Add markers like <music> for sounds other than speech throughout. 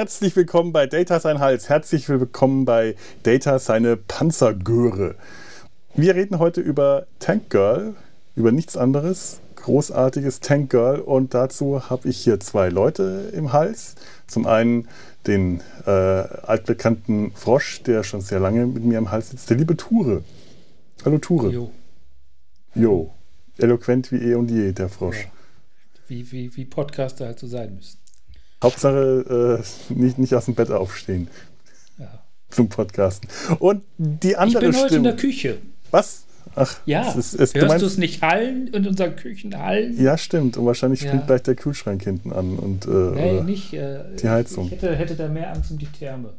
Herzlich willkommen bei Data sein Hals. Herzlich willkommen bei Data seine Panzergöre. Wir reden heute über Tank Girl, über nichts anderes. Großartiges Tank Girl. Und dazu habe ich hier zwei Leute im Hals. Zum einen den äh, altbekannten Frosch, der schon sehr lange mit mir im Hals sitzt, der liebe Ture. Hallo Ture. Jo. Jo. Eloquent wie eh und je, der Frosch. Ja. Wie, wie, wie Podcaster halt so sein müssen. Hauptsache äh, nicht, nicht aus dem Bett aufstehen. Ja. Zum Podcasten. Und die andere Ich bin heute Stimme. in der Küche. Was? Ach, Ja. es ist, es, du Hörst meinst, du es nicht hallen in unseren Küchen hallen? Ja, stimmt. Und wahrscheinlich Ja. springt gleich der Kühlschrank hinten an. Und, äh, Nee, nicht. Äh, die Heizung. Ich hätte, hätte da mehr Angst um die Therme.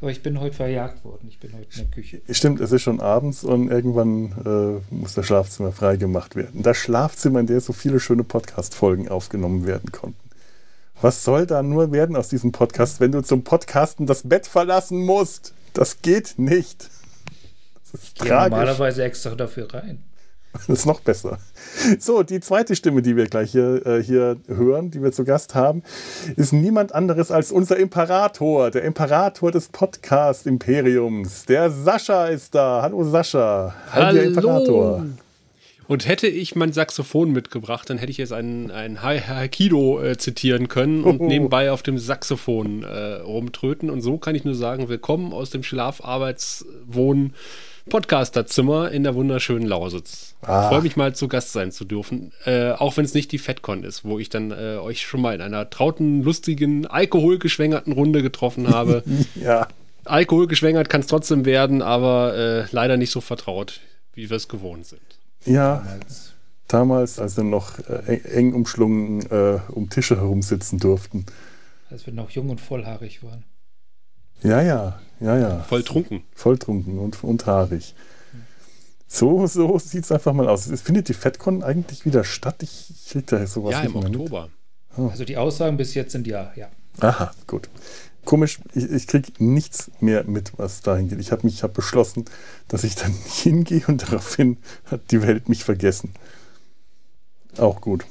Aber ich bin heute verjagt worden. Ich bin heute in der Küche. Stimmt, es ist schon abends und irgendwann äh, muss das Schlafzimmer freigemacht werden. Das Schlafzimmer, in dem so viele schöne Podcast-Folgen aufgenommen werden konnten. Was soll da nur werden aus diesem Podcast, wenn du zum Podcasten das Bett verlassen musst? Das geht nicht. Das ist Ich gehe tragisch. normalerweise extra dafür rein. Das ist noch besser. So, die zweite Stimme, die wir gleich hier, äh, hier hören, die wir zu Gast haben, ist niemand anderes als unser Imperator, der Imperator des Podcast-Imperiums. Der Sascha ist da. Hallo Sascha. Hallo, der Imperator. Und hätte ich mein Saxophon mitgebracht, dann hätte ich jetzt einen, einen Ha- Haikido äh, zitieren können und Oh. nebenbei auf dem Saxophon äh, rumtröten. Und so kann ich nur sagen, willkommen aus dem Schlafarbeitswohn Podcasterzimmer in der wunderschönen Lausitz. Ah. Ich freue mich mal zu Gast sein zu dürfen, äh, auch wenn es nicht die FedCon ist, wo ich dann äh, euch schon mal in einer trauten, lustigen, alkoholgeschwängerten Runde getroffen habe. <laughs> Ja, alkoholgeschwängert kann es trotzdem werden, aber äh, leider nicht so vertraut, wie wir es gewohnt sind. Ja. Damals. Damals, als wir noch äh, eng, umschlungen äh, um Tische herumsitzen durften. Als wir noch jung und vollhaarig waren. Ja, ja, ja, ja. Voll trunken. Volltrunken und, und haarig. So, so sieht es einfach mal aus. Es findet die FedCon eigentlich wieder statt? Ich krieg da sowas Ja, nicht im. Oktober. Also die Aussagen bis jetzt sind ja, ja. Aha, gut. Komisch, ich, ich kriege nichts mehr mit, was dahin geht. Ich habe mich ich hab beschlossen, dass ich dann nicht <laughs> hingehe und daraufhin hat die Welt mich vergessen. Auch gut.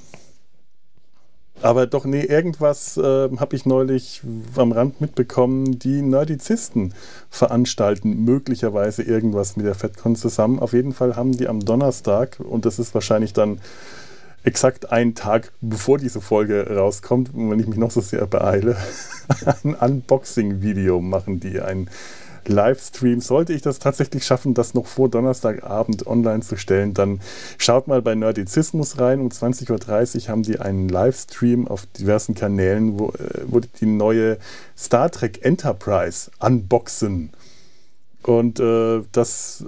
Aber doch, nee, irgendwas äh, habe ich neulich am Rand mitbekommen. Die Nerdizisten veranstalten möglicherweise irgendwas mit der FedCon zusammen. Auf jeden Fall haben die am Donnerstag, und das ist wahrscheinlich dann exakt einen Tag bevor diese Folge rauskommt, wenn ich mich noch so sehr beeile, <laughs> ein Unboxing-Video machen die, ein Livestream. Sollte ich das tatsächlich schaffen, das noch vor Donnerstagabend online zu stellen, dann schaut mal bei Nerdizismus rein. Um 20.30 Uhr haben die einen Livestream auf diversen Kanälen, wo, äh, wo die die neue Star Trek Enterprise unboxen. Und äh, das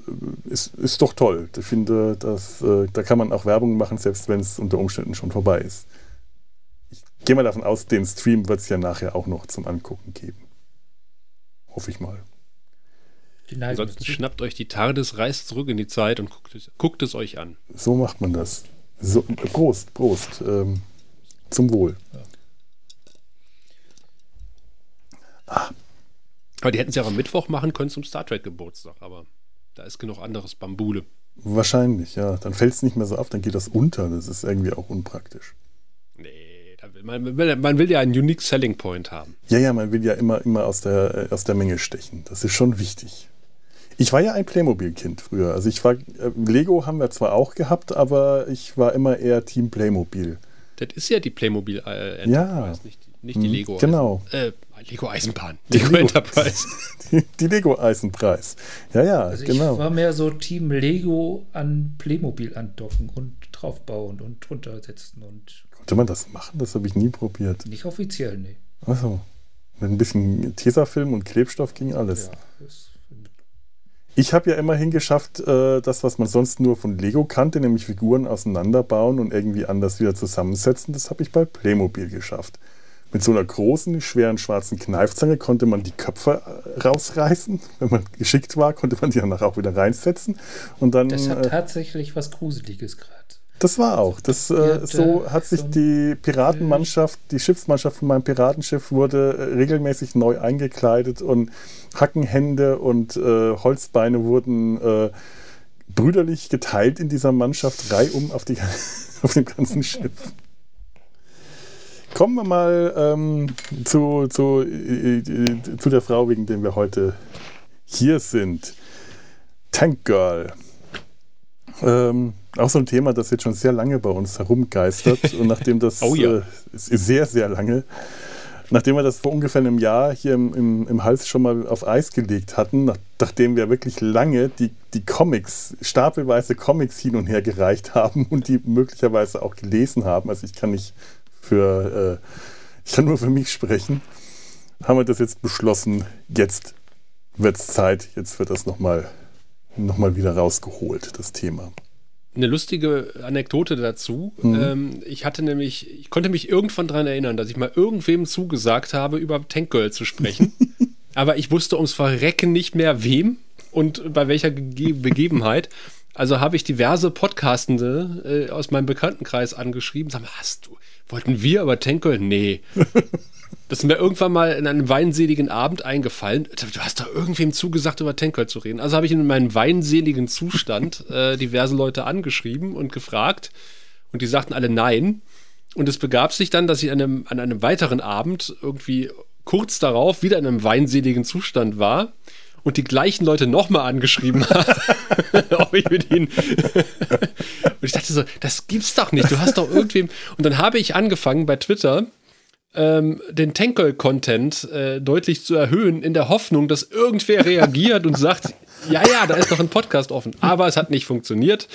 ist, ist doch toll. Ich finde, dass, äh, da kann man auch Werbung machen, selbst wenn es unter Umständen schon vorbei ist. Ich gehe mal davon aus, den Stream wird es ja nachher auch noch zum Angucken geben. Hoffe ich mal. Ansonsten schnappt euch die TARDIS, reist zurück in die Zeit und guckt es, guckt es euch an. So macht man das. So, Prost, Prost. Ähm, zum Wohl. Aber die hätten es ja auch am Mittwoch machen können zum Star Trek Geburtstag, aber da ist genug anderes Bambule. Wahrscheinlich, ja. Dann fällt es nicht mehr so auf, dann geht das unter. Das ist irgendwie auch unpraktisch. Nee, will man, man, will, man will ja einen Unique Selling Point haben. Ja, ja, man will ja immer, immer aus, der, äh, aus der Menge stechen. Das ist schon wichtig. Ich war ja ein Playmobil-Kind früher. Also ich war, äh, Lego haben wir zwar auch gehabt, aber ich war immer eher Team Playmobil. Das ist ja die Playmobil äh, Ja. Enterprise, nicht, die- nicht die Mhm, Lego. genau. Äh, Lego Eisenbahn. Die Lego Lego- Enterprise. <laughs> Die, die Lego-Eisenpreis. Ja, ja, Also ich genau. war mehr so Team Lego an Playmobil andocken und draufbauen und drunter setzen und Konnte man das machen? Das habe ich nie probiert. nicht offiziell, nee. Achso. Mit ein bisschen Tesafilm und Klebstoff ging alles. Ja, das, Ich habe ja immerhin geschafft, äh, das, was man sonst nur von Lego kannte, nämlich Figuren auseinanderbauen und irgendwie anders wieder zusammensetzen, das habe ich bei Playmobil geschafft. Mit so einer großen, schweren schwarzen Kneifzange konnte man die Köpfe äh, rausreißen. Wenn man geschickt war, konnte man die danach auch wieder reinsetzen. Und dann, das hat äh, tatsächlich was Gruseliges gerade. Das war auch. Das, äh, so hat sich die Piratenmannschaft, die Schiffsmannschaft von meinem Piratenschiff wurde äh, regelmäßig neu eingekleidet und Hackenhände und äh, Holzbeine wurden äh, brüderlich geteilt in dieser Mannschaft, reihum auf, die, <laughs> auf dem ganzen Schiff. kommen wir mal ähm, zu, zu, äh, äh, zu der Frau, wegen der wir heute hier sind. Tank Girl. Ähm, auch so ein Thema, das jetzt schon sehr lange bei uns herumgeistert. <laughs> Und nachdem das Oh ja. äh, sehr, sehr lange, nachdem wir das vor ungefähr einem Jahr hier im, im, im Hals schon mal auf Eis gelegt hatten, nach, nachdem wir wirklich lange die, die Comics, stapelweise Comics hin und her gereicht haben und die möglicherweise auch gelesen haben, also ich kann nicht für, äh, ich kann nur für mich sprechen, haben wir das jetzt beschlossen, jetzt wird es Zeit, jetzt wird das nochmal noch mal wieder rausgeholt, das Thema. Eine lustige Anekdote dazu. Ähm, ich hatte nämlich, ich konnte mich irgendwann daran erinnern, dass ich mal irgendwem zugesagt habe, über Tank Girl zu sprechen. <laughs> Aber ich wusste ums Verrecken nicht mehr wem und bei welcher Gege Begebenheit. Also habe ich diverse Podcastende äh, aus meinem Bekanntenkreis angeschrieben. Sag mal, hast du, wollten wir über Tank Girl? Nee. <laughs> Das ist mir irgendwann mal in einem weinseligen Abend eingefallen. Du hast doch irgendwem zugesagt, über Tank Girl zu reden. Also habe ich in meinem weinseligen Zustand <laughs> äh, diverse Leute angeschrieben und gefragt. Und die sagten alle nein. Und es begab sich dann, dass ich an einem, an einem weiteren Abend irgendwie kurz darauf wieder in einem weinseligen Zustand war und die gleichen Leute nochmal angeschrieben <laughs> hat, <laughs> ob ich mit ihnen. und ich dachte so, das gibt's doch nicht. Du hast doch irgendwem. Und dann habe ich angefangen bei Twitter ähm, den Tankel-Content äh, deutlich zu erhöhen, in der Hoffnung, dass irgendwer reagiert und sagt, <laughs> ja, ja, da ist noch ein Podcast offen. Aber es hat nicht funktioniert.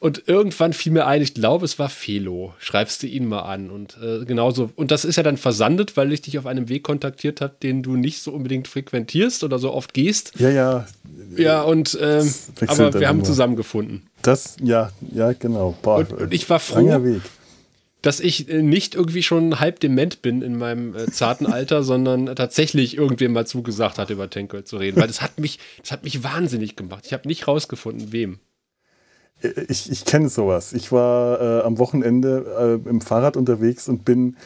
Und irgendwann fiel mir ein, ich glaube, es war Felo. Schreibst du ihn mal an. Und äh, genauso. Und das ist ja dann versandet, weil ich dich auf einem Weg kontaktiert habe, den du nicht so unbedingt frequentierst oder so oft gehst. Ja, ja, Ja, und wechselt aber wir haben immer. zusammengefunden. das, ja, ja, genau. Boah, Und- und ich war froh, Langer Weg. Dass ich äh, nicht irgendwie schon halb dement bin in meinem äh, zarten <laughs> Alter, sondern tatsächlich irgendwem mal zugesagt hat, über Tank Girl zu reden. Weil das hat mich, das hat mich wahnsinnig gemacht. Ich habe nicht rausgefunden, wem. Ich, ich kenne sowas. Ich war äh, am Wochenende äh, im Fahrrad unterwegs und bin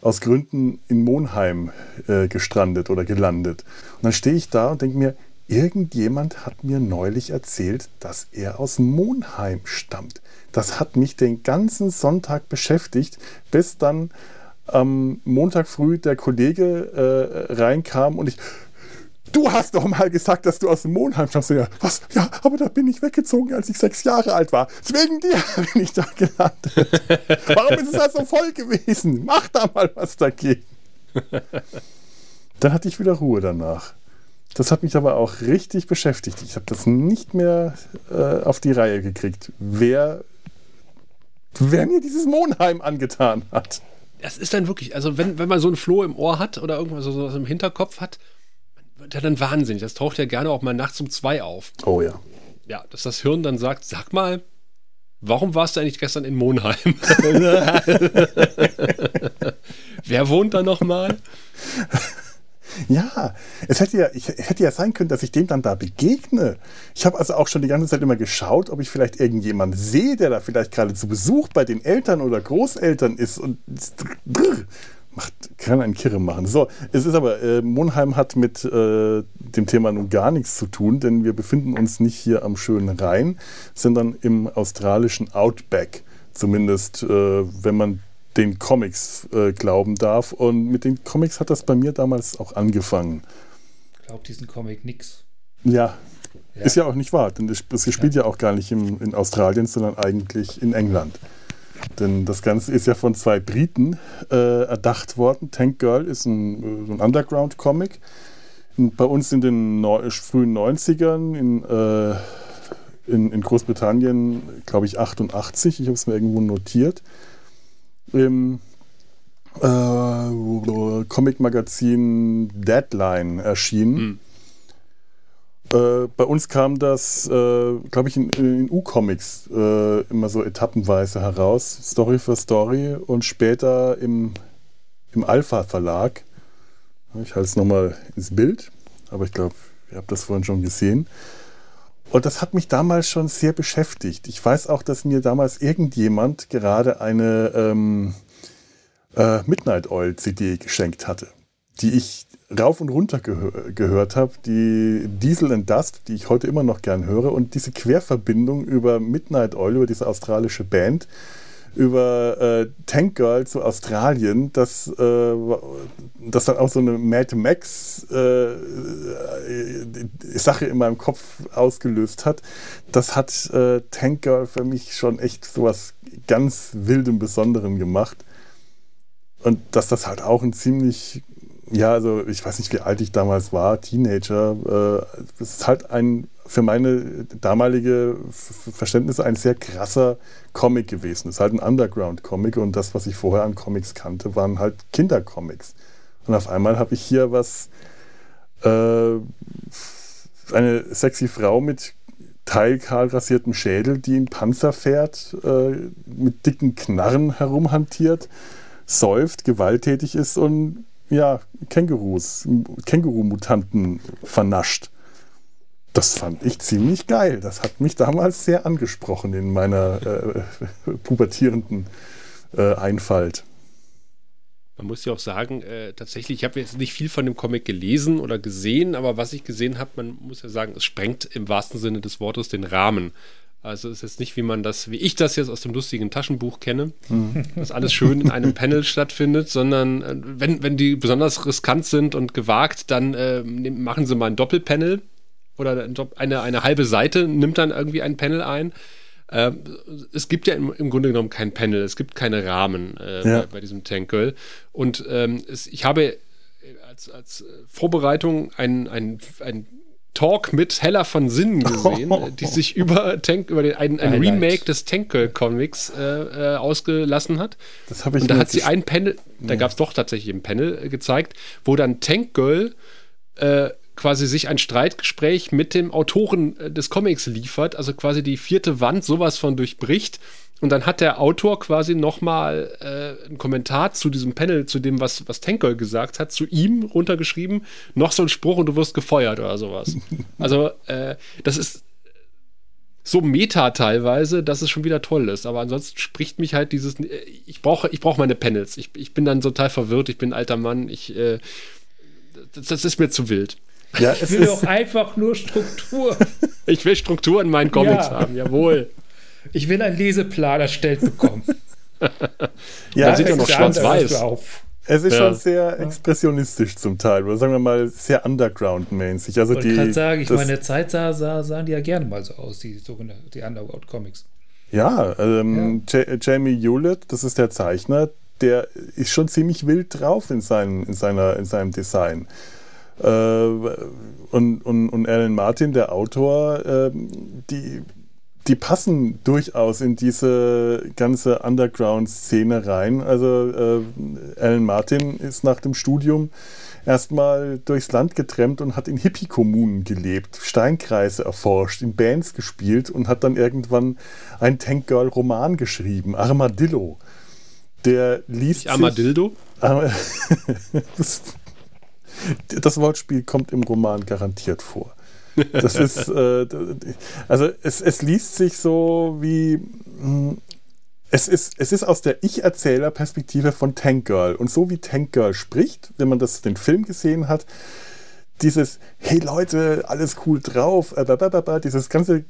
aus Gründen in Monheim äh, gestrandet oder gelandet. Und dann stehe ich da und denke mir, irgendjemand hat mir neulich erzählt, dass er aus Monheim stammt. Das hat mich den ganzen Sonntag beschäftigt, bis dann am Montag früh der Kollege äh, reinkam und ich, Du hast doch mal gesagt, dass du aus dem Monheim stammst. Ja, was? Ja, aber da bin ich weggezogen, als ich sechs Jahre alt war. Wegen dir <laughs> bin ich da gelandet. <laughs> Warum ist es da so voll gewesen? Mach da mal was dagegen. Dann hatte ich wieder Ruhe danach. Das hat mich aber auch richtig beschäftigt. Ich habe das nicht mehr äh, auf die Reihe gekriegt, wer, wer mir dieses Monheim angetan hat. Das ist dann wirklich, also wenn, wenn man so ein Floh im Ohr hat oder irgendwas so was im Hinterkopf hat, wird er dann wahnsinnig. Das taucht ja gerne auch mal nachts um zwei auf. Oh ja. Ja, dass das Hirn dann sagt, sag mal, warum warst du eigentlich gestern in Monheim? <laughs> <laughs> Wer wohnt da nochmal? Ja, es hätte ja, ich, hätte ja sein können, dass ich dem dann da begegne. Ich habe also auch schon die ganze Zeit immer geschaut, ob ich vielleicht irgendjemanden sehe, der da vielleicht gerade zu Besuch bei den Eltern oder Großeltern ist und brr, macht, kann einen Kirre machen. So, es ist aber, äh, Monheim hat mit äh, dem Thema nun gar nichts zu tun, denn wir befinden uns nicht hier am schönen Rhein, sondern im australischen Outback. Zumindest, äh, wenn man den Comics äh, glauben darf. Und mit den Comics hat das bei mir damals auch angefangen. Glaubt diesen Comic nix. Ja, Ja. ist ja auch nicht wahr, denn das das spielt ja auch gar nicht im, in Australien, sondern eigentlich in England. Denn das Ganze ist ja von zwei Briten äh, erdacht worden. Tank Girl ist ein, äh, ein Underground-Comic. Und Bei uns in den neu, frühen 90ern, in, äh, in, in Großbritannien, glaube ich, 88, ich habe es mir irgendwo notiert, im äh, Comic-Magazin Deadline erschienen. Äh, bei uns kam das, äh, glaube ich, in, in U-Comics äh, immer so etappenweise heraus, Story für Story und später im, im Alpha-Verlag. Ich halte es nochmal ins Bild, aber ich glaube, ihr habt das vorhin schon gesehen. Und das hat mich damals schon sehr beschäftigt. Ich weiß auch, dass mir damals irgendjemand gerade eine ähm, äh, Midnight Oil CD geschenkt hatte, die ich rauf und runter gehö gehört habe, die Diesel and Dust, die ich heute immer noch gern höre und diese Querverbindung über Midnight Oil, über diese australische Band über äh, Tank Girl zu Australien, das, äh, das dann auch so eine Mad Max äh, Sache in meinem Kopf ausgelöst hat. Das hat äh, Tank Girl für mich schon echt sowas ganz wildem Besonderen gemacht. Und dass das halt auch ein ziemlich ja, also ich weiß nicht, wie alt ich damals war, Teenager. Äh, es ist halt ein für meine damalige Verständnisse ein sehr krasser Comic gewesen. Es ist halt ein Underground-Comic und das, was ich vorher an Comics kannte, waren halt Kindercomics. Und auf einmal habe ich hier was, äh, eine sexy Frau mit teilkahl rasiertem Schädel, die einen Panzer fährt, äh, mit dicken Knarren herumhantiert, säuft, gewalttätig ist und ja, Kängurus, Känguru-Mutanten vernascht. Das fand ich ziemlich geil. Das hat mich damals sehr angesprochen in meiner äh, <laughs> pubertierenden äh, Einfalt. Man muss ja auch sagen, äh, tatsächlich, ich habe jetzt nicht viel von dem Comic gelesen oder gesehen, aber was ich gesehen habe, man muss ja sagen, es sprengt im wahrsten Sinne des Wortes den Rahmen. Also ist jetzt nicht, wie man das, wie ich das jetzt aus dem lustigen Taschenbuch kenne, mhm. dass alles schön in einem Panel stattfindet, sondern äh, wenn, wenn die besonders riskant sind und gewagt, dann äh, machen sie mal ein Doppelpanel oder eine, eine halbe Seite nimmt dann irgendwie ein Panel ein. Äh, es gibt ja im, im, Grunde genommen kein Panel, es gibt keine Rahmen äh, ja. bei, bei, diesem Tank Girl. Und ähm, es, ich habe als, als Vorbereitung ein, ein, ein Talk mit Hella von Sinnen <laughs> gesehen, oh. die sich über Tank, über den, ein, ein Remake des Tank Girl Comics äh, äh, ausgelassen hat. Das habe ich Und da hat sie ein Panel, da gab es doch tatsächlich ein Panel äh, gezeigt, wo dann Tank Girl äh, quasi sich ein Streitgespräch mit dem Autoren äh, des Comics liefert, also quasi die vierte Wand sowas von durchbricht und dann hat der Autor quasi nochmal äh, einen Kommentar zu diesem Panel, zu dem, was, was Tanker gesagt hat, zu ihm runtergeschrieben, noch so ein Spruch und du wirst gefeuert oder sowas. <laughs> Also, äh, das ist so meta teilweise, dass es schon wieder toll ist. Aber ansonsten spricht mich halt dieses, äh, ich brauche ich brauch meine Panels. Ich, ich bin dann total verwirrt, ich bin ein alter Mann, ich, äh, das, das ist mir zu wild. Ja, ich will doch einfach nur Struktur. <laughs> ich will Struktur in meinen Comics ja. haben, jawohl. Ich will einen Leseplan erstellt bekommen. <laughs> ja, da sind ja noch schwarz-weiß. Es ist ja. schon sehr expressionistisch zum Teil, oder sagen wir mal sehr underground-mäßig. Also ich kann sagen, ich meine, in der Zeit sah, sah, sahen die ja gerne mal so aus, die sogenannten die Underground-Comics. Ja, ähm, ja. Jamie Hewlett, das ist der Zeichner, der ist schon ziemlich wild drauf in, seinem, in, seiner, in seinem Design. Äh, und, und, und Alan Martin, der Autor, äh, die die passen durchaus in diese ganze Underground-Szene rein. Also äh, Alan Martin ist nach dem Studium erstmal durchs Land getrennt und hat in Hippie-Kommunen gelebt, Steinkreise erforscht, in Bands gespielt und hat dann irgendwann einen Tank Girl-Roman geschrieben, Armadillo. Der liest. Armadillo? <laughs> das, das Wortspiel kommt im Roman garantiert vor. Das ist, äh, also es, es liest sich so wie, hm, es ist, es ist aus der Ich-Erzähler-Perspektive von Tank Girl. Und so wie Tank Girl spricht, wenn man das den Film gesehen hat, dieses, hey Leute, alles cool drauf, äh, dieses ganze,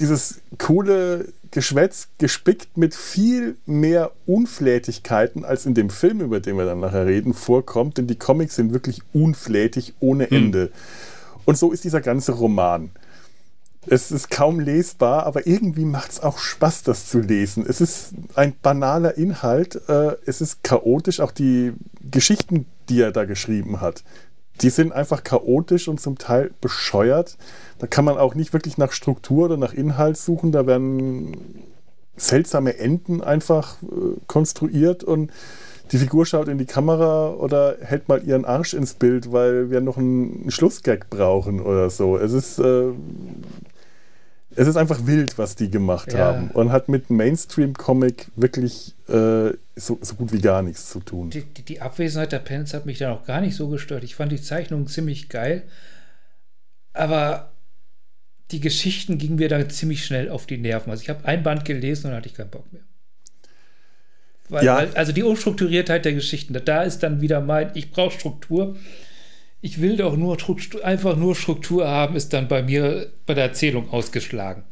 dieses coole Geschwätz gespickt mit viel mehr Unflätigkeiten, als in dem Film, über den wir dann nachher reden, vorkommt, denn die Comics sind wirklich unflätig ohne hm. Ende. Hm. Und so ist dieser ganze Roman. Es ist kaum lesbar, aber irgendwie macht es auch Spaß, das zu lesen. Es ist ein banaler Inhalt, äh, es ist chaotisch, auch die Geschichten, die er da geschrieben hat, die sind einfach chaotisch und zum Teil bescheuert. Da kann man auch nicht wirklich nach Struktur oder nach Inhalt suchen, da werden seltsame Enden einfach äh, konstruiert und die Figur schaut in die Kamera oder hält mal ihren Arsch ins Bild, weil wir noch einen Schlussgag brauchen oder so. Es ist, äh, es ist einfach wild, was die gemacht ja. haben und hat mit Mainstream-Comic wirklich äh, so, so, gut wie gar nichts zu tun. Die, die, die Abwesenheit der Pens hat mich dann auch gar nicht so gestört. Ich fand die Zeichnung ziemlich geil, aber die Geschichten gingen mir dann ziemlich schnell auf die Nerven. Also ich habe ein Band gelesen und dann hatte ich keinen Bock mehr. Weil, ja. weil, also die Unstrukturiertheit der Geschichten, da ist dann wieder mein, ich brauche Struktur. Ich will doch nur einfach nur Struktur haben, ist dann bei mir bei der Erzählung ausgeschlagen.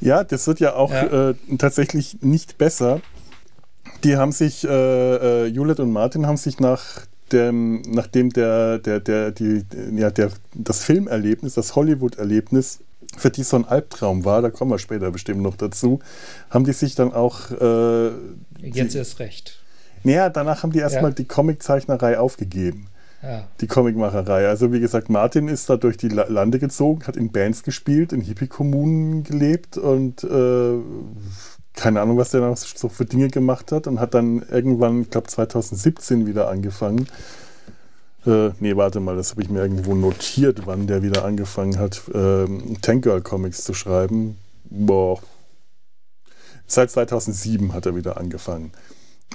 Ja, das wird ja auch ja. Äh, tatsächlich nicht besser. Die haben sich, äh, äh, Juliet und Martin haben sich nach dem, nachdem der, der, der, die, ja, der, das Filmerlebnis, das Hollywood-Erlebnis für die so ein Albtraum war, da kommen wir später bestimmt noch dazu, haben die sich dann auch. Äh, Jetzt ist recht. Naja, danach haben die erstmal ja. die Comiczeichnerei aufgegeben. Ja. Die Comicmacherei. Also wie gesagt, Martin ist da durch die Lande gezogen, hat in Bands gespielt, in Hippie-Kommunen gelebt und äh, keine Ahnung, was der noch so für Dinge gemacht hat und hat dann irgendwann, ich glaube 2017 wieder angefangen. Äh, nee, warte mal, das habe ich mir irgendwo notiert, wann der wieder angefangen hat, äh, Tank Girl Comics zu schreiben. Boah. Seit 2007 hat er wieder angefangen.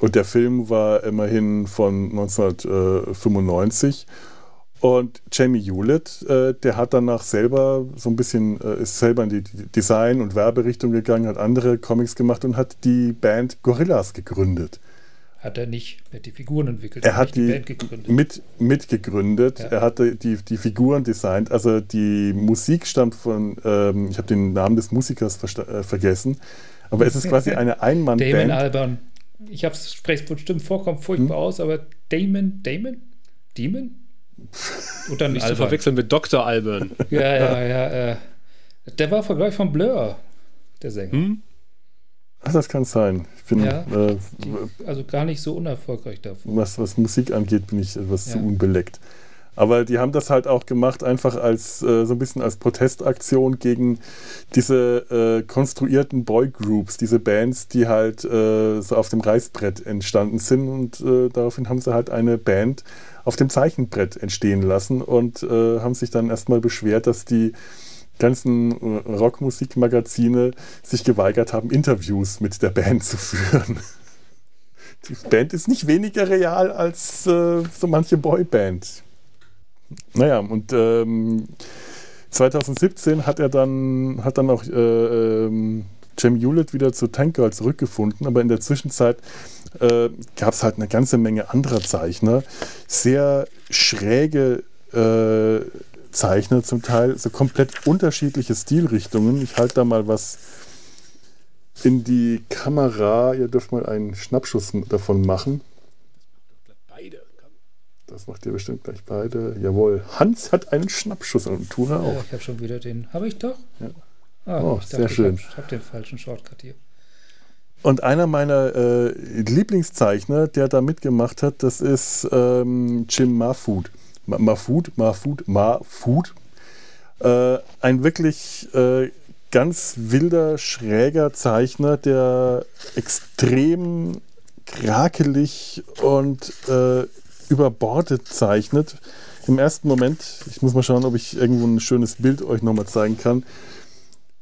Und der Film war immerhin von 1995. Und Jamie Hewlett, äh, der hat danach selber so ein bisschen, äh, ist selber in die Design- und Werberichtung gegangen, hat andere Comics gemacht und hat die Band Gorillas gegründet. Hat er nicht, er hat die Figuren entwickelt, er hat die, die Band gegründet. Mit, mitgegründet, ja. er hat die, die Figuren designt, also die Musik stammt von, ähm, ich habe den Namen des Musikers äh, vergessen, aber es ist quasi <laughs> eine Einmannband. Damon Alban ich habe es spreche bestimmt vorkommt furchtbar hm? aus, aber Damon, Damon? Demon? Und <laughs> dann nicht zu verwechseln mit Dr. Alban. Ja, ja, ja. Äh, der war Vergleich von Blur, der Sänger. Hm? Ach, das kann sein. Ich bin, ja, äh, die, also gar nicht so unerfolgreich davon. Was, was Musik angeht, bin ich etwas ja. zu unbeleckt. Aber die haben das halt auch gemacht, einfach als äh, so ein bisschen als Protestaktion gegen diese äh, konstruierten Boygroups, diese Bands, die halt äh, so auf dem Reißbrett entstanden sind. Und äh, daraufhin haben sie halt eine Band auf dem Zeichenbrett entstehen lassen und äh, haben sich dann erstmal beschwert, dass die ganzen äh, Rockmusikmagazine sich geweigert haben, Interviews mit der Band zu führen. Die Band ist nicht weniger real als so manche Boyband. Naja, und ähm, 2017 hat er dann, hat dann auch äh, ähm, Jamie Hewlett wieder zu Tank Girl zurückgefunden, aber in der Zwischenzeit äh, gab es halt eine ganze Menge anderer Zeichner, sehr schräge äh, Zeichner zum Teil, so komplett unterschiedliche Stilrichtungen. Ich halte da mal was in die Kamera. Ihr dürft mal einen Schnappschuss davon machen. Das macht ihr bestimmt gleich beide. Jawohl. Hans hat einen Schnappschuss und Tura auch. Ja, ich habe schon wieder den. Habe ich doch? Ja. Ah, oh, sehr dachte, schön. Ich habe hab den falschen Shortcut hier. Und einer meiner äh, Lieblingszeichner, der da mitgemacht hat, das ist ähm, Jim Mahfood. Mahfood, Mahfood, Mahfood. Äh, ein wirklich äh, ganz wilder, schräger Zeichner, der extrem krakelig und äh, überbordet zeichnet. Im ersten Moment, ich muss mal schauen, ob ich irgendwo ein schönes Bild euch nochmal zeigen kann,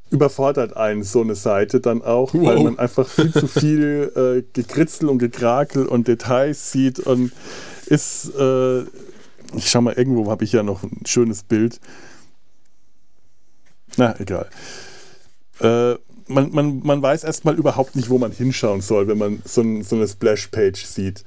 überfordert einen so eine Seite dann auch, wow. weil man einfach viel zu viel äh, Gekritzel und Gekrakel und Details sieht und ist, äh, ich schau mal, irgendwo habe ich ja noch ein schönes Bild. Na, egal. Äh, man, man, man weiß erstmal überhaupt nicht, wo man hinschauen soll, wenn man so, ein, so eine Splash-Page sieht.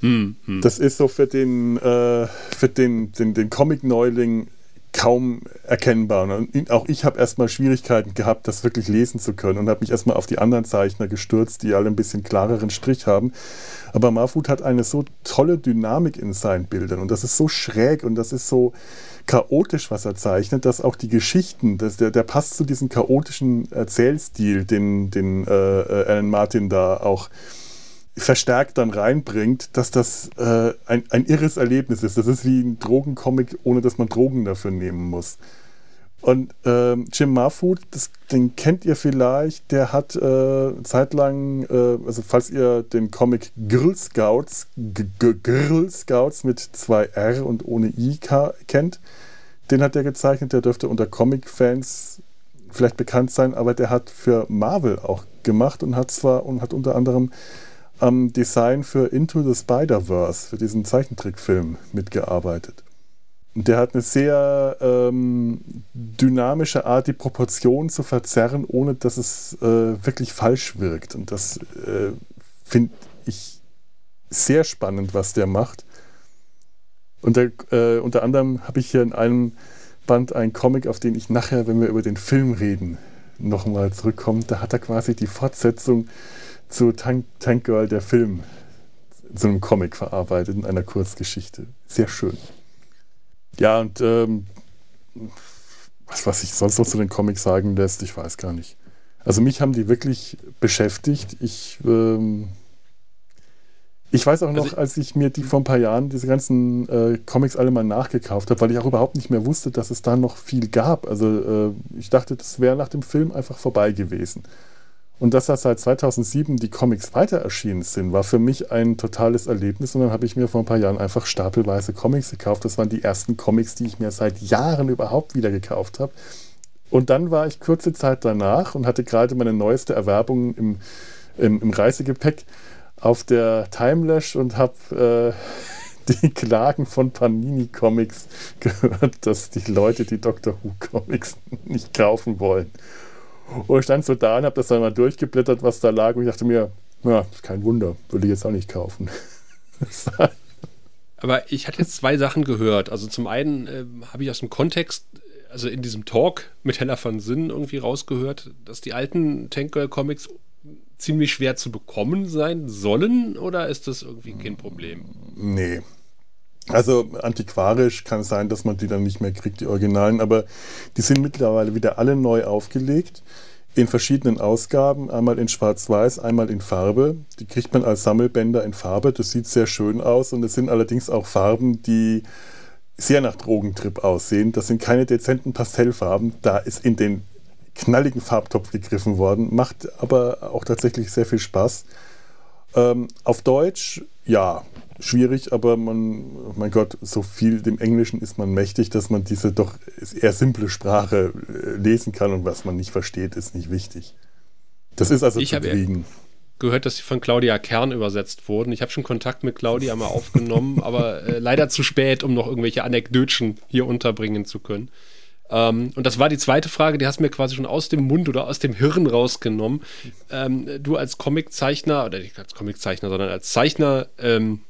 Hm, hm. Das ist so für den, äh, für den, den, den Comic-Neuling kaum erkennbar. Und auch ich habe erstmal Schwierigkeiten gehabt, das wirklich lesen zu können und habe mich erstmal auf die anderen Zeichner gestürzt, die alle ein bisschen klareren Strich haben. Aber Marfut hat eine so tolle Dynamik in seinen Bildern und das ist so schräg und das ist so chaotisch, was er zeichnet, dass auch die Geschichten, dass der, der passt zu diesem chaotischen Erzählstil, den, den äh, äh Alan Martin da auch äh, verstärkt dann reinbringt, dass das äh, ein, ein irres Erlebnis ist. Das ist wie ein Drogencomic, ohne dass man Drogen dafür nehmen muss. Und äh, Jim Marfood, das, den kennt ihr vielleicht, der hat äh, zeitlang, äh, also falls ihr den Comic Girl Scouts, G Girl Scouts mit zwei R und ohne I kennt, den hat er gezeichnet, der dürfte unter Comic-Fans vielleicht bekannt sein, aber der hat für Marvel auch gemacht und hat zwar und hat unter anderem am Design für Into the Spider-Verse, für diesen Zeichentrickfilm mitgearbeitet. Und der hat eine sehr ähm, dynamische Art, die Proportionen zu verzerren, ohne dass es äh, wirklich falsch wirkt. Und das äh, finde ich sehr spannend, was der macht. Und der, äh, unter anderem habe ich hier in einem Band einen Comic, auf den ich nachher, wenn wir über den Film reden, nochmal zurückkommen. Da hat er quasi die Fortsetzung zu Tank, Tank Girl, der Film, so einem Comic verarbeitet in einer Kurzgeschichte. Sehr schön. Ja, und ähm, was, was ich sonst noch zu den Comics sagen lässt, ich weiß gar nicht. Also mich haben die wirklich beschäftigt. Ich, ähm, ich weiß auch noch, also ich, als ich mir die vor ein paar Jahren diese ganzen äh, Comics alle mal nachgekauft habe, weil ich auch überhaupt nicht mehr wusste, dass es da noch viel gab. Also äh, ich dachte, das wäre nach dem Film einfach vorbei gewesen. Und dass da seit 2007 die Comics weiter erschienen sind, war für mich ein totales Erlebnis. Und dann habe ich mir vor ein paar Jahren einfach stapelweise Comics gekauft. Das waren die ersten Comics, die ich mir seit Jahren überhaupt wieder gekauft habe. Und dann war ich kurze Zeit danach und hatte gerade meine neueste Erwerbung im, im, im Reisegepäck auf der Timelash und habe äh, <laughs> die Klagen von Panini Comics gehört, dass die Leute die Doctor Who Comics <laughs> nicht kaufen wollen. Und ich stand so da und habe das dann mal durchgeblättert, was da lag. Und ich dachte mir, ja, kein Wunder, würde ich jetzt auch nicht kaufen. <laughs> Aber ich hatte jetzt zwei Sachen gehört. Also zum einen äh, habe ich aus dem Kontext, also in diesem Talk mit Hella von Sinn irgendwie rausgehört, dass die alten Tank Girl Comics ziemlich schwer zu bekommen sein sollen oder ist das irgendwie kein Problem? Nee. Also antiquarisch kann es sein, dass man die dann nicht mehr kriegt, die Originalen, aber die sind mittlerweile wieder alle neu aufgelegt in verschiedenen Ausgaben, einmal in Schwarz-Weiß, einmal in Farbe. Die kriegt man als Sammelbänder in Farbe. Das sieht sehr schön aus und es sind allerdings auch Farben, die sehr nach Drogentrip aussehen. Das sind keine dezenten Pastellfarben. Da ist in den knalligen Farbtopf gegriffen worden, macht aber auch tatsächlich sehr viel Spaß. Ähm, auf Deutsch, ja, schwierig, aber man, mein Gott, so viel dem Englischen ist man mächtig, dass man diese doch eher simple Sprache äh, lesen kann und was man nicht versteht, ist nicht wichtig. Das ist also ich zu kriegen. Gehört, dass sie von Claudia Kern übersetzt wurden. Ich habe schon Kontakt mit Claudia mal aufgenommen, <laughs> aber äh, leider zu spät, um noch irgendwelche Anekdötchen hier unterbringen zu können. Ähm, und das war die zweite Frage, die hast du mir quasi schon aus dem Mund oder aus dem Hirn rausgenommen. Ähm, du als Comiczeichner, oder nicht als Comiczeichner, sondern als Zeichner, ähm,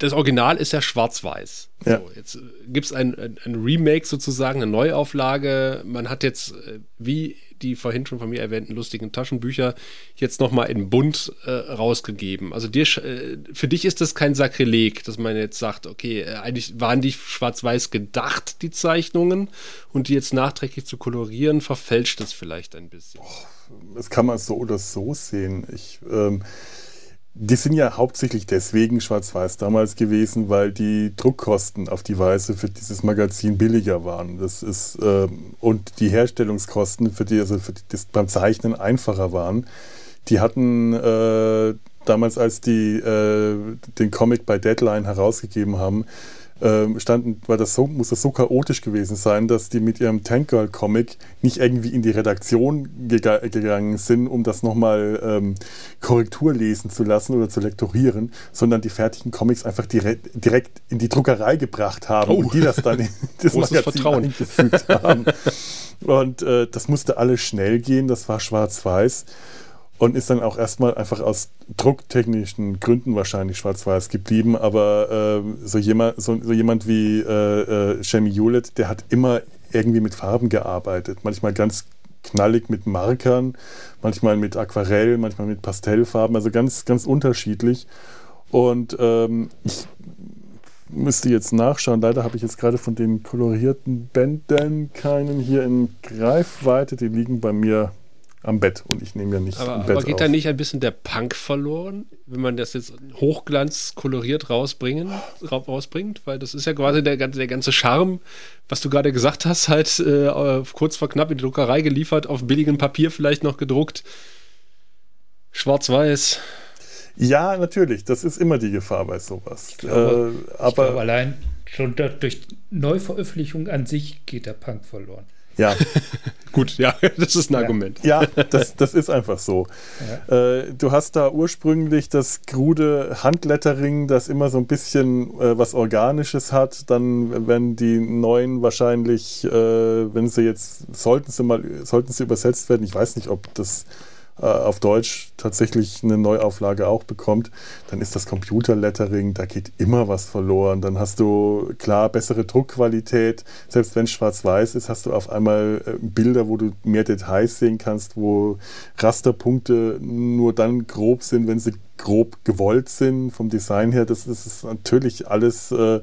das Original ist ja schwarz-weiß. Ja. So, jetzt äh, gibt es ein, ein, ein, Remake sozusagen, eine Neuauflage. Man hat jetzt, äh, wie die vorhin schon von mir erwähnten lustigen Taschenbücher, jetzt nochmal in bunt äh, rausgegeben. Also dir, äh, für dich ist das kein Sakrileg, dass man jetzt sagt, okay, eigentlich waren die schwarz-weiß gedacht, die Zeichnungen, und die jetzt nachträglich zu kolorieren, verfälscht es vielleicht ein bisschen. das kann man so oder so sehen. Ich. Ähm die sind ja hauptsächlich deswegen schwarz-weiß damals gewesen, weil die Druckkosten auf die Weise für dieses Magazin billiger waren. Das ist, ähm, und die Herstellungskosten für die, also für die, das beim Zeichnen einfacher waren. Die hatten äh, damals, als die äh, den Comic bei Deadline herausgegeben haben, standen, weil das so, muss das so chaotisch gewesen sein, dass die mit ihrem Tank Girl Comic nicht irgendwie in die Redaktion gega gegangen sind, um das nochmal ähm, Korrektur lesen zu lassen oder zu lektorieren, sondern die fertigen Comics einfach direkt, direkt in die Druckerei gebracht haben oh. und die das dann in <laughs> das Magazin Vertrauen. eingefügt haben. Und äh, das musste alles schnell gehen, das war schwarz-weiß und ist dann auch erstmal einfach aus drucktechnischen Gründen wahrscheinlich schwarz-weiß geblieben. Aber äh, so, jemand, so, so, jemand wie äh, äh, Jamie Hewlett, der hat immer irgendwie mit Farben gearbeitet. Manchmal ganz knallig mit Markern, manchmal mit Aquarell, manchmal mit Pastellfarben, also ganz, ganz unterschiedlich. Und ähm, ich müsste jetzt nachschauen. Leider habe ich jetzt gerade von den kolorierten Bändern keinen hier in Greifweite. Die liegen bei mir am Bett und ich nehme ja nicht aber, im Bett Aber geht auf. da nicht ein bisschen der Punk verloren, wenn man das jetzt hochglanz koloriert rausbringen, rausbringt? Weil das ist ja quasi der, der ganze Charme, was du gerade gesagt hast, halt äh, kurz vor knapp in die Druckerei geliefert, auf billigem Papier vielleicht noch gedruckt. Schwarz-Weiß. Ja, natürlich. Das ist immer die Gefahr bei sowas. Ich glaube, äh, aber ich glaube allein schon durch Neuveröffentlichung an sich geht der Punk verloren. Ja. <laughs> Gut, ja, das ist ein ja. Argument. Ja, das, das ist einfach so. Ja. Äh, du hast da ursprünglich das krude Handlettering, das immer so ein bisschen äh, was Organisches hat. Dann werden die neuen wahrscheinlich, äh, wenn sie jetzt, sollten sie mal, sollten sie übersetzt werden, ich weiß nicht, ob das auf Deutsch tatsächlich eine Neuauflage auch bekommt, dann ist das Computerlettering, da geht immer was verloren. Dann hast du klar bessere Druckqualität. Selbst wenn es schwarz-weiß ist, hast du auf einmal äh, Bilder, wo du mehr Details sehen kannst, wo Rasterpunkte nur dann grob sind, wenn sie grob gewollt sind vom Design her. Das, das ist natürlich alles äh,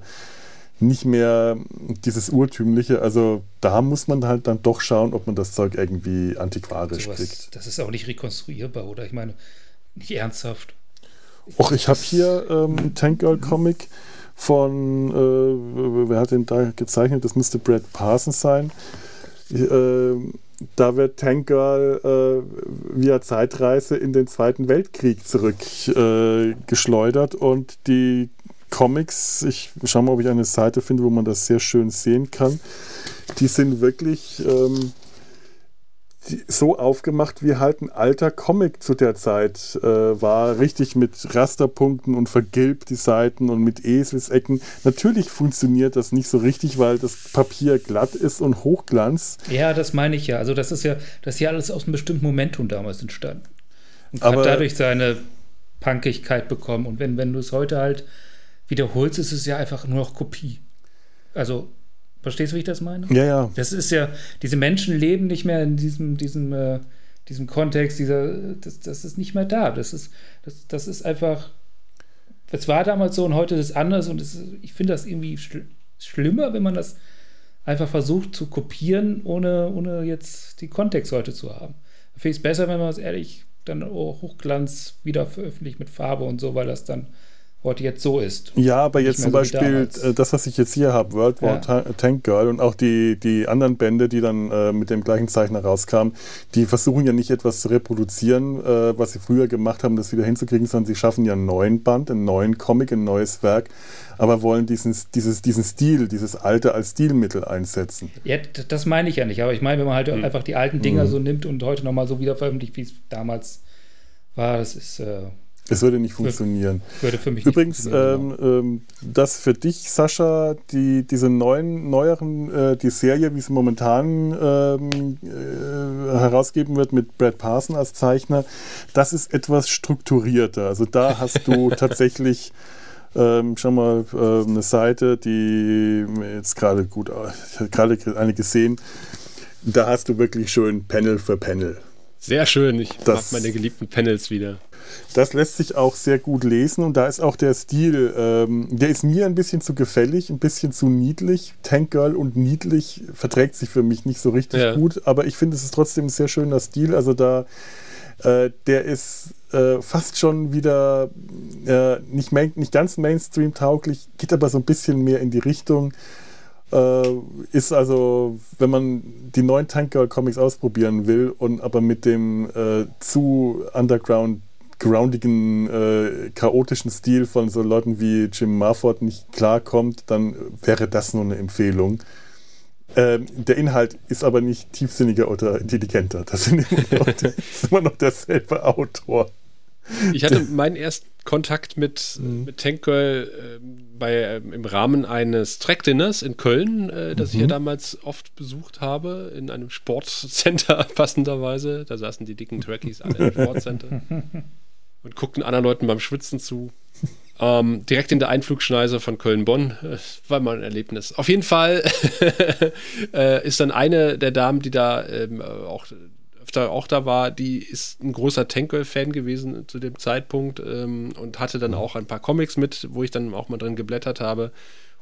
nicht mehr dieses urtümliche. Also da muss man halt dann doch schauen, ob man das Zeug irgendwie antiquarisch so was, kriegt. Das ist auch nicht rekonstruierbar, oder? Ich meine, nicht ernsthaft. Och, ich habe hier ähm, Tank Girl Comic von, äh, wer hat den da gezeichnet? Das müsste Brad Parsons sein. Äh, da wird Tank Girl äh, via Zeitreise in den Zweiten Weltkrieg zurückgeschleudert äh, und die Comics, ich schaue mal, ob ich eine Seite finde, wo man das sehr schön sehen kann, die sind wirklich ähm, die, so aufgemacht, wie halt ein alter Comic zu der Zeit äh, war. Richtig mit Rasterpunkten und vergilbt die Seiten und mit Eselsecken. Natürlich funktioniert das nicht so richtig, weil das Papier glatt ist und Hochglanz. Ja, das meine ich ja. Also das ist ja, das ist ja alles aus einem bestimmten Momentum damals entstanden. Und hat dadurch seine Punkigkeit bekommen. Und wenn, wenn du es heute halt wiederholst, ist es ja einfach nur noch Kopie. Also Verstehst du, wie ich das meine? Ja, ja. Das ist ja, diese Menschen leben nicht mehr in diesem, diesem, äh, diesem Kontext, dieser, das, das ist nicht mehr da. Das ist, das, das ist einfach, es war damals so und heute ist es anders und es, ich finde das irgendwie schl schlimmer, wenn man das einfach versucht zu kopieren, ohne, ohne jetzt die Kontext heute zu haben. Ich finde es besser, wenn man es ehrlich dann auch Hochglanz wieder veröffentlicht mit Farbe und so, weil das dann heute jetzt so ist. Ja, aber jetzt zum so Beispiel äh, das, was ich jetzt hier habe, World War ja. Tank Girl und auch die, die anderen Bände, die dann äh, mit dem gleichen Zeichner rauskamen, die versuchen ja nicht etwas zu reproduzieren, äh, was sie früher gemacht haben, das wieder hinzukriegen, sondern sie schaffen ja einen neuen Band, einen neuen Comic, ein neues Werk, aber wollen diesen, dieses, diesen Stil, dieses Alte als Stilmittel einsetzen. Ja, das meine ich ja nicht, aber ich meine, wenn man halt mhm. einfach die alten Dinger mhm. so nimmt und heute nochmal so wieder veröffentlicht, wie es damals war, das ist äh, es würde nicht funktionieren. Würde für mich Übrigens, ähm, ähm, das für dich, Sascha, die, diese neuen, neueren, äh, die Serie, wie sie momentan ähm, äh, herausgeben wird mit Brad Parson als Zeichner, das ist etwas strukturierter. Also da hast du <laughs> tatsächlich ähm, schon mal äh, eine Seite, die jetzt gerade gut, ich habe gerade eine gesehen, da hast du wirklich schön Panel für Panel. Sehr schön, ich habe meine geliebten Panels wieder. Das lässt sich auch sehr gut lesen und da ist auch der Stil, ähm, der ist mir ein bisschen zu gefällig, ein bisschen zu niedlich. Tank Girl und niedlich verträgt sich für mich nicht so richtig ja. gut, aber ich finde, es ist trotzdem ein sehr schöner Stil. Also da, äh, der ist äh, fast schon wieder äh, nicht, nicht ganz Mainstream-tauglich, geht aber so ein bisschen mehr in die Richtung. Äh, ist also, wenn man die neuen Tank Girl Comics ausprobieren will und aber mit dem äh, zu Underground groundigen, äh, chaotischen Stil von so Leuten wie Jim Marford nicht klarkommt, dann wäre das nur eine Empfehlung. Ähm, der Inhalt ist aber nicht tiefsinniger oder intelligenter. Das, immer noch, <laughs> das ist immer noch derselbe Autor. Ich hatte meinen ersten Kontakt mit, mhm. mit Tank Girl äh, bei, äh, im Rahmen eines Track-Dinners in Köln, äh, das mhm. ich ja mhm. damals oft besucht habe, in einem Sportcenter <laughs> passenderweise. Da saßen die dicken Trackies alle im <laughs> Sportcenter. Und guckten anderen Leuten beim Schwitzen zu. Ähm, direkt in der Einflugschneise von Köln-Bonn. Das war mal ein Erlebnis. Auf jeden Fall <laughs> äh, ist dann eine der Damen, die da ähm, auch öfter auch da war, die ist ein großer Tankwell-Fan gewesen zu dem Zeitpunkt ähm, und hatte dann auch ein paar Comics mit, wo ich dann auch mal drin geblättert habe.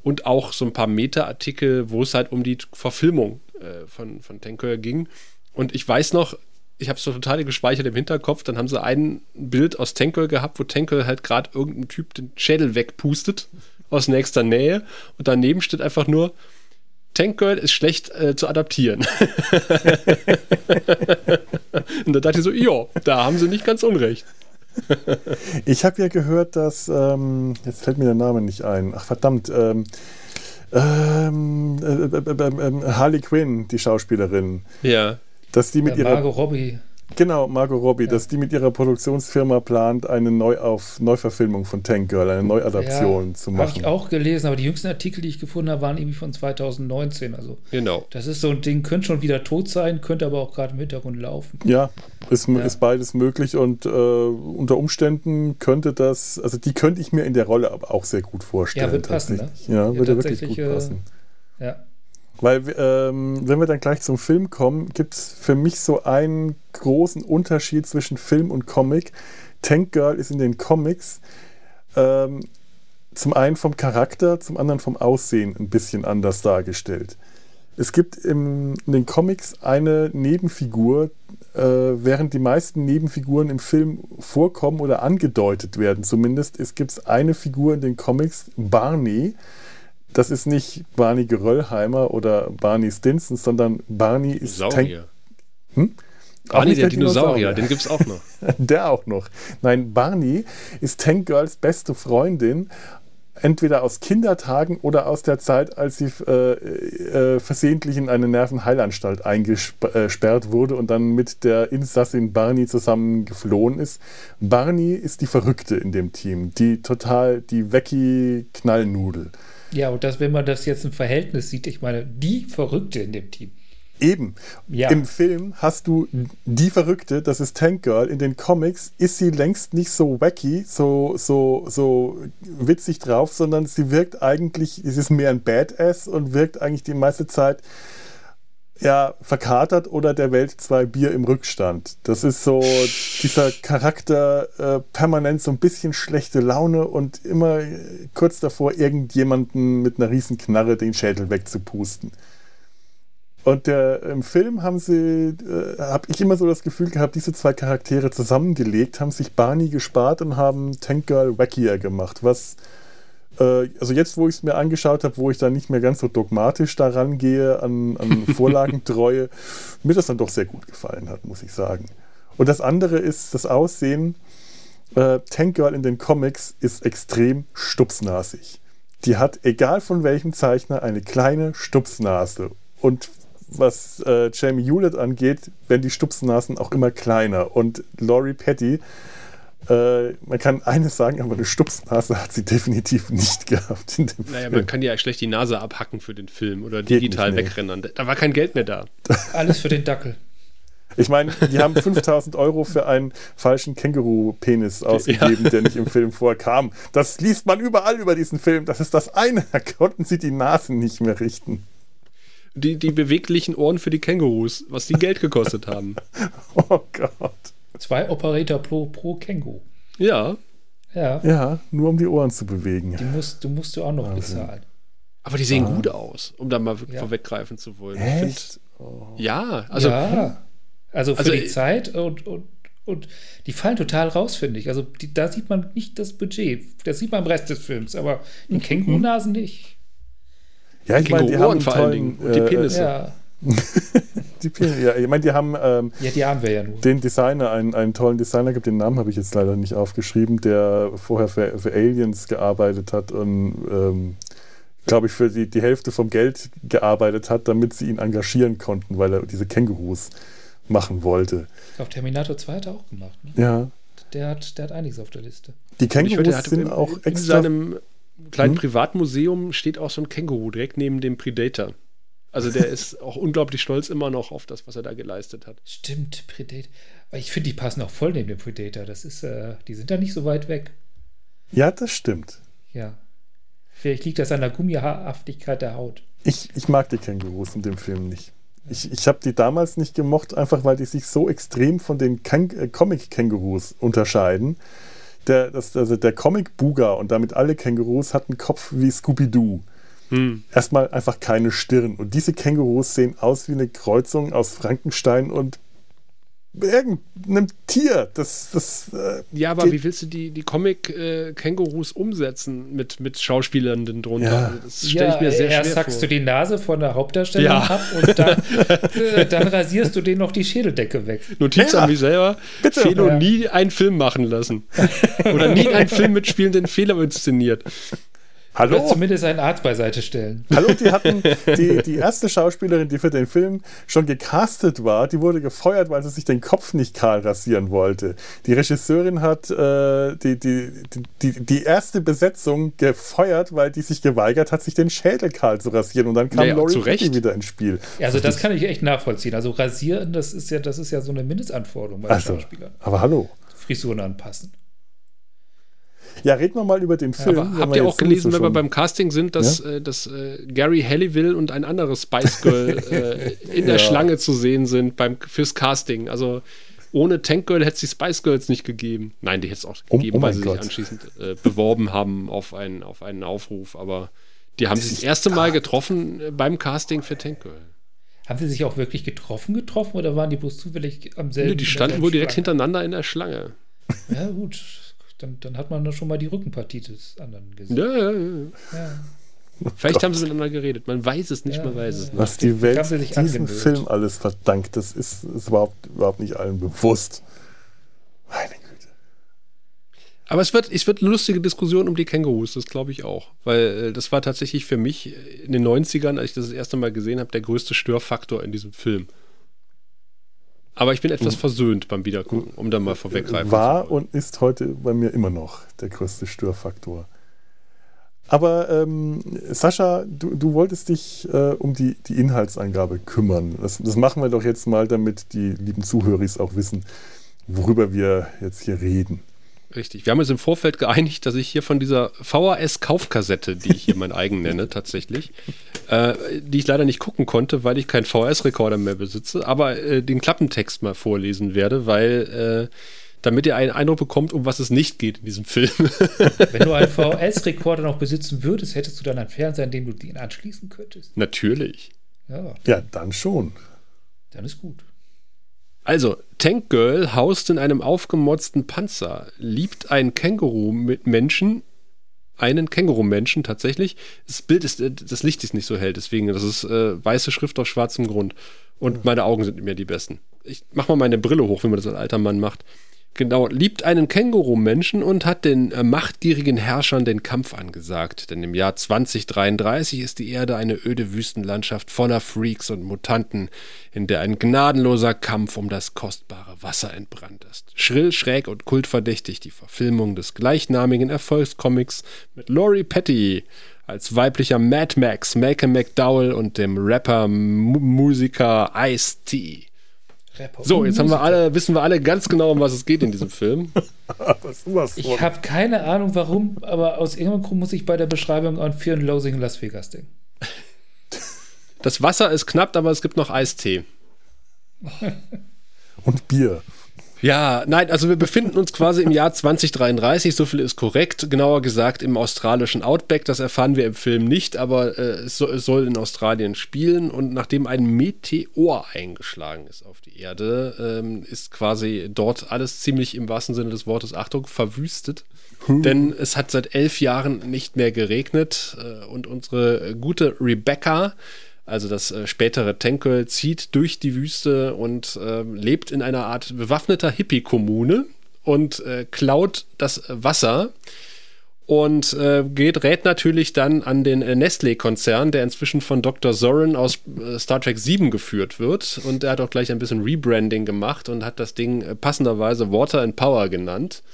Und auch so ein paar Meta-Artikel, wo es halt um die Verfilmung äh, von, von Tankwell ging. Und ich weiß noch, ich habe es so total gespeichert im Hinterkopf. Dann haben sie ein Bild aus Tankel gehabt, wo Tankel halt gerade irgendein Typ den Schädel wegpustet aus nächster Nähe. Und daneben steht einfach nur, Tank Girl ist schlecht äh, zu adaptieren. <laughs> und da dachte ich so, ja, da haben sie nicht ganz unrecht. ich habe ja gehört, dass, ähm, jetzt fällt mir der Name nicht ein, ach verdammt, ähm, ähm, äh, äh, äh, äh Harley Quinn, die Schauspielerin. Ja dass die mit ja, ihrer Margot Robbie. Genau, Margot Robbie, ja. dass die mit ihrer Produktionsfirma plant, eine Neuauf Neuverfilmung von Tank Girl, eine Neuadaption ja, zu machen. Habe ich auch gelesen, aber die jüngsten Artikel, die ich gefunden habe, waren irgendwie von 2019. Also genau. Das ist so ein Ding, könnte schon wieder tot sein, könnte aber auch gerade im Hintergrund laufen. Ja, ist, ja. ist beides möglich und äh, unter Umständen könnte das, also die könnte ich mir in der Rolle aber auch sehr gut vorstellen. Ja, wird passen, ne? Ja, würde wirklich gut passen. Äh, ja. Weil, ähm, wenn wir dann gleich zum Film kommen, gibt es für mich so einen großen Unterschied zwischen Film und Comic. Tank Girl ist in den Comics ähm, zum einen vom Charakter, zum anderen vom Aussehen ein bisschen anders dargestellt. Es gibt im, in den Comics eine Nebenfigur, äh, während die meisten Nebenfiguren im Film vorkommen oder angedeutet werden zumindest. Es gibt eine Figur in den Comics, Barney, das ist nicht Barney Geröllheimer oder Barney Stinson, sondern Barney ist Tank. Hm? Barney, der, der Dinosaurier, Dinosaurier, den gibt es auch noch. <laughs> der auch noch. Nein, Barney ist Tank Girls beste Freundin, entweder aus Kindertagen oder aus der Zeit, als sie äh, äh, versehentlich in eine Nervenheilanstalt eingesperrt wurde und dann mit der Insassin Barney zusammen geflohen ist. Barney ist die Verrückte in dem Team, die total, die Wecki-Knallnudel. Ja, und das, wenn man das jetzt im Verhältnis sieht, ich meine, die Verrückte in dem Team. Eben. Ja. Im Film hast du die Verrückte, das ist Tank Girl. In den Comics ist sie längst nicht so wacky, so, so, so witzig drauf, sondern sie wirkt eigentlich, sie ist mehr ein Badass und wirkt eigentlich die meiste Zeit ja, verkatert oder der Welt zwei Bier im Rückstand. Das ist so dieser Charakter äh, permanent so ein bisschen schlechte Laune und immer kurz davor, irgendjemanden mit einer riesen Knarre den Schädel wegzupusten. Und der, im Film haben sie, äh, habe ich immer so das Gefühl gehabt, diese zwei Charaktere zusammengelegt, haben sich Barney gespart und haben Tank Girl wackier gemacht, was also jetzt, wo ich es mir angeschaut habe, wo ich dann nicht mehr ganz so dogmatisch daran gehe, an, an <laughs> Vorlagentreue, mir das dann doch sehr gut gefallen hat, muss ich sagen. Und das andere ist das Aussehen. Äh, Tank Girl in den Comics ist extrem stupsnasig. Die hat, egal von welchem Zeichner, eine kleine Stupsnase. Und was äh, Jamie Hewlett angeht, werden die Stupsnasen auch immer kleiner. Und Laurie Petty äh, man kann eines sagen, aber eine Stupsnase hat sie definitiv nicht gehabt. In dem naja, Film. man kann ja schlecht die Nase abhacken für den Film oder digital nicht, nee. wegrennen. Da war kein Geld mehr da. <laughs> Alles für den Dackel. Ich meine, die haben 5000 Euro für einen falschen Känguru-Penis ausgegeben, ja. der nicht im Film vorkam. Das liest man überall über diesen Film. Das ist das eine. Da konnten sie die Nasen nicht mehr richten. Die, die beweglichen Ohren für die Kängurus, was die Geld gekostet haben. <laughs> oh Gott. Zwei Operator pro, pro Känguru. Ja. Ja. Ja, nur um die Ohren zu bewegen. Die musst, du musst du auch noch Wahnsinn. bezahlen. Aber die sehen ah. gut aus, um da mal ja. vorweggreifen zu wollen. Echt? Oh. Ja, also. Ja. Also für also, die Zeit und, und, und die fallen total raus, finde ich. Also die, da sieht man nicht das Budget. Das sieht man im Rest des Films, aber die mhm. Kängurunasen nicht. Ja, ich meine, die haben vor allen Dingen und die äh, Penisse. Ja. <laughs> die, ja, ich meine, die haben. Ähm, ja, die haben wir ja nur. Den Designer, einen, einen tollen Designer gibt, den Namen habe ich jetzt leider nicht aufgeschrieben, der vorher für, für Aliens gearbeitet hat und, ähm, glaube ich, für die, die Hälfte vom Geld gearbeitet hat, damit sie ihn engagieren konnten, weil er diese Kängurus machen wollte. Ich glaube, Terminator 2 hat er auch gemacht. Ne? Ja. Der hat, der hat einiges auf der Liste. Die Kängurus finde, sind auch extra. In seinem kleinen hm? Privatmuseum steht auch so ein Känguru direkt neben dem Predator. Also der ist auch unglaublich stolz immer noch auf das, was er da geleistet hat. Stimmt, Predator. Ich finde, die passen auch voll neben dem Predator. Das ist, äh, die sind da nicht so weit weg. Ja, das stimmt. Ja. Vielleicht liegt das an der Gummihaftigkeit der Haut. Ich, ich mag die Kängurus in dem Film nicht. Ich, ich habe die damals nicht gemocht, einfach weil die sich so extrem von den äh, Comic-Kängurus unterscheiden. Der, das, also der Comic-Buga und damit alle Kängurus hat einen Kopf wie Scooby-Doo. Hm. Erstmal einfach keine Stirn. Und diese Kängurus sehen aus wie eine Kreuzung aus Frankenstein und irgendeinem Tier. Das, das, äh, ja, aber wie willst du die, die Comic-Kängurus äh, umsetzen mit, mit Schauspielern denn drunter? Ja. Das stelle ich mir sehr erst schwer sagst du die Nase von der Hauptdarstellerin ja. ab und dann, <laughs> äh, dann, rasierst du denen noch die Schädeldecke weg. Notiz ja. an mich selber. Bitte. Felo ja. nie einen Film machen lassen. <laughs> Oder nie einen Film mitspielen, den Fehler inszeniert. Hallo? Oder zumindest einen Arzt beiseite stellen. Hallo, die hatten <laughs> die, die erste Schauspielerin, die für den Film schon gecastet war, die wurde gefeuert, weil sie sich den Kopf nicht kahl rasieren wollte. Die Regisseurin hat äh, die, die, die, die erste Besetzung gefeuert, weil die sich geweigert hat, sich den Schädel kahl zu rasieren. Und dann kam Ja, Laurie. Petty wieder ins Spiel. Also das kann ich echt nachvollziehen. Also rasieren, das ist ja, das ist ja so eine Mindestanforderung bei Also, Schauspielern. aber hallo. Frisuren anpassen. Ja, reden wir mal über den Film. Aber habt ihr auch gelesen, wenn wir beim Casting sind, dass, äh, dass äh, Gary Halliwell und ein anderes Spice Girl <laughs> äh, in der Ja. Schlange zu sehen sind beim, fürs Casting? Also ohne Tank Girl hätte es die Spice Girls nicht gegeben. Nein, die hätte es auch Oh- gegeben, oh weil mein sie Gott. sich anschließend äh, beworben haben auf einen, auf einen Aufruf. Aber die haben Das sich das erste Mal getroffen äh, beim Casting für Tank Girl. Haben sie sich auch wirklich getroffen getroffen oder waren die bloß zufällig am selben Nee, die standen wohl direkt Schlange? hintereinander in der Schlange. Ja, gut. Dann, dann hat man da schon mal die Rückenpartie des anderen gesehen. Ja, ja, ja. Ja. Vielleicht Gott. haben sie miteinander geredet. Man weiß es nicht, Ja, man weiß es nicht. Was die Welt diesem angenölt. Film alles verdankt, das ist, ist überhaupt, überhaupt nicht allen bewusst. Meine Güte. Aber es wird, es wird eine lustige Diskussion um die Kängurus, das glaube ich auch. Weil äh, das war tatsächlich für mich in den 90ern, als ich das das erste Mal gesehen habe, der größte Störfaktor in diesem Film. Aber ich bin etwas versöhnt beim Wiedergucken, um da mal vorweggreifen War und ist heute bei mir immer noch der größte Störfaktor. Aber ähm, Sascha, du, du wolltest dich äh, um die, die Inhaltsangabe kümmern. Das, das machen wir doch jetzt mal, damit die lieben Zuhörer auch wissen, worüber wir jetzt hier reden. Richtig. Wir haben uns im Vorfeld geeinigt, dass ich hier von dieser VHS-Kaufkassette, die ich hier mein eigen nenne, <laughs> tatsächlich, äh, die ich leider nicht gucken konnte, weil ich keinen VHS-Rekorder mehr besitze, aber äh, den Klappentext mal vorlesen werde, weil äh, damit ihr einen Eindruck bekommt, um was es nicht geht in diesem Film. <laughs> Wenn du einen <laughs> VHS-Rekorder noch besitzen würdest, hättest du dann einen Fernseher, an dem du den anschließen könntest. Natürlich. Ja, Ja, dann schon. dann ist gut. Also, Tank Girl haust in einem aufgemotzten Panzer, liebt ein Känguru mit Menschen, einen Känguru-Menschen tatsächlich. Das Bild ist, äh, das Licht ist nicht so hell, deswegen, das ist äh, weiße Schrift auf schwarzem Grund. Und meine Augen sind mir die besten. Ich mach mal meine Brille hoch, wie man das als alter Mann macht. Genau, liebt einen Känguru-Menschen und hat den äh, machtgierigen Herrschern den Kampf angesagt. Denn im Jahr 2033 ist die Erde eine öde Wüstenlandschaft voller Freaks und Mutanten, in der ein gnadenloser Kampf um das kostbare Wasser entbrannt ist. Schrill, schräg und kultverdächtig die Verfilmung des gleichnamigen Erfolgscomics mit Laurie Petty als weiblicher Mad Max, Malcolm McDowell und dem Rapper, Mu Musiker Ice-T. Rapper So, jetzt haben wir alle, wissen wir alle ganz genau, um was es geht in diesem Film. <laughs> Ich habe keine Ahnung warum, aber aus irgendeinem Grund muss ich bei der Beschreibung an Fear and Loathing in Las Vegas denken. Das Wasser ist knapp, aber es gibt noch Eistee. Und Bier. Ja, nein, also wir befinden uns quasi im Jahr 2033, so viel ist korrekt, genauer gesagt im australischen Outback, das erfahren wir im Film nicht, aber äh, es, so, es soll in Australien spielen und nachdem ein Meteor eingeschlagen ist auf die Erde, ähm, ist quasi dort alles ziemlich im wahrsten Sinne des Wortes, Achtung, verwüstet. Denn es hat seit elf Jahren nicht mehr geregnet äh, und unsere gute Rebecca, also das äh, spätere Tankel, zieht durch die Wüste und äh, lebt in einer Art bewaffneter Hippie-Kommune und äh, klaut das Wasser und äh, geht, rät natürlich dann an den äh, Nestlé-Konzern, der inzwischen von Dr. Zorin aus äh, Star Trek 7 geführt wird. Und er hat auch gleich ein bisschen Rebranding gemacht und hat das Ding äh, passenderweise Water and Power genannt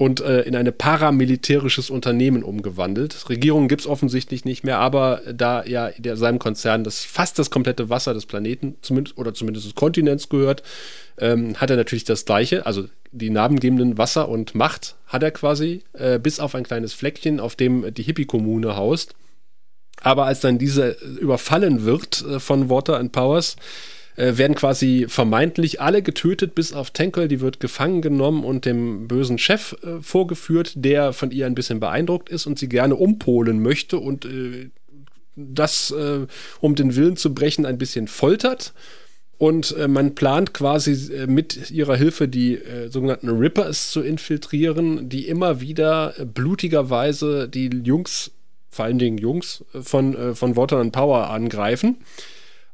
und äh, in ein paramilitärisches Unternehmen umgewandelt. Regierung gibt es offensichtlich nicht mehr, aber da ja der, seinem Konzern das fast das komplette Wasser des Planeten zumindest oder zumindest des Kontinents gehört, ähm, hat er natürlich das gleiche, also die namengebenden Wasser und Macht hat er quasi, äh, bis auf ein kleines Fleckchen, auf dem die Hippie-Kommune haust. Aber als dann diese überfallen wird äh, von Water and Powers, äh, werden quasi vermeintlich alle getötet, bis auf Tankel, die wird gefangen genommen und dem bösen Chef äh, vorgeführt, der von ihr ein bisschen beeindruckt ist und sie gerne umpolen möchte und äh, das, äh, um den Willen zu brechen, ein bisschen foltert. Und äh, man plant quasi äh, mit ihrer Hilfe die sogenannten Rippers zu infiltrieren, die immer wieder blutigerweise die Jungs, vor allen Dingen Jungs, von, von Water and Power angreifen.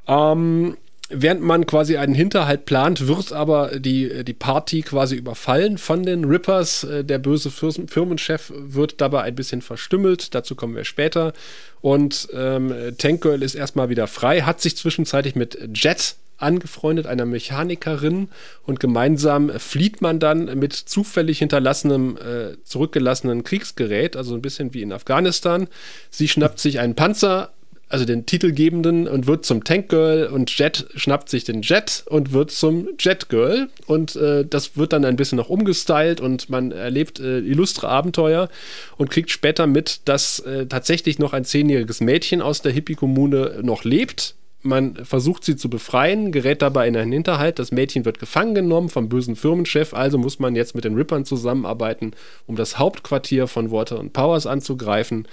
Ähm, während man quasi einen Hinterhalt plant, wird aber die, die Party quasi überfallen von den Rippers. Äh, der böse Firmenchef wird dabei ein bisschen verstümmelt, dazu kommen wir später. Und ähm, Tank Girl ist erstmal wieder frei, hat sich zwischenzeitlich mit Jet angefreundet, einer Mechanikerin, und gemeinsam flieht man dann mit zufällig hinterlassenem, äh, zurückgelassenen Kriegsgerät, also ein bisschen wie in Afghanistan. Sie schnappt sich einen Panzer, also den titelgebenden, und wird zum Tank Girl und Jet schnappt sich den Jet und wird zum Jet Girl. Und äh, das wird dann ein bisschen noch umgestylt und man erlebt äh, illustre Abenteuer und kriegt später mit, dass äh, tatsächlich noch ein zehnjähriges Mädchen aus der Hippie-Kommune noch lebt man versucht sie zu befreien, gerät dabei in einen Hinterhalt. Das Mädchen wird gefangen genommen vom bösen Firmenchef, also muss man jetzt mit den Rippern zusammenarbeiten, um das Hauptquartier von Water und Powers anzugreifen.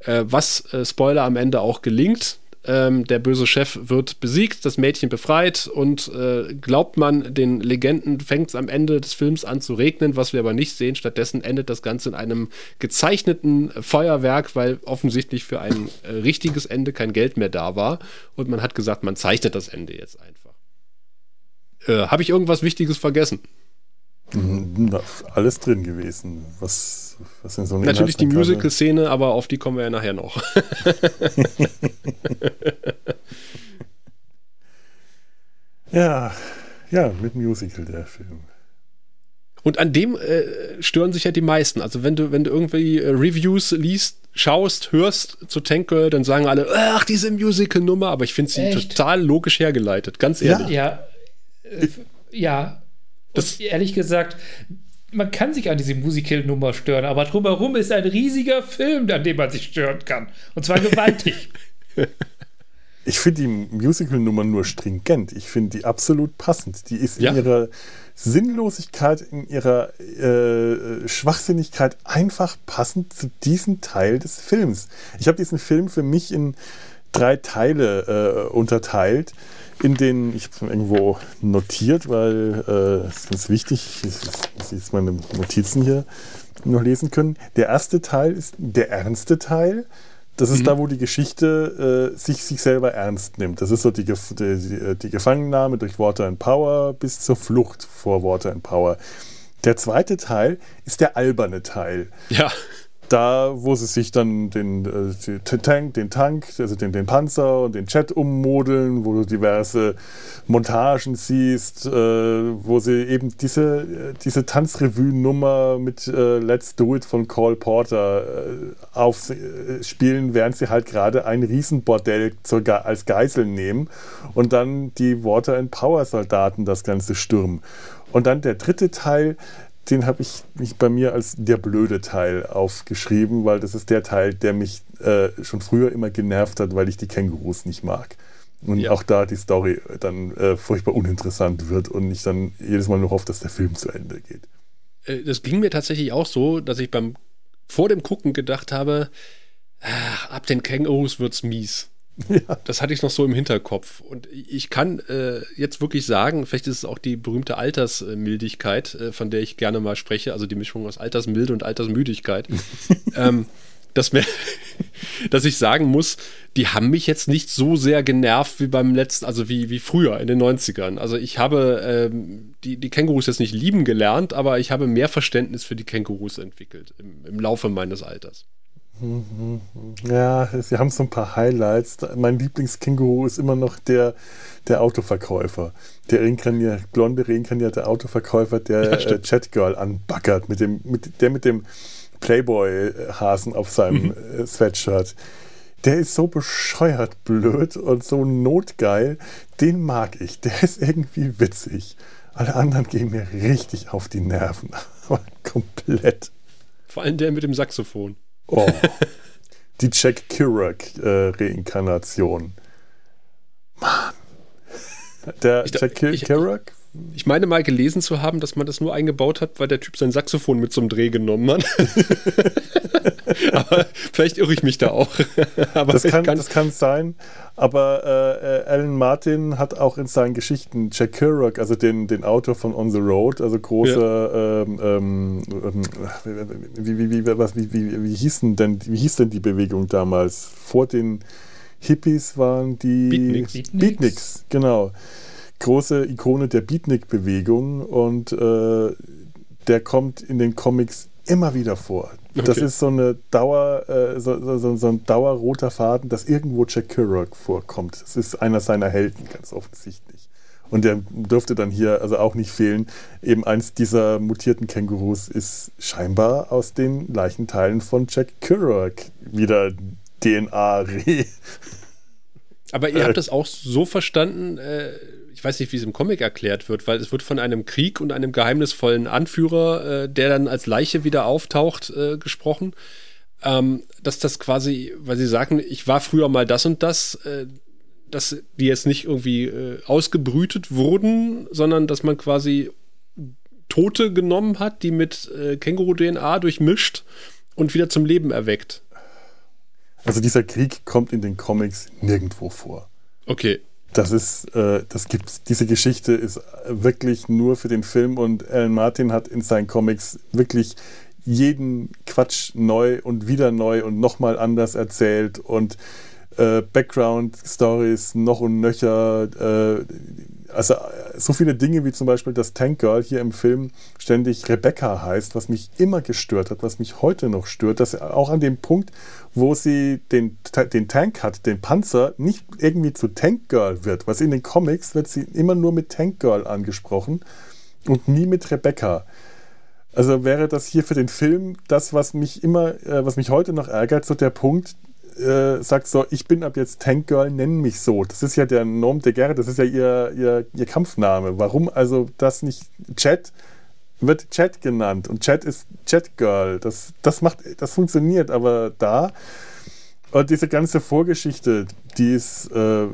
Äh, was, äh, Spoiler, am Ende auch gelingt. Ähm, der böse Chef wird besiegt, das Mädchen befreit und äh, glaubt man den Legenden, fängt es am Ende des Films an zu regnen, was wir aber nicht sehen. Stattdessen endet das Ganze in einem gezeichneten Feuerwerk, weil offensichtlich für ein äh, richtiges Ende kein Geld mehr da war. Und man hat gesagt, man zeichnet das Ende jetzt einfach. Äh, Habe ich irgendwas Wichtiges vergessen? Mhm, alles drin gewesen. Was, was sind so Natürlich die Musical-Szene, aber auf die kommen wir ja nachher noch. <laughs> ja, ja, mit Musical der Film. Und an dem äh, stören sich ja die meisten. Also wenn du, wenn du irgendwie äh, Reviews liest, schaust, hörst zu Tank Girl, dann sagen alle, ach, diese Musical-Nummer, aber ich finde sie Echt? total logisch hergeleitet, ganz ehrlich. Ja, ja, äh, ja das ehrlich gesagt, man kann sich an diese Musical-Nummer stören, aber drumherum ist ein riesiger Film, an dem man sich stören kann. Und zwar gewaltig. <laughs> ich finde die Musical-Nummer nur stringent. Ich finde die absolut passend. Die ist ja. in ihrer Sinnlosigkeit, in ihrer äh, Schwachsinnigkeit einfach passend zu diesem Teil des Films. Ich habe diesen Film für mich in drei Teile äh, unterteilt in den, ich habe es irgendwo notiert, weil äh, ist ganz wichtig, ich muss jetzt meine Notizen hier noch lesen können. Der erste Teil ist der ernste Teil. Das ist mhm. da, wo die Geschichte äh, sich, sich selber ernst nimmt. Das ist so die, die, die Gefangennahme durch Water and Power bis zur Flucht vor Water and Power. Der zweite Teil ist der alberne Teil. Ja da, wo sie sich dann den, äh, Tank, den Tank, also den, den Panzer und den Jet ummodeln, wo du diverse Montagen siehst, äh, wo sie eben diese, äh, diese Tanzrevue-Nummer mit äh, Let's Do It von Cole Porter äh, aufspielen, während sie halt gerade ein Riesenbordell zur, als Geisel nehmen und dann die Water and Power Soldaten das Ganze stürmen. Und dann der dritte Teil, den habe ich mich bei mir als der blöde Teil aufgeschrieben, weil das ist der Teil, der mich äh, schon früher immer genervt hat, weil ich die Kängurus nicht mag. Und ja. auch da die Story dann äh, furchtbar uninteressant wird und ich dann jedes Mal nur hoffe, dass der Film zu Ende geht. Äh, das ging mir tatsächlich auch so, dass ich beim vor dem Gucken gedacht habe, ach, ab den Kängurus wird's mies. <laughs> Ja. Das hatte ich noch so im Hinterkopf. Und ich kann äh, jetzt wirklich sagen, vielleicht ist es auch die berühmte Altersmildigkeit, äh, von der ich gerne mal spreche, also die Mischung aus Altersmilde und Altersmüdigkeit, <laughs> ähm, dass, mir, <laughs> dass ich sagen muss, die haben mich jetzt nicht so sehr genervt wie beim letzten, also wie, wie früher in den 90ern. Also ich habe ähm, die, die Kängurus jetzt nicht lieben gelernt, aber ich habe mehr Verständnis für die Kängurus entwickelt im, im Laufe meines Alters. Ja, sie haben so ein paar Highlights. Mein Lieblingskänguru ist immer noch der, der Autoverkäufer. Der reinkarniert, blonde reinkarnierte Autoverkäufer, der ja, äh, Chatgirl anbackert, mit dem, mit, der mit dem Playboy-Hasen auf seinem mhm. Äh, Sweatshirt. Der ist so bescheuert blöd und so notgeil. Den mag ich. Der ist irgendwie witzig. Alle anderen gehen mir richtig auf die Nerven. <laughs> Aber komplett. Vor allem der mit dem Saxophon. Oh. Die Jack Kerouac-Reinkarnation. Äh, Mann. Der ich, Jack Kerouac? Ich meine mal gelesen zu haben, dass man das nur eingebaut hat, weil der Typ sein Saxophon mit zum Dreh genommen hat. <laughs> aber vielleicht irre ich mich da auch. <laughs> das, kann, kann, das kann sein. Aber äh, äh, Alan Martin hat auch in seinen Geschichten Jack Kerouac, also den, den Autor von On the Road, also große, ja. ähm, ähm, ähm wie, wie, wie, was, wie, wie, wie, hieß denn, wie hieß denn die Bewegung damals vor den Hippies waren die Beatniks. Beatniks. Beatniks, genau. Große Ikone der Beatnik-Bewegung und äh, der kommt in den Comics immer wieder vor. Das Okay. ist so eine Dauer, äh, so, so, so ein dauerroter Faden, dass irgendwo Jack Kerouac vorkommt. Das ist einer seiner Helden, ganz offensichtlich. Und der dürfte dann hier also auch nicht fehlen. Eben eins dieser mutierten Kängurus ist scheinbar aus den Leichenteilen von Jack Kerouac wieder DNA re. Aber ihr habt das auch so verstanden, äh, ich weiß nicht, wie es im Comic erklärt wird, weil es wird von einem Krieg und einem geheimnisvollen Anführer, äh, der dann als Leiche wieder auftaucht, äh, gesprochen. Ähm, dass das quasi, weil sie sagen, ich war früher mal das und das, äh, dass die jetzt nicht irgendwie äh, ausgebrütet wurden, sondern dass man quasi Tote genommen hat, die mit äh, Känguru-DNA durchmischt und wieder zum Leben erweckt. Also dieser Krieg kommt in den Comics nirgendwo vor. Okay. Das ist, äh, das gibt's. Diese Geschichte ist wirklich nur für den Film und Alan Martin hat in seinen Comics wirklich jeden Quatsch neu und wieder neu und nochmal anders erzählt und äh, Background-Stories noch und nöcher. Äh, also äh, so viele Dinge wie zum Beispiel, dass Tank Girl hier im Film ständig Rebecca heißt, was mich immer gestört hat, was mich heute noch stört, dass auch an dem Punkt, wo sie den, den Tank hat, den Panzer, nicht irgendwie zu Tank Girl wird. Was in den Comics wird sie immer nur mit Tank Girl angesprochen und nie mit Rebecca. Also wäre das hier für den Film das, was mich immer, äh, was mich heute noch ärgert, so der Punkt, äh, sagt so, ich bin ab jetzt Tank Girl, nenn mich so. Das ist ja der Nom de Guerre, das ist ja ihr, ihr, ihr Kampfname. Warum also das nicht Chat wird Chat genannt und Chat ist Chat Girl. Das, das macht, das funktioniert, aber da und diese ganze Vorgeschichte, die ist, äh,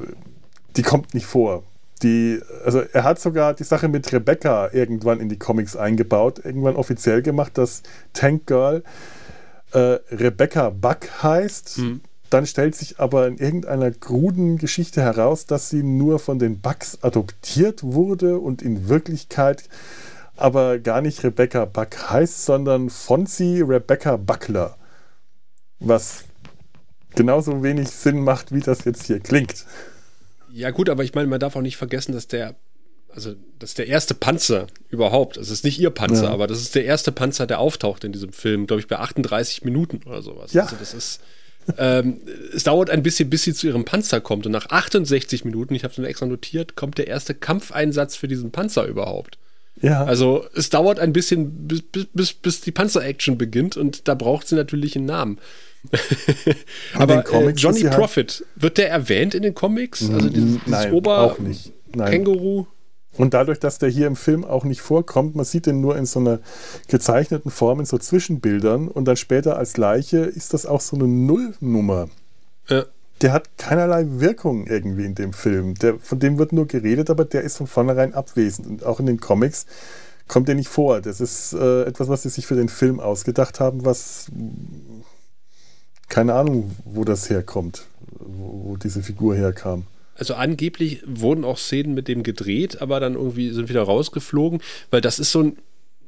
die kommt nicht vor. Die, also er hat sogar die Sache mit Rebecca irgendwann in die Comics eingebaut, irgendwann offiziell gemacht, dass Tank Girl äh, Rebecca Buck heißt. Mhm. Dann stellt sich aber in irgendeiner kruden Geschichte heraus, dass sie nur von den Bucks adoptiert wurde und in Wirklichkeit aber gar nicht Rebecca Buck heißt, sondern Fonzie Rebecca Buckler. Was genauso wenig Sinn macht, wie das jetzt hier klingt. Ja, gut, aber ich meine, man darf auch nicht vergessen, dass der, also, das ist der erste Panzer überhaupt. Es ist nicht ihr Panzer, Ja. aber das ist der erste Panzer, der auftaucht in diesem Film, glaube ich, bei 38 Minuten oder sowas. Ja. Also, das ist. Ähm, es dauert ein bisschen, bis sie zu ihrem Panzer kommt. Und nach 68 Minuten, ich habe es mir extra notiert, kommt der erste Kampfeinsatz für diesen Panzer überhaupt. Ja, Also es dauert ein bisschen, bis, bis, bis, die Panzer-Action beginnt und da braucht sie natürlich einen Namen. <laughs> Aber den Comics äh, Johnny sie halt- Profit, wird der erwähnt in den Comics? Also dieses, dieses nein, Ober auch nicht. Nein. Känguru? Und dadurch, dass der hier im Film auch nicht vorkommt, man sieht den nur in so einer gezeichneten Form, in so Zwischenbildern und dann später als Leiche, ist das auch so eine Nullnummer. Äh, Der hat keinerlei Wirkung irgendwie in dem Film. Der, von dem wird nur geredet, aber der ist von vornherein abwesend. Und auch in den Comics kommt der nicht vor. Das ist äh, etwas, was sie sich für den Film ausgedacht haben, was keine Ahnung, wo das herkommt, wo, wo diese Figur herkam. Also angeblich wurden auch Szenen mit dem gedreht, aber dann irgendwie sind wieder rausgeflogen, weil das ist so ein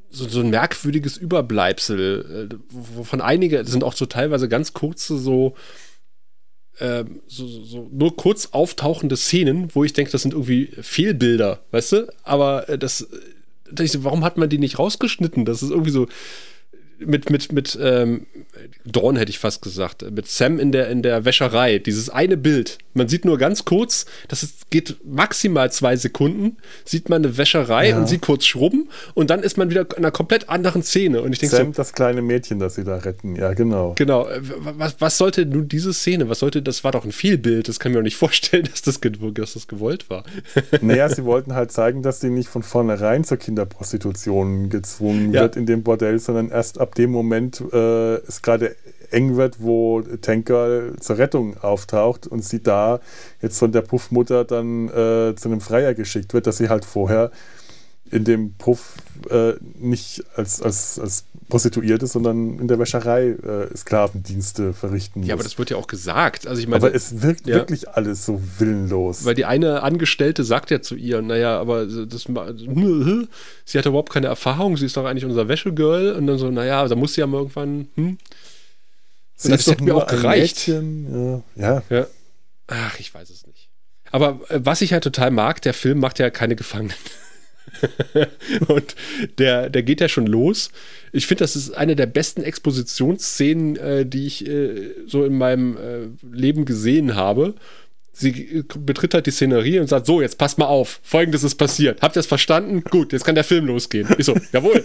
so, so ein merkwürdiges Überbleibsel, äh, wovon einige das sind auch so teilweise ganz kurze so ähm, so, so, nur kurz auftauchende Szenen, wo ich denke, das sind irgendwie Fehlbilder, weißt du? Aber äh, das, da dachte ich so, warum hat man die nicht rausgeschnitten? Das ist irgendwie so mit, mit, mit ähm, Dawn hätte ich fast gesagt, äh, mit Sam in der, in der Wäscherei, dieses eine Bild. Man sieht nur ganz kurz, das ist, geht maximal zwei Sekunden, sieht man eine Wäscherei Ja. und sie kurz schrubben und dann ist man wieder in einer komplett anderen Szene. Und ich denke so, Sam, das kleine Mädchen, das sie da retten. Ja, genau. Genau, äh, was, was sollte nun diese Szene, was sollte, das war doch ein Fehlbild, das kann mir auch nicht <laughs> vorstellen, dass das, dass das gewollt war. <laughs> Naja, sie wollten halt zeigen, dass sie nicht von vornherein zur Kinderprostitution gezwungen Ja. wird in dem Bordell, sondern erst ab dem Moment äh, es gerade eng wird, wo Tanker zur Rettung auftaucht und sie da jetzt von der Puffmutter dann äh, zu einem Freier geschickt wird, dass sie halt vorher in dem Puff äh, nicht als, als, als Prostituierte, sondern in der Wäscherei äh, Sklavendienste verrichten muss. Ja, aber das wird ja auch gesagt. Also ich meine, aber es wirkt Ja. wirklich alles so willenlos. Weil die eine Angestellte sagt ja zu ihr, naja, aber das, sie hatte überhaupt keine Erfahrung, sie ist doch eigentlich unser Wäschegirl und dann so, naja, da muss sie ja mal irgendwann, hm? Sie das ist doch hätte mir auch gereicht. Ja, ja. Ja. Ach, ich weiß es nicht. Aber äh, was ich ja total mag, der Film macht ja keine Gefangenen. <laughs> und der, der geht ja schon los. Ich finde, das ist eine der besten Expositionsszenen, äh, die ich äh, so in meinem äh, Leben gesehen habe. Sie äh, betritt halt die Szenerie und sagt: So, jetzt passt mal auf, folgendes ist passiert. Habt ihr es verstanden? Gut, jetzt kann der Film losgehen. Ich so: Jawohl,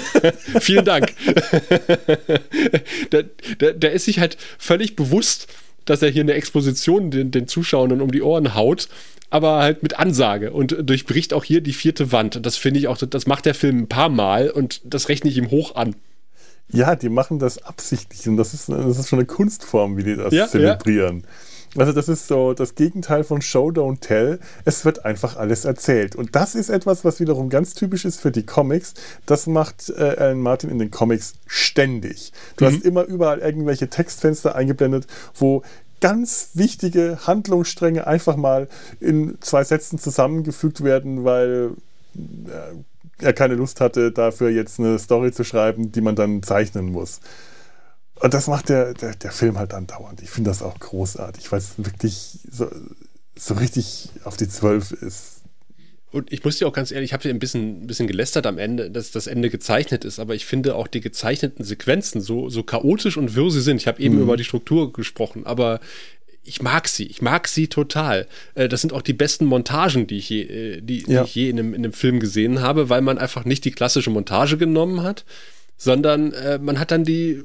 <laughs> vielen Dank. <laughs> der, der, der ist sich halt völlig bewusst, dass er hier eine Exposition den, den Zuschauern um die Ohren haut aber halt mit Ansage und durchbricht auch hier die vierte Wand. Und das finde ich auch, das macht der Film ein paar Mal und das rechne ich ihm hoch an. Ja, die machen das absichtlich und das ist, das ist schon eine Kunstform, wie die das ja, zelebrieren. Ja. Also das ist so das Gegenteil von Show, Don't Tell. Es wird einfach alles erzählt. Und das ist etwas, was wiederum ganz typisch ist für die Comics. Das macht äh, Alan Martin in den Comics ständig. Du mhm. hast immer überall irgendwelche Textfenster eingeblendet, wo ganz wichtige Handlungsstränge einfach mal in zwei Sätzen zusammengefügt werden, weil äh, er keine Lust hatte, dafür jetzt eine Story zu schreiben, die man dann zeichnen muss. Und das macht der, der, der Film halt andauernd. Ich finde das auch großartig, weil es wirklich so, so richtig auf die Zwölf ist. Und ich muss dir auch ganz ehrlich, ich habe dir ein bisschen, ein bisschen gelästert am Ende, dass das Ende gezeichnet ist, aber ich finde auch die gezeichneten Sequenzen, so, so chaotisch und wirr sie sind, ich habe eben mhm. über die Struktur gesprochen, aber ich mag sie, ich mag sie total. Äh, das sind auch die besten Montagen, die ich je, äh, die, ja. die ich je in, einem, in einem Film gesehen habe, weil man einfach nicht die klassische Montage genommen hat, sondern äh, man hat dann die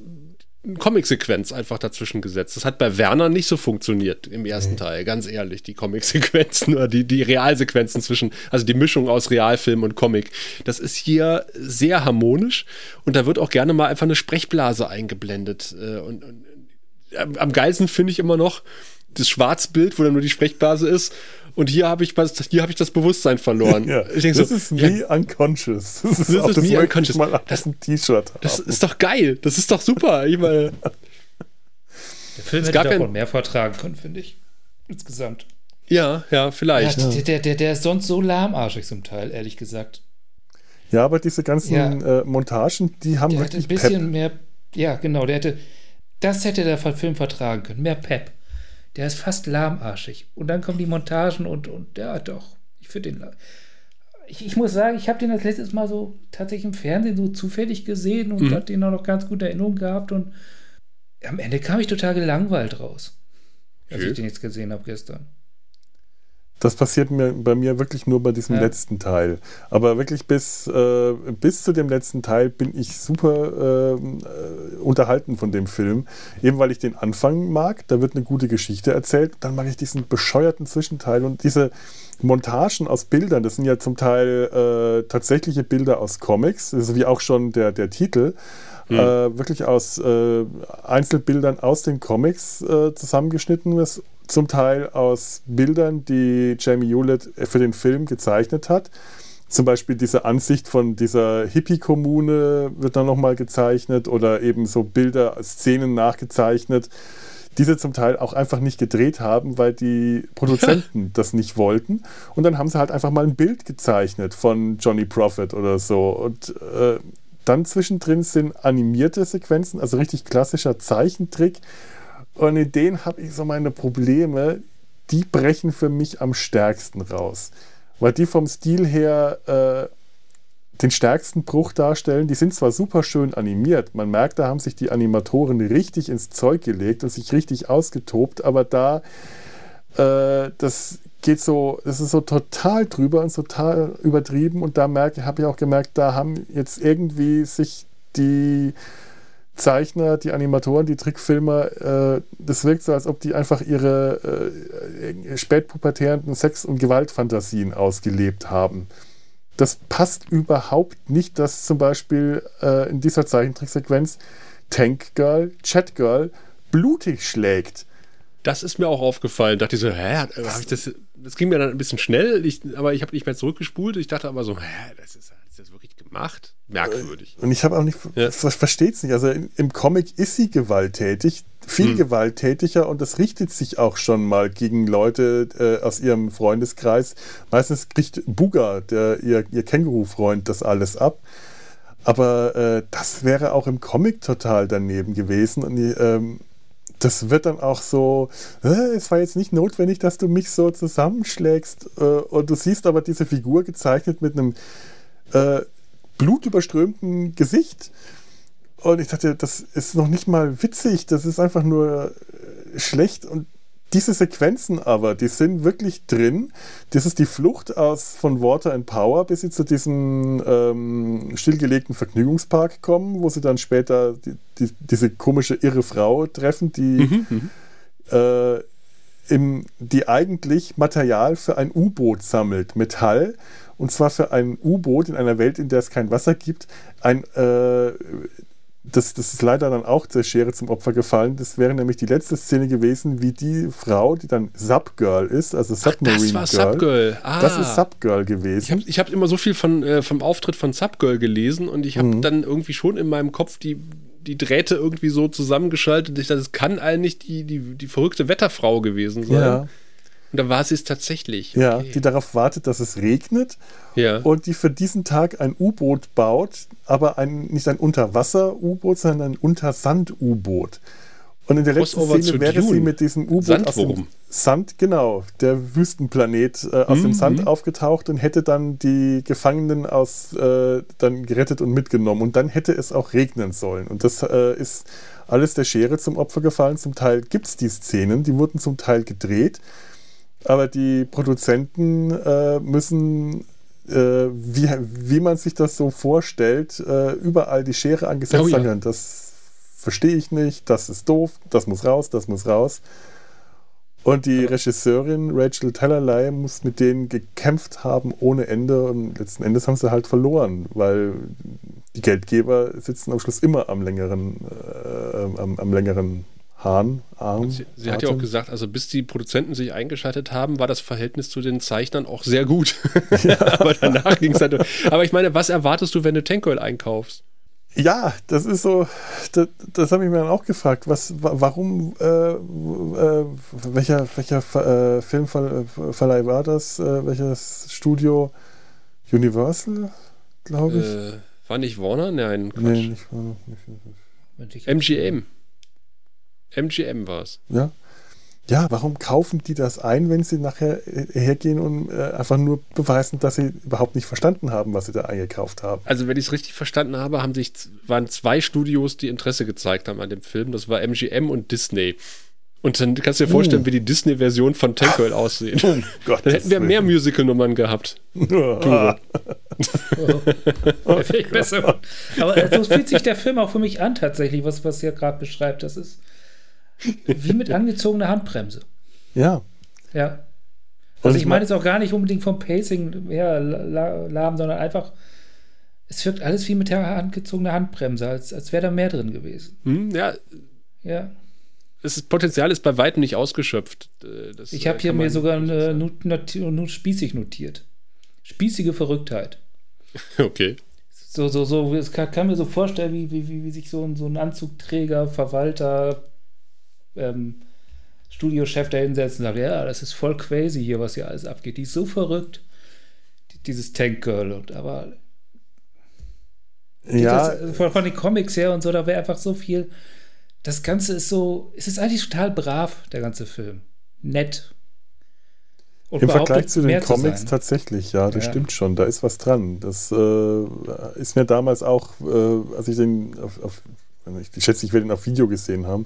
Comic-Sequenz einfach dazwischen gesetzt. Das hat bei Werner nicht so funktioniert im ersten nee. Teil, ganz ehrlich. Die Comic-Sequenzen <laughs> oder die, die Realsequenzen zwischen, also die Mischung aus Realfilm und Comic. Das ist hier sehr harmonisch und da wird auch gerne mal einfach eine Sprechblase eingeblendet. Äh, und, und am geilsten finde ich immer noch das Schwarzbild, wo dann nur die Sprechblase ist und hier habe ich, hier hab ich das Bewusstsein verloren. <laughs> Ja, das so, ist me ja, unconscious. Das ist, das ist das me unconscious. Mal das, ein T-Shirt Das ist doch geil. Das ist doch super. Ich meine, <laughs> der Film hätte davon mehr vertragen können, finde ich. Insgesamt. Ja, ja, vielleicht. Ja, der, der, der ist sonst so lahmarschig zum Teil, ehrlich gesagt. Ja, aber diese ganzen ja. äh, Montagen, die haben der wirklich ein bisschen Pep. mehr. Ja, genau. Der hätte, das hätte der Film vertragen können. Mehr Pep. Der ist fast lahmarschig. Und dann kommen die Montagen und, und ja, doch. Ich finde den. Ich, ich, muss sagen, ich habe den das letztes Mal so tatsächlich im Fernsehen so zufällig gesehen und mhm. hat den auch noch ganz gute Erinnerungen gehabt. Und am Ende kam ich total gelangweilt raus, als ich den jetzt gesehen habe gestern. Das passiert mir bei mir wirklich nur bei diesem ja. letzten Teil. Aber wirklich bis, äh, bis zu dem letzten Teil bin ich super äh, unterhalten von dem Film. Eben weil ich den Anfang mag, da wird eine gute Geschichte erzählt. Dann mag ich diesen bescheuerten Zwischenteil und diese Montagen aus Bildern. Das sind ja zum Teil äh, tatsächliche Bilder aus Comics, so wie auch schon der, der Titel. Mhm. Äh, wirklich aus äh, Einzelbildern aus den Comics äh, zusammengeschnitten ist zum Teil aus Bildern, die Jamie Hewlett für den Film gezeichnet hat. Zum Beispiel diese Ansicht von dieser Hippie-Kommune wird dann nochmal gezeichnet oder eben so Bilder, Szenen nachgezeichnet, diese zum Teil auch einfach nicht gedreht haben, weil die Produzenten das nicht wollten. Und dann haben sie halt einfach mal ein Bild gezeichnet von Johnny Prophet oder so. Und äh, dann zwischendrin sind animierte Sequenzen, also richtig klassischer Zeichentrick, und in denen habe ich so meine Probleme, die brechen für mich am stärksten raus. Weil die vom Stil her äh, den stärksten Bruch darstellen. Die sind zwar super schön animiert, man merkt, da haben sich die Animatoren richtig ins Zeug gelegt und sich richtig ausgetobt, aber da, äh, das geht so, das ist so total drüber und total übertrieben und da habe ich auch gemerkt, da haben jetzt irgendwie sich die Zeichner, die Animatoren, die Trickfilmer, äh, das wirkt so, als ob die einfach ihre äh, spätpubertären Sex- und Gewaltfantasien ausgelebt haben. Das passt überhaupt nicht, dass zum Beispiel äh, in dieser Zeichentricksequenz Tank Girl, Chat Girl blutig schlägt. Das ist mir auch aufgefallen. Dachte ich so, hä, das, das ging mir dann ein bisschen schnell, ich, aber ich habe nicht mehr zurückgespult. Ich dachte aber so, hä, das ist, gemacht? merkwürdig. Und ich habe auch nicht, ja. versteht es nicht. Also im Comic ist sie gewalttätig, viel hm. gewalttätiger und das richtet sich auch schon mal gegen Leute äh, aus ihrem Freundeskreis. Meistens kriegt Buga, der, ihr, ihr Känguru-Freund, das alles ab. Aber äh, das wäre auch im Comic total daneben gewesen. Und die, ähm, das wird dann auch so, äh, es war jetzt nicht notwendig, dass du mich so zusammenschlägst. Äh, und du siehst aber diese Figur gezeichnet mit einem äh, blutüberströmten Gesicht. Und ich dachte, das ist noch nicht mal witzig, das ist einfach nur äh, schlecht. Und diese Sequenzen aber, die sind wirklich drin. Das ist die Flucht aus von Water and Power, bis sie zu diesem ähm, stillgelegten Vergnügungspark kommen, wo sie dann später die, die, diese komische irre Frau treffen, die, mhm, mhm. äh, im, die eigentlich Material für ein U-Boot sammelt, Metall. Und zwar für ein U-Boot in einer Welt, in der es kein Wasser gibt, ein äh, das, das ist leider dann auch der Schere zum Opfer gefallen. Das wäre nämlich die letzte Szene gewesen, wie die Frau, die dann Subgirl ist, also Submarine Ach, das war Girl. Subgirl. Ah. Das ist Subgirl gewesen. Ich habe hab immer so viel von, äh, vom Auftritt von Subgirl gelesen und ich habe mhm. dann irgendwie schon in meinem Kopf die, die Drähte irgendwie so zusammengeschaltet. Ich dachte, das kann eigentlich die, die, die verrückte Wetterfrau gewesen sein. Ja. Und da war sie es tatsächlich. Okay. Ja, die darauf wartet, dass es regnet. Ja. Und die für diesen Tag ein U-Boot baut, aber ein, nicht ein Unterwasser-U-Boot, sondern ein Untersand-U-Boot. Und in der letzten Szene wäre Dune. sie mit diesem U-Boot aus dem Sand, genau, der Wüstenplanet äh, aus mhm. dem Sand aufgetaucht und hätte dann die Gefangenen aus äh, dann gerettet und mitgenommen. Und dann hätte es auch regnen sollen. Und das äh, ist alles der Schere zum Opfer gefallen. Zum Teil gibt es die Szenen, die wurden zum Teil gedreht. Aber die Produzenten äh, müssen, äh, wie, wie man sich das so vorstellt, äh, überall die Schere angesetzt oh, ja. haben. Das verstehe ich nicht, das ist doof, das muss raus, das muss raus. Und die Regisseurin Rachel Tellerlei muss mit denen gekämpft haben ohne Ende und letzten Endes haben sie halt verloren, weil die Geldgeber sitzen am Schluss immer am längeren, äh, am, am längeren Hahn, Arm. Sie, sie hat ja auch gesagt, also bis die Produzenten sich eingeschaltet haben, war das Verhältnis zu den Zeichnern auch sehr gut. <laughs> Ja. <laughs> aber danach ging es halt. Aber ich meine, was erwartest du, wenn du Tankoil einkaufst? Ja, das ist so, das, das habe ich mir dann auch gefragt. Was, warum, äh, äh, welcher, welcher äh, Filmverleih war das? Äh, welches Studio? Universal, glaube ich. Äh, war nicht Warner? Nein, Quatsch. Nee, nicht Warner. Nicht, nicht. MGM. MGM war es. Ja. Ja, warum kaufen die das ein, wenn sie nachher äh, hergehen und äh, einfach nur beweisen, dass sie überhaupt nicht verstanden haben, was sie da eingekauft haben? Also, wenn ich es richtig verstanden habe, haben sich, waren zwei Studios, die Interesse gezeigt haben an dem Film. Das war MGM und Disney. Und dann kannst du dir vorstellen, uh. wie die Disney-Version von Tank Girl aussieht. Oh <laughs> Gott, dann hätten wir mehr Musical-Nummern gehabt. <laughs> <laughs> Oh. oh. besser. Aber so fühlt sich der Film auch für mich an, tatsächlich, was, was ihr gerade beschreibt. Das ist wie mit angezogener Handbremse. Ja. Ja. Also ich meine es auch gar nicht unbedingt vom Pacing her lahm, sondern einfach, es wirkt alles wie mit der angezogener Handbremse, als, als wäre da mehr drin gewesen. Hm, ja. Ja. Das Potenzial ist bei weitem nicht ausgeschöpft. Äh, das ich habe äh, hier mir sogar eine, not, not, not, spießig notiert. Spießige Verrücktheit. <laughs> Okay. So, so, so, es kann, kann mir so vorstellen, wie, wie, wie sich so ein, so ein Anzugträger, Verwalter, ähm, Studiochef da hinsetzt und sagt, ja, das ist voll crazy hier, was hier alles abgeht. Die ist so verrückt, dieses Tank Girl. Und, aber ja. Das, von, von, den Comics her und so, da wäre einfach so viel. Das Ganze ist so, es ist eigentlich total brav, der ganze Film. Nett. Und Im Vergleich zu den Comics zu tatsächlich, ja, das ja. stimmt schon, da ist was dran. Das äh, ist mir damals auch, äh, als ich den auf, auf ich schätze, ich werde ihn auf Video gesehen haben,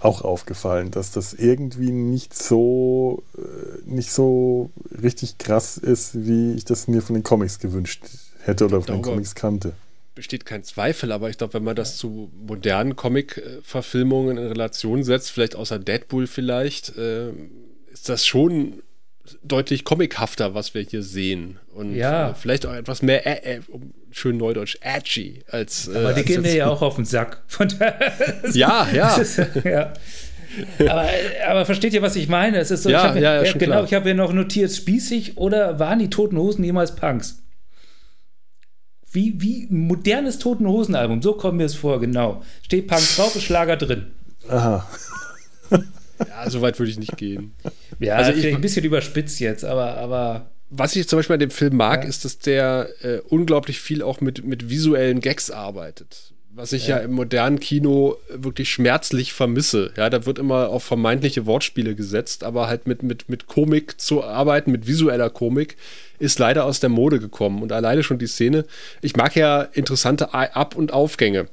auch aufgefallen, dass das irgendwie nicht so, äh, nicht so richtig krass ist, wie ich das mir von den Comics gewünscht hätte oder von den Comics kannte. Besteht kein Zweifel, aber ich glaube, wenn man das zu modernen Comic-Verfilmungen in Relation setzt, vielleicht außer Deadpool vielleicht, äh, ist das schon deutlich comichafter, was wir hier sehen. Und ja. äh, vielleicht auch etwas mehr, äh, äh, schön neudeutsch, edgy als. Aber die als gehen mir ja auch auf den Sack. <laughs> Von ja, ja. <laughs> Ist, ja. Aber, aber, versteht ihr, was ich meine? Es ist so, ja, ich habe ja, ja, genau, ich habe hier noch notiert, spießig oder waren die Toten Hosen jemals Punks? Wie, wie ein modernes Toten Hosen-Album, so kommen wir es vor, genau. Steht Punk drauf, ist Schlager drin. Aha. <laughs> Ja, so weit würde ich nicht gehen. Ja, also ich, ein bisschen überspitzt jetzt, aber, aber. Was ich zum Beispiel an dem Film mag, ja. ist, dass der äh, unglaublich viel auch mit, mit visuellen Gags arbeitet. was ich ja. ja. im modernen Kino wirklich schmerzlich vermisse. Ja, da wird immer auf vermeintliche Wortspiele gesetzt, aber halt mit, mit, mit Komik zu arbeiten, mit visueller Komik, ist leider aus der Mode gekommen. Und alleine schon die Szene, ich mag ja interessante Ab- und Aufgänge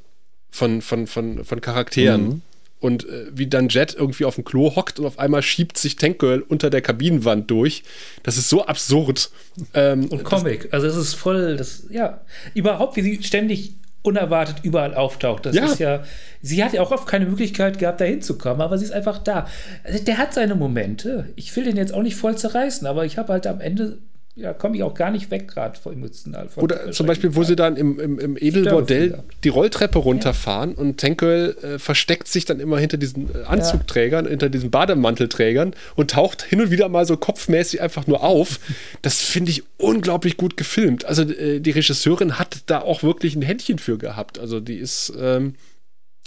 von, von, von, von Charakteren. Mhm. Und äh, wie dann Jet irgendwie auf dem Klo hockt und auf einmal schiebt sich Tank Girl unter der Kabinenwand durch. Das ist so absurd. Ähm, und Comic. Also es ist voll, das, ja, überhaupt, wie sie ständig unerwartet überall auftaucht. Das ja. ist ja, sie hat ja auch oft keine Möglichkeit gehabt, da hinzukommen, aber sie ist einfach da. Also der hat seine Momente. Ich will den jetzt auch nicht voll zerreißen, aber ich habe halt am Ende ja, komme ich auch gar nicht weg, gerade vor emotional. Oder zum Beispiel, wo sie dann im, im, im Edelbordell die Rolltreppe runterfahren ja. und Tankwell äh, versteckt sich dann immer hinter diesen äh, Anzugträgern, ja. hinter diesen Bademantelträgern und taucht hin und wieder mal so kopfmäßig einfach nur auf. Das finde ich unglaublich gut gefilmt. Also äh, die Regisseurin hat da auch wirklich ein Händchen für gehabt. Also die ist, ähm,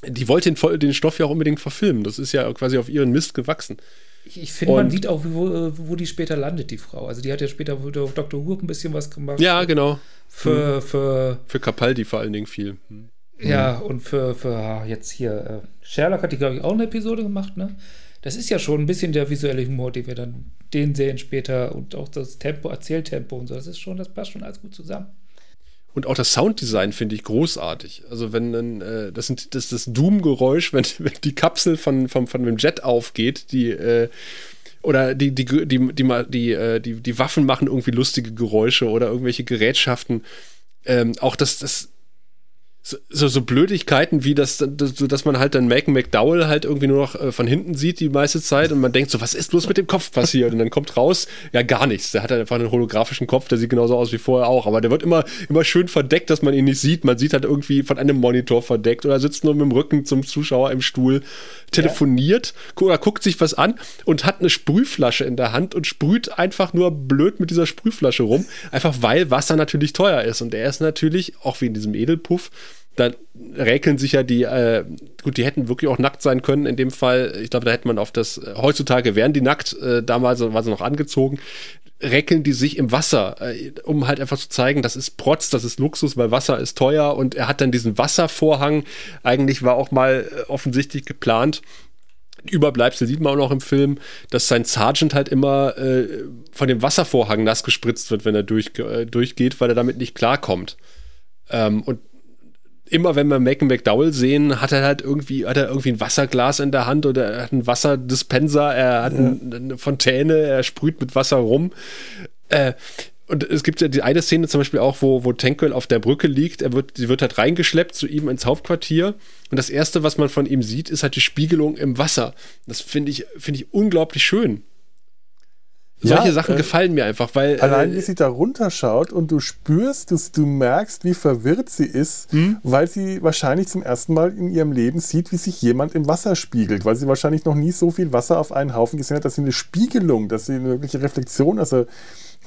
die wollte den, den Stoff ja auch unbedingt verfilmen. Das ist ja quasi auf ihren Mist gewachsen. Ich, ich finde, man sieht auch, wo, wo die später landet, die Frau. Also die hat ja später auf Dr. Who ein bisschen was gemacht. Ja, genau. Für, für, für Capaldi vor allen Dingen viel. Hm. Ja, und für, für jetzt hier, äh, Sherlock hat die, glaube ich, auch eine Episode gemacht, ne? Das ist ja schon ein bisschen der visuelle Humor, den wir dann den sehen später und auch das Tempo, Erzähltempo und so. Das ist schon, das passt schon alles gut zusammen. Und auch das Sounddesign finde ich großartig. Also wenn dann, äh, das sind das, das Doom-Geräusch, <laughs> wenn, wenn die Kapsel von, von, von dem Jet aufgeht, die äh, oder die, die, die, die, die, äh, die, die Waffen machen irgendwie lustige Geräusche oder irgendwelche Gerätschaften. Ähm, auch das, das, so, so Blödigkeiten wie das, das, dass man halt dann Macon McDowell halt irgendwie nur noch äh, von hinten sieht die meiste Zeit und man denkt so, was ist bloß mit dem Kopf passiert? Und dann kommt raus, ja gar nichts. Der hat halt einfach einen holographischen Kopf, der sieht genauso aus wie vorher auch, aber der wird immer, immer schön verdeckt, dass man ihn nicht sieht. Man sieht halt irgendwie von einem Monitor verdeckt oder sitzt nur mit dem Rücken zum Zuschauer im Stuhl, telefoniert ja. oder guckt sich was an und hat eine Sprühflasche in der Hand und sprüht einfach nur blöd mit dieser Sprühflasche rum, einfach weil Wasser natürlich teuer ist und er ist natürlich, auch wie in diesem Edelpuff, da räkeln sich ja die, äh, gut, die hätten wirklich auch nackt sein können in dem Fall. Ich glaube, da hätte man auf das, äh, heutzutage wären die nackt, äh, damals war sie noch angezogen, räkeln die sich im Wasser, äh, um halt einfach zu zeigen, das ist Protz, das ist Luxus, weil Wasser ist teuer und er hat dann diesen Wasservorhang, eigentlich war auch mal äh, offensichtlich geplant, Überbleibsel sieht man auch noch im Film, dass sein Sergeant halt immer äh, von dem Wasservorhang nass gespritzt wird, wenn er durch, äh, durchgeht, weil er damit nicht klarkommt. Ähm, und immer wenn wir Macon McDowell sehen, hat er halt irgendwie, hat er irgendwie ein Wasserglas in der Hand oder er hat einen Wasserdispenser, er hat ja. eine Fontäne, er sprüht mit Wasser rum. Äh, und es gibt ja die eine Szene zum Beispiel auch, wo, wo Tankwell auf der Brücke liegt. Er wird, sie wird halt reingeschleppt zu ihm ins Hauptquartier. Und das erste, was man von ihm sieht, ist halt die Spiegelung im Wasser. Das finde ich, finde ich unglaublich schön. Solche ja, Sachen äh, gefallen mir einfach, weil. Allein wie sie da runterschaut und du spürst, du, du merkst, wie verwirrt sie ist, hm? weil sie wahrscheinlich zum ersten Mal in ihrem Leben sieht, wie sich jemand im Wasser spiegelt, weil sie wahrscheinlich noch nie so viel Wasser auf einen Haufen gesehen hat, dass sie eine Spiegelung, dass sie eine wirkliche Reflexion, also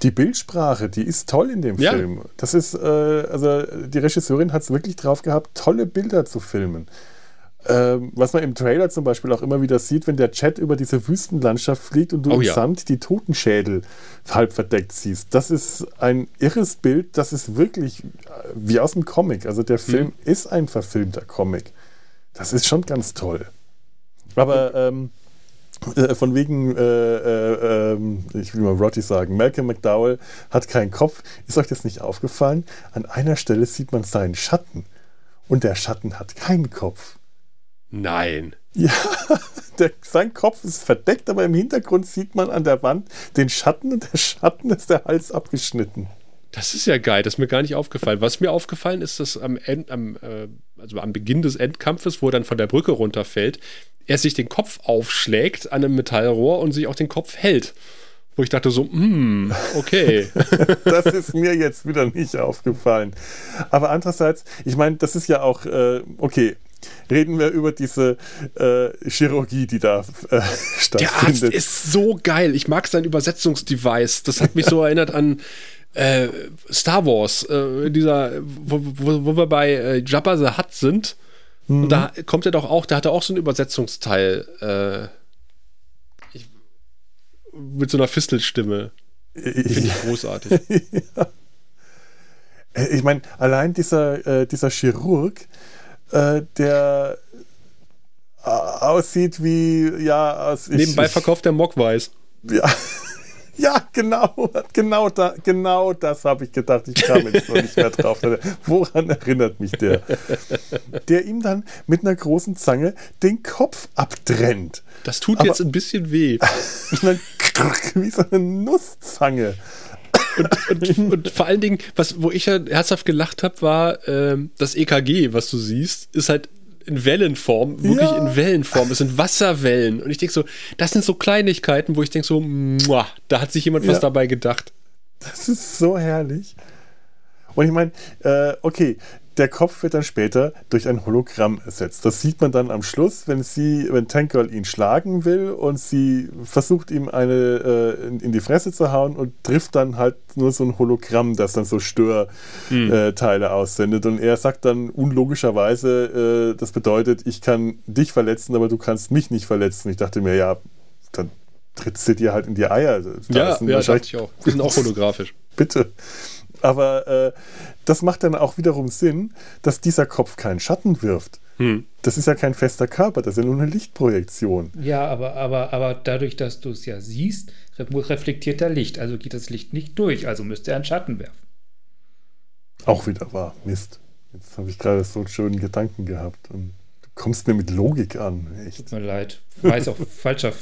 die Bildsprache, die ist toll in dem ja. Film. Das ist, äh, also die Regisseurin hat es wirklich drauf gehabt, tolle Bilder zu filmen. Ähm, was man im Trailer zum Beispiel auch immer wieder sieht, wenn der Chat über diese Wüstenlandschaft fliegt und du oh, im ja. Sand die Totenschädel halb verdeckt siehst. Das ist ein irres Bild, das ist wirklich äh, wie aus dem Comic. Also der Film mhm. ist ein verfilmter Comic. Das ist schon ganz toll. Aber ähm, äh, von wegen, äh, äh, ähm, ich will mal Rotti sagen, Malcolm McDowell hat keinen Kopf. Ist euch das nicht aufgefallen? An einer Stelle sieht man seinen Schatten und der Schatten hat keinen Kopf. Nein. Ja, <laughs> der, sein Kopf ist verdeckt, aber im Hintergrund sieht man an der Wand den Schatten und der Schatten ist der Hals abgeschnitten. Das ist ja geil, das ist mir gar nicht aufgefallen. Was mir aufgefallen ist, dass am, End, am, äh, also am Beginn des Endkampfes, wo er dann von der Brücke runterfällt, er sich den Kopf aufschlägt an einem Metallrohr und sich auch den Kopf hält. Wo ich dachte so, hm, okay. <laughs> das <laughs> ist mir jetzt wieder nicht aufgefallen. Aber andererseits, ich meine, das ist ja auch, äh, okay, reden wir über diese äh, Chirurgie, die da äh, stattfindet. <laughs> Der Arzt ist so geil. Ich mag sein Übersetzungsdevice. Das hat mich so <laughs> erinnert an äh, Star Wars, äh, dieser, wo, wo, wo, wir bei äh, Jabba the Hutt sind. Mhm. Und da kommt er doch auch, da hat er auch so ein Übersetzungsteil. Äh, ich, mit so einer Fistelstimme. Finde ich großartig. <laughs> ja. Ich meine, allein dieser, dieser Chirurg, äh, der äh, aussieht wie, ja, aus. Nebenbei verkauft der Mogwais. Ja. <laughs> Ja, genau, genau, da, genau das habe ich gedacht. Ich kam jetzt noch nicht mehr drauf. Woran erinnert mich der? Der ihm dann mit einer großen Zange den Kopf abtrennt. Das tut Aber, jetzt ein bisschen weh. <laughs> wie so eine Nusszange. Und, und, und, vor allen Dingen, was, wo ich ja herzhaft gelacht habe, war äh, das EKG, was du siehst, ist halt in Wellenform, wirklich ja. in Wellenform. Es sind Wasserwellen. Und ich denke so, das sind so Kleinigkeiten, wo ich denke so, muah, da hat sich jemand ja. was dabei gedacht. Das ist so herrlich. Und ich meine, äh, okay, der Kopf wird dann später durch ein Hologramm ersetzt. Das sieht man dann am Schluss, wenn sie, wenn Tank Girl ihn schlagen will und sie versucht ihm eine äh, in, in, die Fresse zu hauen und trifft dann halt nur so ein Hologramm, das dann so Störteile hm. äh, aussendet. Und er sagt dann unlogischerweise, äh, das bedeutet, ich kann dich verletzen, aber du kannst mich nicht verletzen. Ich dachte mir, ja, dann trittst du dir halt in die Eier. Da ja, ja dachte ich auch. Die sind auch <laughs> holographisch. Bitte. Aber äh, das macht dann auch wiederum Sinn, dass dieser Kopf keinen Schatten wirft. Hm. Das ist ja kein fester Körper, das ist ja nur eine Lichtprojektion. Ja, aber, aber, aber dadurch, dass du es ja siehst, reflektiert er Licht. Also geht das Licht nicht durch, also müsste er einen Schatten werfen. Auch wieder wahr. Mist. Jetzt habe ich gerade so einen schönen Gedanken gehabt. Und du kommst mir mit Logik an. Echt. Tut mir leid. Weiß auch <laughs> falscher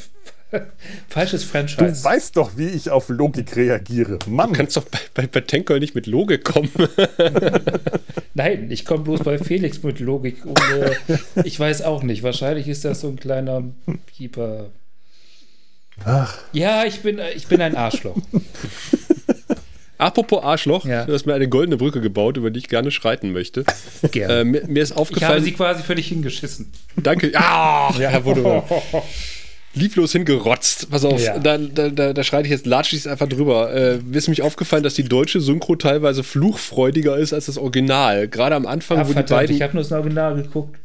<laughs> Falsches Franchise. Du weißt doch, wie ich auf Logik reagiere. Mann. Du kannst doch bei, bei, bei Tanker nicht mit Logik kommen. <laughs> Nein, ich komme bloß bei Felix mit Logik. Und, äh, ich weiß auch nicht. Wahrscheinlich ist das so ein kleiner Keeper. Ach. Ja, ich bin, ich bin ein Arschloch. <laughs> Apropos Arschloch, ja. du hast mir eine goldene Brücke gebaut, über die ich gerne schreiten möchte. Gerne. Äh, mir, mir, ist aufgefallen. Ich habe sie quasi für dich hingeschissen. Danke. Ah, ja, wunderbar lieblos hingerotzt. Pass auf, ja. da, da, da, da schreite ich jetzt, latsche ich es einfach drüber. Äh, ist mich aufgefallen, dass die deutsche Synchro teilweise fluchfreudiger ist als das Original. Gerade am Anfang, Ach, wo verdammt, die beiden. Ich habe nur das Original geguckt.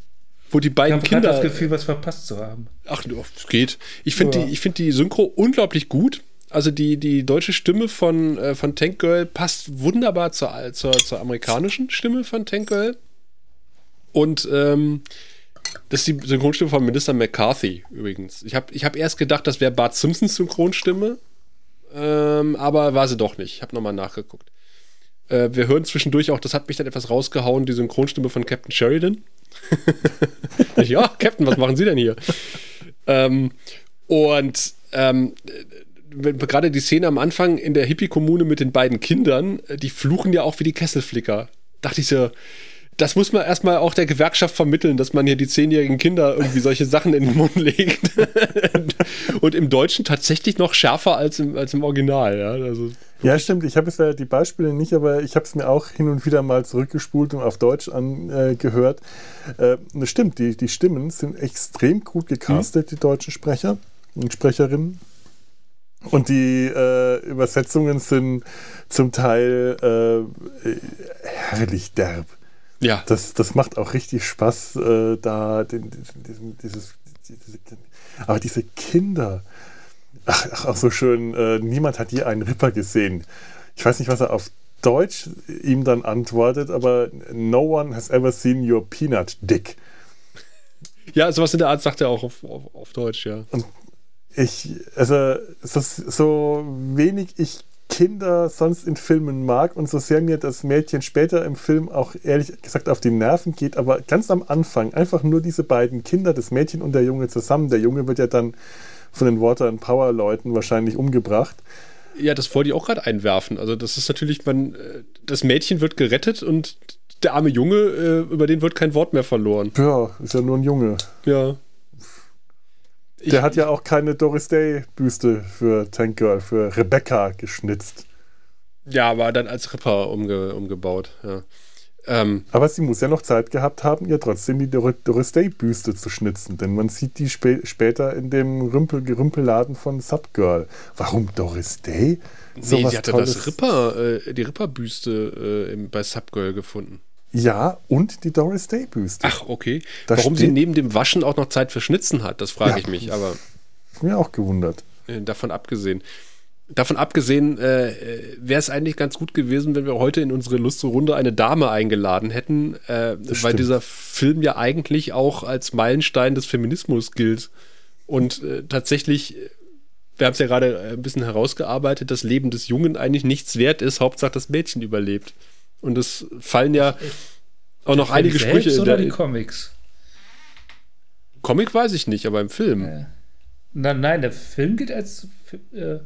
Wo die beiden ich Kinder. Ich habe das Gefühl, was verpasst zu haben. Ach, es geht. Ich finde ja. die, find die Synchro unglaublich gut. Also die, die deutsche Stimme von, äh, von Tank Girl passt wunderbar zur, zur, zur amerikanischen Stimme von Tank Girl. Und ähm, das ist die Synchronstimme von Minister McCarthy übrigens. Ich habe ich hab erst gedacht, das wäre Bart Simpsons Synchronstimme, ähm, aber war sie doch nicht. Ich habe nochmal nachgeguckt. Äh, wir hören zwischendurch auch, das hat mich dann etwas rausgehauen, die Synchronstimme von Captain Sheridan. <laughs> ja, Captain, was machen Sie denn hier? ähm, und ähm, gerade die Szene am Anfang in der Hippie-Kommune mit den beiden Kindern, die fluchen ja auch wie die Kesselflicker. Dachte ich so, das muss man erstmal auch der Gewerkschaft vermitteln, dass man hier die zehnjährigen Kinder irgendwie solche Sachen in den Mund legt. <laughs> und im Deutschen tatsächlich noch schärfer als im, als im Original. Ja, also, ja stimmt. Ich habe jetzt ja die Beispiele nicht, aber ich habe es mir auch hin und wieder mal zurückgespult und auf Deutsch angehört. Äh, das stimmt, die, die Stimmen sind extrem gut gecastet, mhm. die deutschen Sprecher und Sprecherinnen. Und die äh, Übersetzungen sind zum Teil äh, herrlich derb. Ja. Das, das macht auch richtig Spaß, äh, da den, diesen, dieses, diese, aber diese Kinder, ach, ach auch so schön, äh, niemand hat je einen Ripper gesehen. Ich weiß nicht, was er auf Deutsch ihm dann antwortet, aber no one has ever seen your peanut dick. Ja, sowas in der Art sagt er auch auf, auf, auf Deutsch, ja. Und ich, also, so, so wenig ich Kinder sonst in Filmen mag und so sehr mir das Mädchen später im Film auch ehrlich gesagt auf die Nerven geht, aber ganz am Anfang einfach nur diese beiden Kinder, das Mädchen und der Junge zusammen. Der Junge wird ja dann von den Water and Power Leuten wahrscheinlich umgebracht. Ja, das wollte ich auch gerade einwerfen. Also das ist natürlich, man, äh, das Mädchen wird gerettet und der arme Junge, äh, über den wird kein Wort mehr verloren. Ja, ist ja nur ein Junge. Ja. Der ich, hat ja auch keine Doris Day-Büste für Tank Girl, für Rebecca geschnitzt. Ja, aber dann als Ripper umge umgebaut, ja. Ähm, aber sie muss ja noch Zeit gehabt haben, ihr trotzdem die Dor Doris Day-Büste zu schnitzen, denn man sieht die spä später in dem Rümpel Gerümpelladen von Subgirl. Warum Doris Day? So nee, sie hatte Tolles. das Ripper, äh, die Ripper-Büste äh, bei Subgirl gefunden. Ja, und die Doris Day Büste. Ach, okay. Da Warum sie neben dem Waschen auch noch Zeit für Schnitzen hat, das frage ja, ich mich. Aber mir auch gewundert. Äh, davon abgesehen. davon abgesehen, äh, wäre es eigentlich ganz gut gewesen, wenn wir heute in unsere lustige Runde eine Dame eingeladen hätten, äh, weil stimmt. dieser Film ja eigentlich auch als Meilenstein des Feminismus gilt. Und äh, tatsächlich, wir haben es ja gerade äh, ein bisschen herausgearbeitet, das Leben des Jungen eigentlich nichts wert ist, Hauptsache das Mädchen überlebt. Und es fallen ja auch noch einige Sprüche selbst in oder der die Comics? Comic weiß ich nicht, aber im Film. Ja. Na, nein, der Film gilt als. Äh,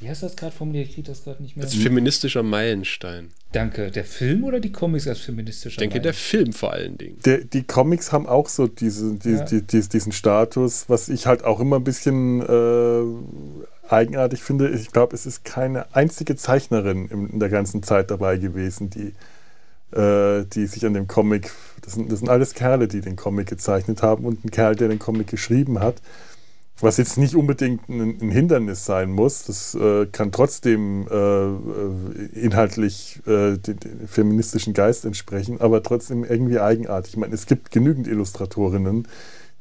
wie heißt das gerade formuliert? Ich kriege das gerade nicht mehr. Als feministischer Meilenstein. Danke. Der Film oder die Comics als feministischer Ich denke, der Film vor allen Dingen. Der, die Comics haben auch so diese, die, Ja. die, die, diesen Status, was ich halt auch immer ein bisschen äh, eigenartig finde. Ich glaube, es ist keine einzige Zeichnerin in, der ganzen Zeit dabei gewesen, die, äh, die sich an dem Comic, das sind, das sind alles Kerle, die den Comic gezeichnet haben und ein Kerl, der den Comic geschrieben hat. Was jetzt nicht unbedingt ein, ein Hindernis sein muss, das äh, kann trotzdem äh, äh, inhaltlich äh, den feministischen Geist entsprechen, aber trotzdem irgendwie eigenartig. Ich meine, es gibt genügend Illustratorinnen,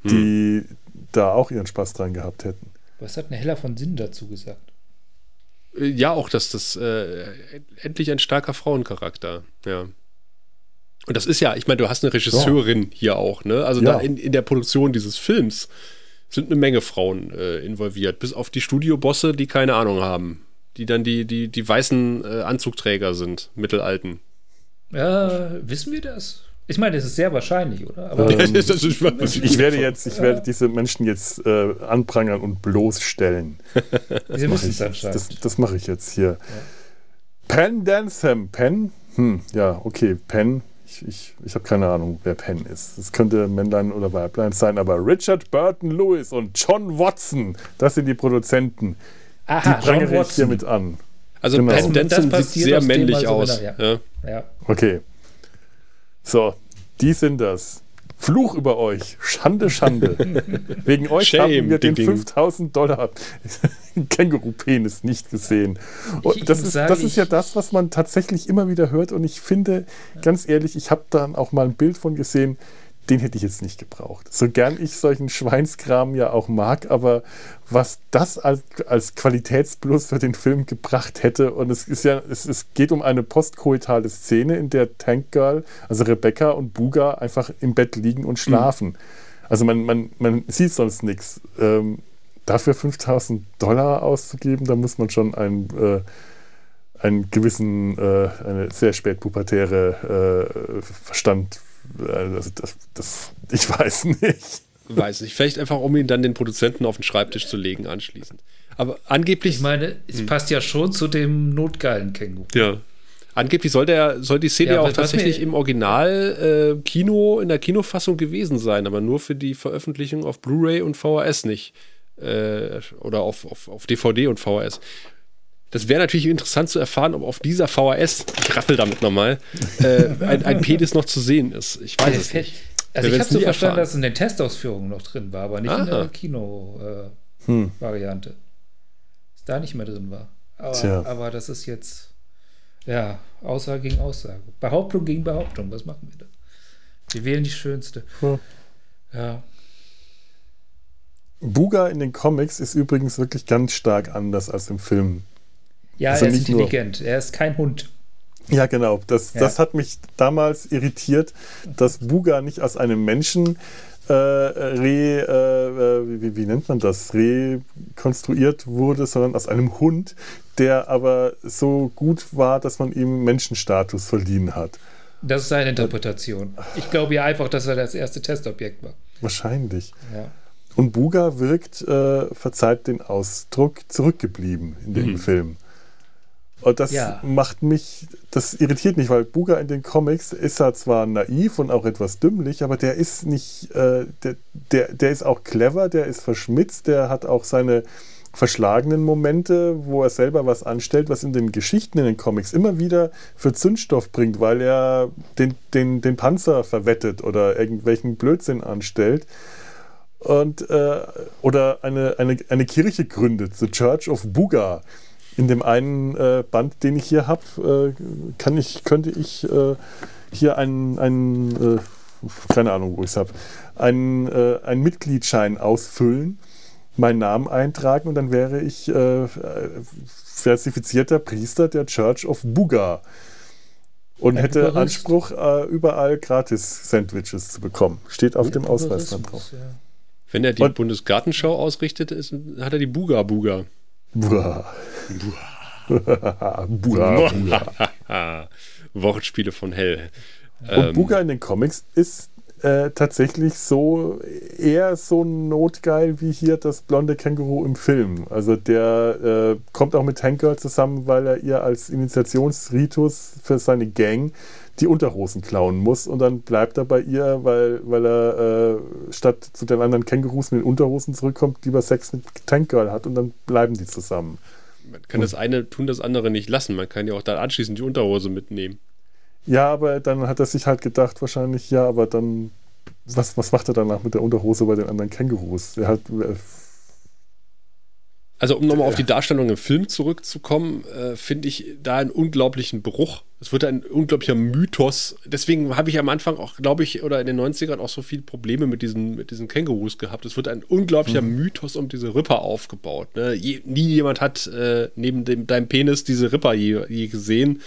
die da auch ihren Spaß dran gehabt hätten. Was hat eine Heller von Sinn dazu gesagt? Äh, Ja, auch, dass das äh, endlich ein starker Frauencharakter, ja. Und das ist ja, ich meine, du hast eine Regisseurin hier auch, ne? Also Ja. in, in der Produktion dieses Films sind eine Menge Frauen äh, involviert, bis auf die Studiobosse, die keine Ahnung haben. Die dann die, die, die weißen äh, Anzugträger sind, mittelalten. Ja, wissen wir das? Ich meine, das ist sehr wahrscheinlich, oder? Aber Ähm, <laughs> Ich werde jetzt, ich werde diese Menschen jetzt äh, anprangern und bloßstellen. <laughs> Mach wissen ich es anscheinend. Das, das mache ich jetzt hier. Penn Dantham. Penn? Hm, ja, okay, Penn. Ich, ich, ich habe keine Ahnung, wer Penn ist. Es könnte Männlein oder Weiblein sein, aber Richard Burton Lewis und John Watson, das sind die Produzenten. Die Aha, John prangere ich Watson. hiermit an. Also Genau. Das Denson sieht sehr aus männlich aus. wenn er- Ja. Ja. Okay. So, die sind das. Fluch über euch. Schande, Schande. <laughs> Wegen euch Shame, haben wir den ding, ding. 5000 Dollar <laughs> Känguru-Penis nicht gesehen. Und das, ist, das ist ja das, was man tatsächlich immer wieder hört. Und ich finde, ganz ehrlich, ich habe dann auch mal ein Bild von gesehen, den hätte ich jetzt nicht gebraucht. So gern ich solchen Schweinskram ja auch mag, aber was das als, als Qualitätsplus für den Film gebracht hätte, und es ist ja, es, es geht um eine postkoitale Szene, in der Tank Girl, also Rebecca und Buga einfach im Bett liegen und schlafen. Also man, man, man sieht sonst nichts. Ähm, dafür 5000 Dollar auszugeben, da muss man schon ein äh, einen gewissen, äh, eine sehr spätpubertäre äh, Verstand, äh, also das, das, ich weiß nicht. Weiß nicht. Vielleicht einfach, um ihn dann den Produzenten auf den Schreibtisch zu legen anschließend. Aber angeblich. Ich meine, es Hm. passt ja schon zu dem notgeilen Känguru. Ja. Angeblich soll, der, soll die Szene Ja, ja, auch tatsächlich im Original äh, Kino, in der Kinofassung gewesen sein, aber nur für die Veröffentlichung auf Blu-ray und VHS nicht. Äh, oder auf, auf, auf DVD und VHS. Das wäre natürlich interessant zu erfahren, ob auf dieser VHS, ich raffel damit nochmal, äh, ein, ein Penis noch zu sehen ist. Ich weiß es nicht. Also ich habe so verstanden, erfahren. dass es in den Testausführungen noch drin war, aber nicht in Aha. der Kino-Variante. Dass da nicht mehr drin war. Aber, Tja. aber das ist jetzt, ja, Aussage gegen Aussage. Behauptung gegen Behauptung. Was machen wir da? Wir wählen die schönste. Ja. Ja. Buga in den Comics ist übrigens wirklich ganz stark anders als im Film. Ja, Also er ist nicht nur- intelligent. Er ist kein Hund. Ja, genau. Das, Ja. das hat mich damals irritiert, dass Buga nicht aus einem Menschen äh, re, äh, äh, wie, wie nennt man das, rekonstruiert wurde, sondern aus einem Hund, der aber so gut war, dass man ihm Menschenstatus verliehen hat. Das ist seine Interpretation. Ich glaube ja einfach, dass er das erste Testobjekt war. Wahrscheinlich. Ja. Und Buga wirkt, äh, verzeiht den Ausdruck, zurückgeblieben in dem Film. Und das Ja. macht mich, das irritiert mich, weil Buga in den Comics ist er zwar naiv und auch etwas dümmlich, aber der ist nicht, äh, der, der, der ist auch clever, der ist verschmitzt, der hat auch seine verschlagenen Momente, wo er selber was anstellt, was in den Geschichten in den Comics immer wieder für Zündstoff bringt, weil er den, den, den Panzer verwettet oder irgendwelchen Blödsinn anstellt und äh, oder eine, eine, eine Kirche gründet, The Church of Buga. In dem einen äh, Band, den ich hier habe, äh, kann ich, könnte ich äh, hier einen, einen äh, keine Ahnung, wo ich es habe, einen, äh, einen Mitgliedschein ausfüllen. meinen Namen eintragen und dann wäre ich äh, versifizierter Priester der Church of Buga und Ein hätte Bukarest. Anspruch, äh, überall Gratis-Sandwiches zu bekommen. Steht auf dem Ausweis dann drauf. Ja. Wenn er die Und- Bundesgartenschau ausrichtet, ist, hat er die Buga Buga. Buah. Buah, Buah. <laughs> Wortspiele von Hell. Und Buga in den Comics ist äh, tatsächlich so eher so notgeil wie hier das blonde Känguru im Film. Also der äh, kommt auch mit Tank Girl zusammen, weil er ihr als Initiationsritus für seine Gang die Unterhosen klauen muss und dann bleibt er bei ihr, weil, weil er äh, statt zu den anderen Kängurus mit den Unterhosen zurückkommt, lieber Sex mit Tank Girl hat und dann bleiben die zusammen. Man kann das eine tun, das andere nicht lassen. Man kann ja auch dann anschließend die Unterhose mitnehmen. Ja, aber dann hat er sich halt gedacht, wahrscheinlich, ja, aber dann, was, was macht er danach mit der Unterhose bei den anderen Kängurus? Er hat, äh, Also um nochmal auf die Darstellung im Film zurückzukommen, äh, finde ich da einen unglaublichen Bruch. Es wird ein unglaublicher Mythos. Deswegen habe ich am Anfang auch, glaube ich, oder in den 90ern auch so viele Probleme mit diesen, mit diesen Kängurus gehabt. Es wird ein unglaublicher Mythos um diese Ripper aufgebaut. Ne? Je, nie jemand hat äh, neben dem, deinem Penis diese Ripper je, je gesehen.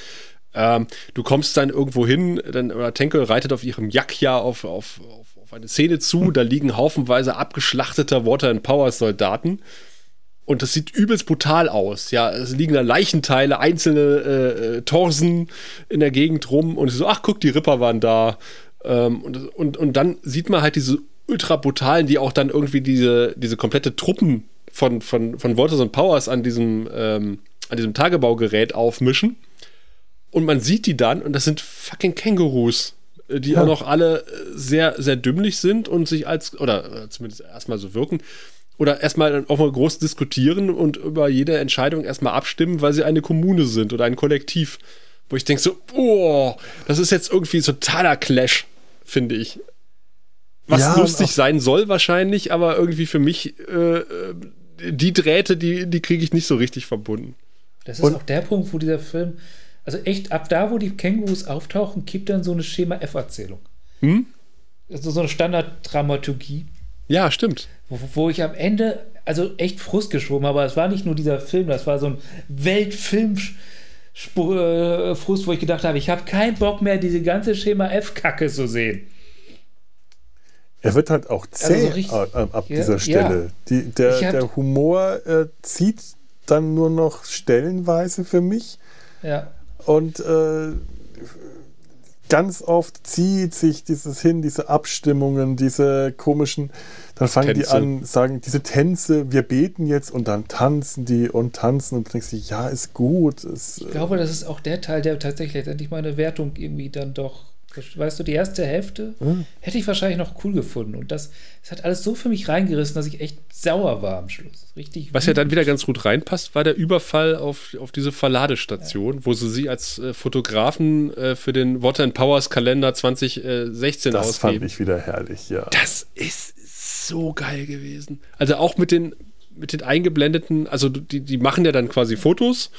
Ähm, du kommst dann irgendwo hin, dann, oder Tenkel reitet auf ihrem Jakja auf, auf, auf, auf eine Szene zu, da liegen haufenweise abgeschlachteter Water and Power Soldaten. Und das sieht übelst brutal aus. Ja, es liegen da Leichenteile, einzelne äh, äh, Torsen in der Gegend rum und so, ach guck, die Ripper waren da. Ähm, und, und, und dann sieht man halt diese ultra brutalen, die auch dann irgendwie diese, diese komplette Truppen von, von, von Waters und Powers an diesem, ähm, an diesem Tagebaugerät aufmischen. Und man sieht die dann und das sind fucking Kängurus, äh, die Ja. auch noch alle äh, sehr, sehr dümmlich sind und sich als, oder zumindest erstmal so wirken, oder erstmal auch mal groß diskutieren und über jede Entscheidung erstmal abstimmen, weil sie eine Kommune sind oder ein Kollektiv. Wo ich denke so, oh, das ist jetzt irgendwie totaler Clash, finde ich. Was Ja, lustig sein soll wahrscheinlich, aber irgendwie für mich, äh, äh, die Drähte, die, die kriege ich nicht so richtig verbunden. Das ist Und- auch der Punkt, wo dieser Film, also echt, ab da, wo die Kängurus auftauchen, kippt dann so eine Schema-F-Erzählung. Hm? Also so eine Standarddramaturgie, Ja, stimmt. wo, wo ich am Ende, also echt Frust geschoben habe, aber es war nicht nur dieser Film, das war so ein Weltfilm. Frust, wo ich gedacht habe, ich habe keinen Bock mehr, diese ganze Schema F-Kacke zu sehen. er wird halt auch zäh Also so richtig- ab, ab Ja, dieser Stelle. Die, der, hab- der Humor äh, zieht dann nur noch stellenweise für mich. Ja. Und äh, ganz oft zieht sich dieses hin, diese Abstimmungen, diese komischen, dann fangen die Tänze. an, sagen diese Tänze, wir beten jetzt und dann tanzen die und tanzen und du denkst dir, ja, ist gut. Ist, Ich glaube, das ist auch der Teil, der tatsächlich letztendlich meine Wertung irgendwie dann doch. Weißt du, die erste Hälfte hätte ich wahrscheinlich noch cool gefunden. Und das, das hat alles so für mich reingerissen, dass ich echt sauer war am Schluss. Richtig. Was ja dann wieder ganz gut reinpasst, war der Überfall auf, auf diese Verladestation, wo sie sie als äh, Fotografen äh, für den Water and Powers Kalender 2016 das fand ausgeben. ich wieder herrlich, ja. Das ist so geil gewesen. Also auch mit den, mit den eingeblendeten, also die, die machen ja dann quasi Fotos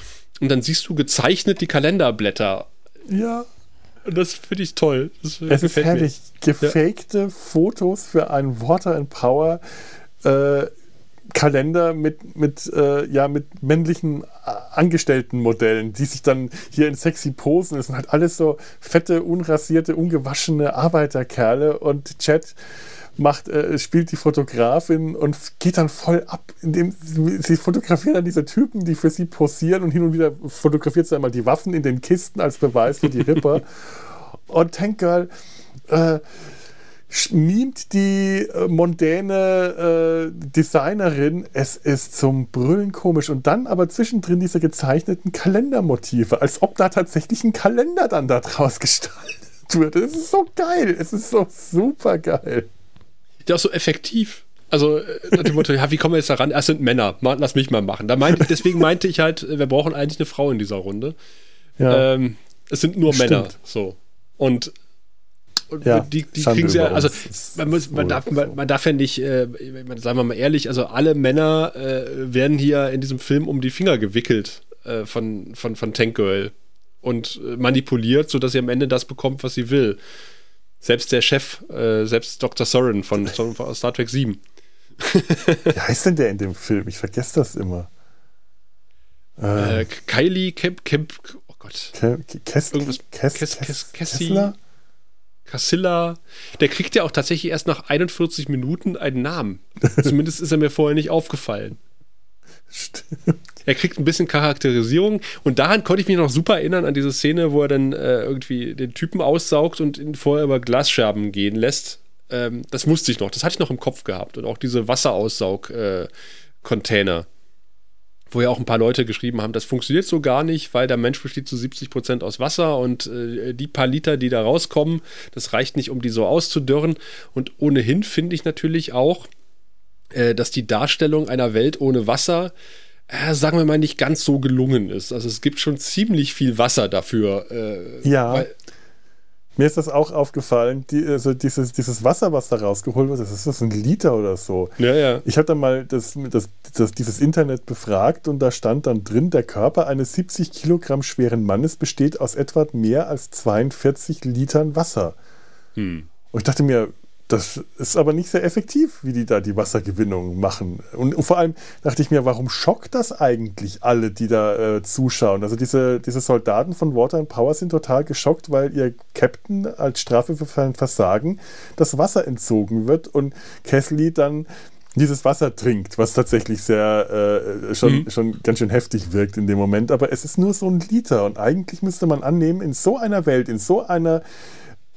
und dann siehst du gezeichnet die Kalenderblätter. Ja, Und das finde ich toll. Das es ist gefällt mir. herrlich. Gefakte Fotos für einen Water and Power äh, Kalender mit, mit, äh, ja, mit männlichen äh, Angestelltenmodellen, die sich dann hier in sexy Posen, das sind halt alles so fette, unrasierte, ungewaschene Arbeiterkerle und Chat macht, äh, spielt die Fotografin und geht dann voll ab, indem sie, sie fotografiert dann diese Typen, die für sie posieren und hin und wieder fotografiert sie einmal die Waffen in den Kisten als Beweis für die Ripper. <laughs> und Tank Girl äh, mimt die äh, mondäne äh, Designerin. Es ist zum Brüllen komisch. Und dann aber zwischendrin diese gezeichneten Kalendermotive, als ob da tatsächlich ein Kalender dann da draus <laughs> gestaltet wird. Es ist so geil. Es ist so super geil. Ja, auch so effektiv. Also äh, nach dem Motto, <laughs> ja, wie kommen wir jetzt da ran? Es sind Männer, lass mich mal machen. Da meinte, deswegen meinte ich halt, wir brauchen eigentlich eine Frau in dieser Runde. Ja. Ähm, es sind nur Stimmt. Männer. So. Und, und Ja, die, die kriegen sie ja, also man, muss, man, darf, man, man darf ja nicht, äh, meine, sagen wir mal ehrlich, also alle Männer äh, werden hier in diesem Film um die Finger gewickelt äh, von, von, von Tank Girl und äh, manipuliert, sodass sie am Ende das bekommt, was sie will. Selbst der Chef, äh, selbst Dr. Soren von, <laughs> von Star Trek 7. Wie heißt denn der in dem Film? Ich vergesse das immer. Äh, Kylie Kemp, Kemp, oh Gott. Ke Kes Irgendwas- Kes Kes- Kes Kes- Kessi- Kessler? Cassilla. Der kriegt ja auch tatsächlich erst nach 41 Minuten einen Namen. <laughs> Zumindest ist er mir vorher nicht aufgefallen. Er kriegt ein bisschen Charakterisierung und daran konnte ich mich noch super erinnern an diese Szene, wo er dann äh, irgendwie den Typen aussaugt und ihn vorher über Glasscherben gehen lässt. Ähm, das wusste ich noch, das hatte ich noch im Kopf gehabt und auch diese Wasseraussaug-Container, wo ja auch ein paar Leute geschrieben haben, das funktioniert so gar nicht, weil der Mensch besteht zu 70 Prozent aus Wasser und äh, die paar Liter, die da rauskommen, das reicht nicht, um die so auszudörren. Und ohnehin finde ich natürlich auch, äh, dass die Darstellung einer Welt ohne Wasser, äh, sagen wir mal, nicht ganz so gelungen ist. Also es gibt schon ziemlich viel Wasser dafür. Äh, Ja. Mir ist das auch aufgefallen, die, also dieses, dieses Wasser, was da rausgeholt wird, das ist das ein Liter oder so. ja, ja. Ich habe dann mal das, das, das, dieses Internet befragt und da stand dann drin, der Körper eines 70 Kilogramm schweren Mannes besteht aus etwa mehr als 42 Litern Wasser. Hm. Und ich dachte mir, das ist aber nicht sehr effektiv, wie die da die Wassergewinnung machen. Und, und vor allem dachte ich mir, warum schockt das eigentlich alle, die da äh, zuschauen? Also diese, diese Soldaten von Water and Power sind total geschockt, weil ihr Captain als Strafe für sein Versagen das Wasser entzogen wird und Kesley dann dieses Wasser trinkt, was tatsächlich sehr äh, schon, Mhm. schon ganz schön heftig wirkt in dem Moment. Aber es ist nur so ein Liter und eigentlich müsste man annehmen, in so einer Welt, in so einer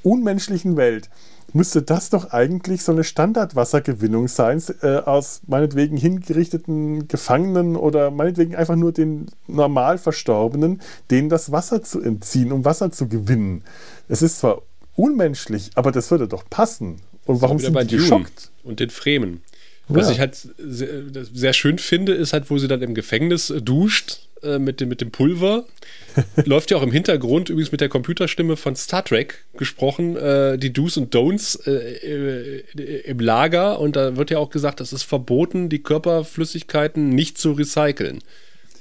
unmenschlichen Welt, müsste das doch eigentlich so eine Standardwassergewinnung sein, äh, aus meinetwegen hingerichteten Gefangenen oder meinetwegen einfach nur den normal Verstorbenen, denen das Wasser zu entziehen, um Wasser zu gewinnen. Es ist zwar unmenschlich, aber das würde doch passen. Und warum sind die Dune geschockt? und den Fremen. Was Ja. ich halt sehr, sehr schön finde, ist halt, wo sie dann im Gefängnis duscht äh, mit, dem, mit dem Pulver. <laughs> Läuft ja auch im Hintergrund, übrigens mit der Computerstimme von Star Trek gesprochen, äh, die Do's und Don'ts äh, äh, im Lager. Und da wird ja auch gesagt, es ist verboten, die Körperflüssigkeiten nicht zu recyceln.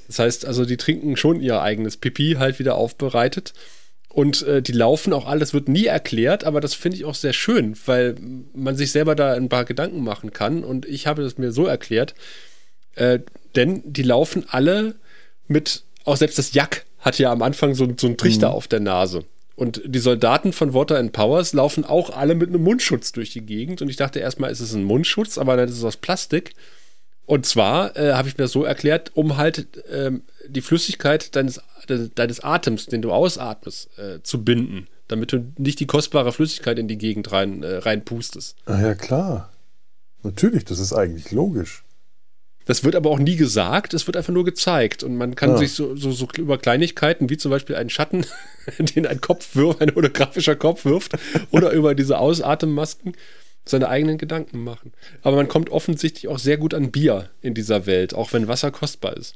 Das heißt also, die trinken schon ihr eigenes Pipi halt wieder aufbereitet. Und äh, die laufen auch alles, wird nie erklärt, aber das finde ich auch sehr schön, weil man sich selber da ein paar Gedanken machen kann. Und ich habe das mir so erklärt, äh, denn die laufen alle mit, auch selbst das Jack hat ja am Anfang so, so einen Trichter auf der Nase. Und die Soldaten von Water and Powers laufen auch alle mit einem Mundschutz durch die Gegend. Und ich dachte erstmal, es ist ein Mundschutz, aber dann ist es aus Plastik. Und zwar äh, habe ich mir das so erklärt, um halt ähm, die Flüssigkeit deines, de, deines Atems, den du ausatmest, äh, zu binden, damit du nicht die kostbare Flüssigkeit in die Gegend rein, äh, reinpustest. Ah ja, klar. Natürlich, das ist eigentlich logisch. Das wird aber auch nie gesagt, es wird einfach nur gezeigt. Und man kann Ja. sich so, so, so über Kleinigkeiten, wie zum Beispiel einen Schatten, <laughs> den ein Kopf wirft, ein holographischer Kopf wirft, oder über diese Ausatemmasken seine eigenen Gedanken machen. Aber man kommt offensichtlich auch sehr gut an Bier in dieser Welt, auch wenn Wasser kostbar ist.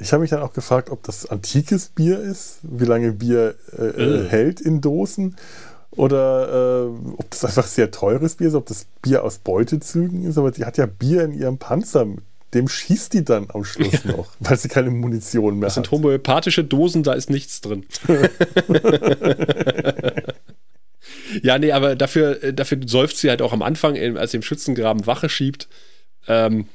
Ich habe mich dann auch gefragt, ob das antikes Bier ist, wie lange Bier äh, äh. Äh. hält in Dosen oder äh, ob das einfach sehr teures Bier ist, ob das Bier aus Beutezügen ist, aber die hat ja Bier in ihrem Panzer. Dem schießt die dann am Schluss noch, weil sie keine Munition mehr Das sind hat. homöopathische Dosen, da ist nichts drin. <laughs> ja, nee, aber dafür, äh, dafür säuft sie halt auch am Anfang, äh, als sie im Schützengraben Wache schiebt, ähm,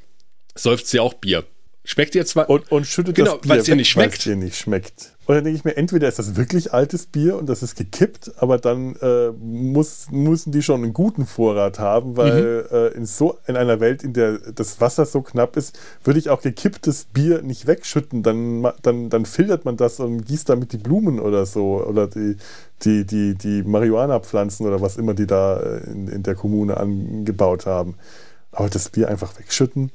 säuft sie auch Bier. Schmeckt ihr zwar. Und, und schüttet Genau, das Bier weil's ihr weg, nicht schmeckt. ihr nicht schmeckt. Und dann denke ich mir, entweder ist das wirklich altes Bier und das ist gekippt, aber dann äh, muss, müssen die schon einen guten Vorrat haben, weil Mhm. äh, in, so, in einer Welt, in der das Wasser so knapp ist, würde ich auch gekipptes Bier nicht wegschütten. Dann, dann, dann filtert man das und gießt damit die Blumen oder so oder die, die, die, die Marihuana-Pflanzen oder was immer die da äh, in, in der Kommune angebaut haben. Aber das Bier einfach wegschütten,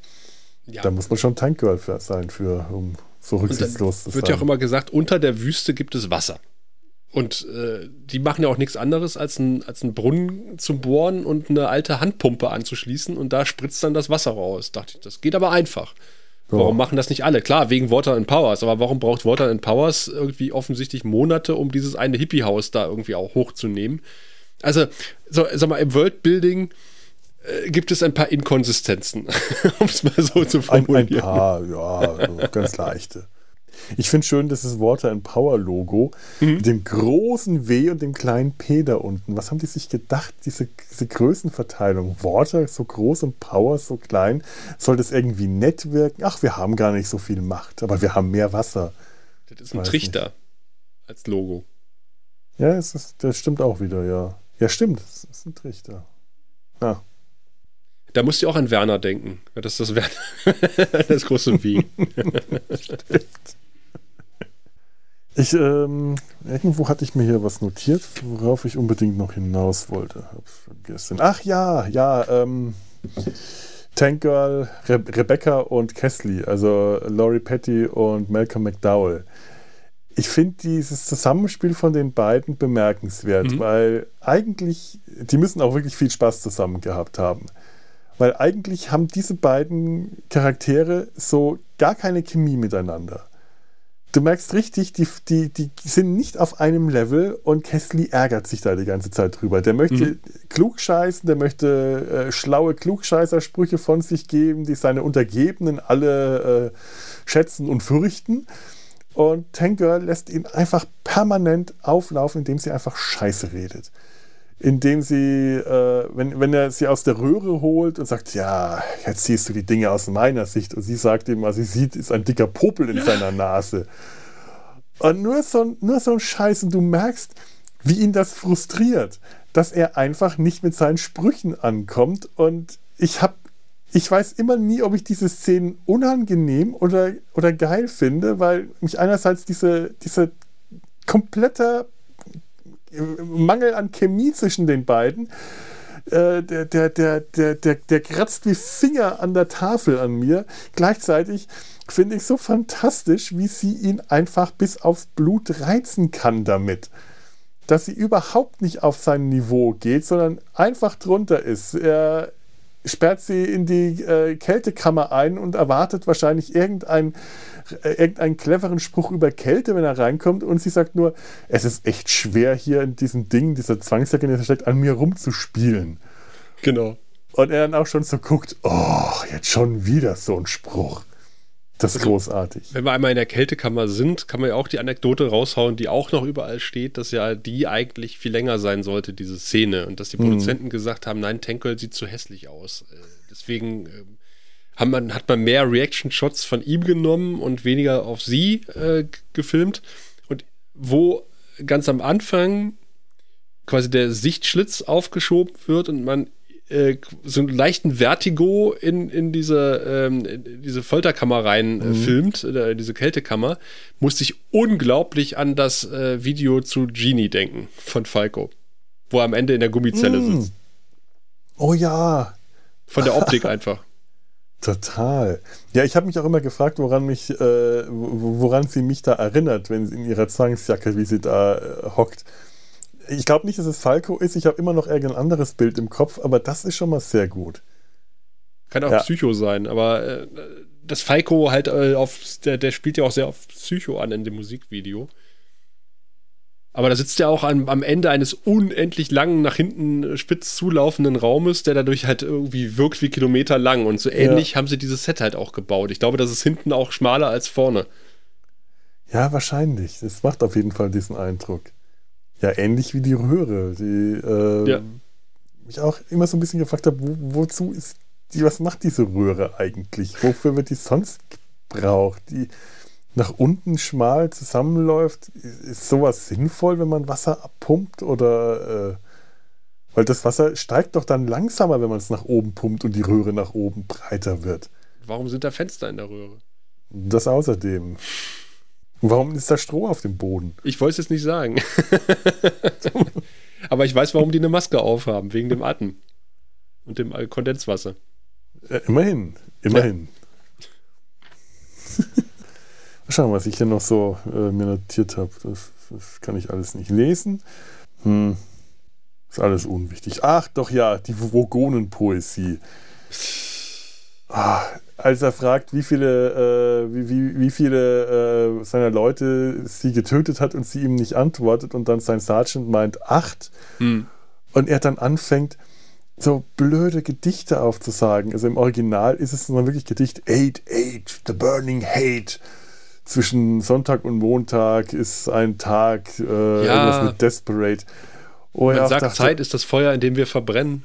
ja, da muss man schon Tankgirl sein, für, um so rücksichtslos zu sein. wird ja auch immer gesagt, unter der Wüste gibt es Wasser. Und äh, die machen ja auch nichts anderes, als, ein, als einen Brunnen zu bohren und eine alte Handpumpe anzuschließen und da spritzt dann das Wasser raus. Dachte ich, das geht aber einfach. Ja. Warum machen das nicht alle? Klar, wegen Water and Powers, aber warum braucht Water and Powers irgendwie offensichtlich Monate, um dieses eine Hippie-Haus da irgendwie auch hochzunehmen? Also, so, sag mal, im Worldbuilding gibt es ein paar Inkonsistenzen, <laughs> um es mal so zu Ein, ein formulieren. paar, ja, so ganz leichte. Ich finde schön, dass das Water and Power Logo Mhm. mit dem großen W und dem kleinen P da unten. Was haben die sich gedacht, diese, diese Größenverteilung? Water so groß und Power so klein. Soll das irgendwie nett wirken? Ach, wir haben gar nicht so viel Macht, aber wir haben mehr Wasser. Das ist ein Weiß Trichter als Logo. Ja, es ist, das stimmt auch wieder, ja. Ja, stimmt, es ist ein Trichter. Ja. Da musst du auch an Werner denken. Das ist das Werner. <laughs> das große W. <laughs> Ich, ähm, irgendwo hatte ich mir hier was notiert, worauf ich unbedingt noch hinaus wollte. Hab's vergessen. Ach ja, ja, ähm, Tank Girl, Re Rebecca und Kesley, also Laurie Petty und Malcolm McDowell. Ich finde dieses Zusammenspiel von den beiden bemerkenswert, Mhm. weil eigentlich, die müssen auch wirklich viel Spaß zusammen gehabt haben. Weil eigentlich haben diese beiden Charaktere so gar keine Chemie miteinander. Du merkst richtig, die, die, die sind nicht auf einem Level und Kesley ärgert sich da die ganze Zeit drüber. Der möchte Mhm. klug scheißen, der möchte äh, schlaue Klugscheißersprüche von sich geben, die seine Untergebenen alle äh, schätzen und fürchten. Und Tank Girl lässt ihn einfach permanent auflaufen, indem sie einfach Scheiße redet. Indem sie, äh, wenn, wenn er sie aus der Röhre holt und sagt, ja, jetzt siehst du die Dinge aus meiner Sicht. Und sie sagt ihm, was sie sieht, ist ein dicker Popel in seiner Nase. Und nur so, ein- nur so ein Scheiß. Und du merkst, wie ihn das frustriert, dass er einfach nicht mit seinen Sprüchen ankommt. Und ich habe, ich weiß immer nie, ob ich diese Szenen unangenehm oder, oder geil finde, weil mich einerseits diese, diese kompletter Mangel an Chemie zwischen den beiden, äh, der, der, der, der, der, der kratzt wie Finger an der Tafel an mir. Gleichzeitig finde ich so fantastisch, wie sie ihn einfach bis aufs Blut reizen kann damit. Dass sie überhaupt nicht auf sein Niveau geht, sondern einfach drunter ist. Er sperrt sie in die äh, Kältekammer ein und erwartet wahrscheinlich irgendeinen äh, irgendeinen cleveren Spruch über Kälte, wenn er reinkommt. Und sie sagt nur, es ist echt schwer hier in diesem Ding, dieser Zwangsjacke, in der steckt, an mir rumzuspielen. Genau. Und er dann auch schon so guckt, oh, jetzt schon wieder so ein Spruch. Das ist großartig. Wenn wir einmal in der Kältekammer sind, kann man ja auch die Anekdote raushauen, die auch noch überall steht, dass ja die eigentlich viel länger sein sollte, diese Szene. Und dass die Produzenten gesagt haben, nein, Tankel sieht zu hässlich aus. Äh, deswegen ähm, haben man, hat man mehr Reaction-Shots von ihm genommen und weniger auf sie äh, gefilmt. Und wo ganz am Anfang quasi der Sichtschlitz aufgeschoben wird und man so einen leichten Vertigo in, in diese, ähm, in diese Folterkammer rein äh, filmt, äh, diese Kältekammer, musste ich unglaublich an das äh, Video zu Genie denken von Falco, wo er am Ende in der Gummizelle Mm. sitzt. Oh ja, Von der Optik <laughs> einfach. total. Ja, ich habe mich auch immer gefragt, woran mich, äh, wo- woran sie mich da erinnert, wenn sie in ihrer Zwangsjacke, wie sie da äh, hockt. Ich glaube nicht, dass es Falco ist. Ich habe immer noch irgendein anderes Bild im Kopf, aber das ist schon mal sehr gut. Kann auch Ja. Psycho sein, aber äh, das Falco halt äh, auf, der, der spielt ja auch sehr auf Psycho an in dem Musikvideo. Aber da sitzt er auch am, am Ende eines unendlich langen, nach hinten äh, spitz zulaufenden Raumes, der dadurch halt irgendwie wirkt wie Kilometer lang. Und so ähnlich haben sie dieses Set halt auch gebaut. Ich glaube, das ist hinten auch schmaler als vorne. Ja, wahrscheinlich. Das macht auf jeden Fall diesen Eindruck. Ja, ähnlich wie die Röhre, die äh, Ja. mich auch immer so ein bisschen gefragt habe, wo, wozu ist die, was macht diese Röhre eigentlich? Wofür wird die sonst gebraucht? Die nach unten schmal zusammenläuft, ist sowas sinnvoll, wenn man Wasser abpumpt oder äh, weil das Wasser steigt doch dann langsamer, wenn man es nach oben pumpt und die Röhre nach oben breiter wird. Warum sind da Fenster in der Röhre? Das außerdem. Warum ist da Stroh auf dem Boden? Ich wollte es jetzt nicht sagen. <laughs> Aber ich weiß, warum die eine Maske aufhaben, wegen dem Atem. Und dem Kondenswasser. Äh, immerhin, immerhin. <laughs> Schauen, was ich hier noch so äh, mir notiert habe. Das, das kann ich alles nicht lesen. Hm. Ist alles unwichtig. Ach, doch ja, die Vogonenpoesie. Ah, als er fragt, wie viele, äh, wie, wie, wie viele äh, seiner Leute sie getötet hat und sie ihm nicht antwortet und dann sein Sergeant meint acht Hm. und er dann anfängt, so blöde Gedichte aufzusagen. Also im Original ist es dann wirklich Gedicht Eight, Eight, The Burning Hate, zwischen Sonntag und Montag ist ein Tag, äh, Ja. irgendwas mit Desperate. Oh, Man ja, sagt, dachte, Zeit ist das Feuer, in dem wir verbrennen.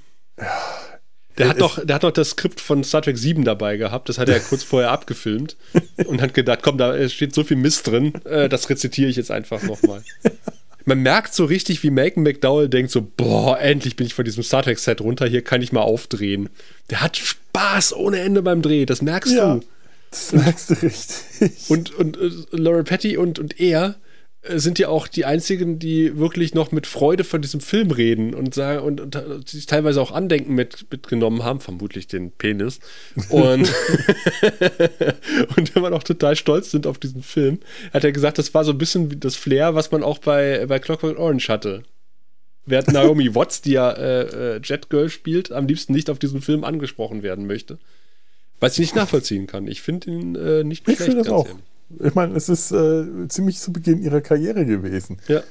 Der hat, Es- doch, der hat noch das Skript von Star Trek 7 dabei gehabt. Das hat er kurz vorher abgefilmt <laughs> und hat gedacht, komm, da steht so viel Mist drin, äh, das rezitiere ich jetzt einfach nochmal. <laughs> Man merkt so richtig, wie Malcolm McDowell denkt so, boah, endlich bin ich von diesem Star Trek Set runter, hier kann ich mal aufdrehen. Der hat Spaß ohne Ende beim Dreh, das merkst Ja, du. das merkst du richtig. Und, und äh, Laura Petty und, und er äh, sind ja auch die einzigen, die wirklich noch mit Freude von diesem Film reden und sagen und, und, äh, sich teilweise auch Andenken mit, mitgenommen haben, vermutlich den Penis. Und, <laughs> und immer noch total stolz sind auf diesen Film. Hat er gesagt, das war so ein bisschen wie das Flair, was man auch bei, bei Clockwork Orange hatte. Während Naomi <laughs> Watts, die ja äh, äh, Jet Girl spielt, am liebsten nicht auf diesen Film angesprochen werden möchte. Was ich nicht nachvollziehen kann. Ich finde ihn äh, nicht Ich schlecht. finde das ganz auch. ehrlich. Ich meine, es ist äh, ziemlich zu Beginn ihrer Karriere gewesen. Ja.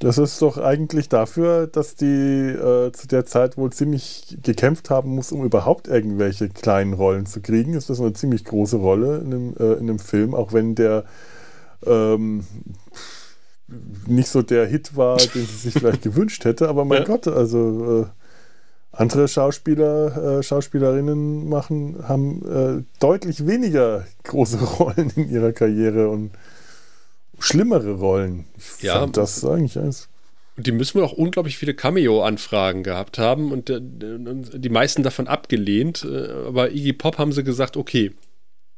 Das ist doch eigentlich dafür, dass die äh, zu der Zeit wohl ziemlich gekämpft haben muss, um überhaupt irgendwelche kleinen Rollen zu kriegen. Ist das eine ziemlich große Rolle in einem, äh, in einem Film, auch wenn der ähm, nicht so der Hit war, den sie sich vielleicht <laughs> gewünscht hätte. Aber mein Ja. Gott, also äh, andere Schauspieler, äh, Schauspielerinnen machen, haben äh, deutlich weniger große <laughs> Rollen in ihrer Karriere und schlimmere Rollen. Ich Ja. fand das eigentlich eins. Und die müssen wohl auch unglaublich viele Cameo-Anfragen gehabt haben und äh, die meisten davon abgelehnt. Äh, Aber Iggy Pop haben sie gesagt, okay.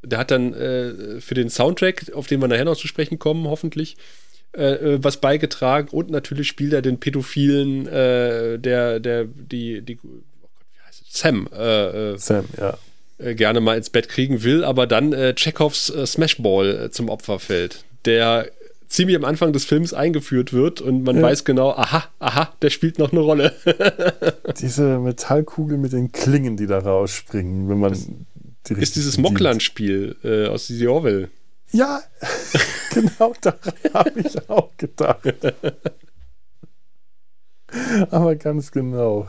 Der hat dann äh, für den Soundtrack, auf den wir nachher noch zu sprechen kommen, hoffentlich, äh, äh, was beigetragen und natürlich spielt er den Pädophilen, äh, der, der, die, die, oh Gott, wie heißt es? Sam, äh, äh, Sam, ja. äh, gerne mal ins Bett kriegen will, aber dann äh, Chekhovs Smashball zum Opfer fällt, der ziemlich am Anfang des Films eingeführt wird und man Ja. weiß genau, aha, aha, der spielt noch eine Rolle. <laughs> Diese Metallkugel mit den Klingen, die da rausspringen, wenn man die Ist dieses. Mockland-Spiel äh, aus The Orwell. Ja, <laughs> genau daran habe ich auch gedacht. Aber ganz genau.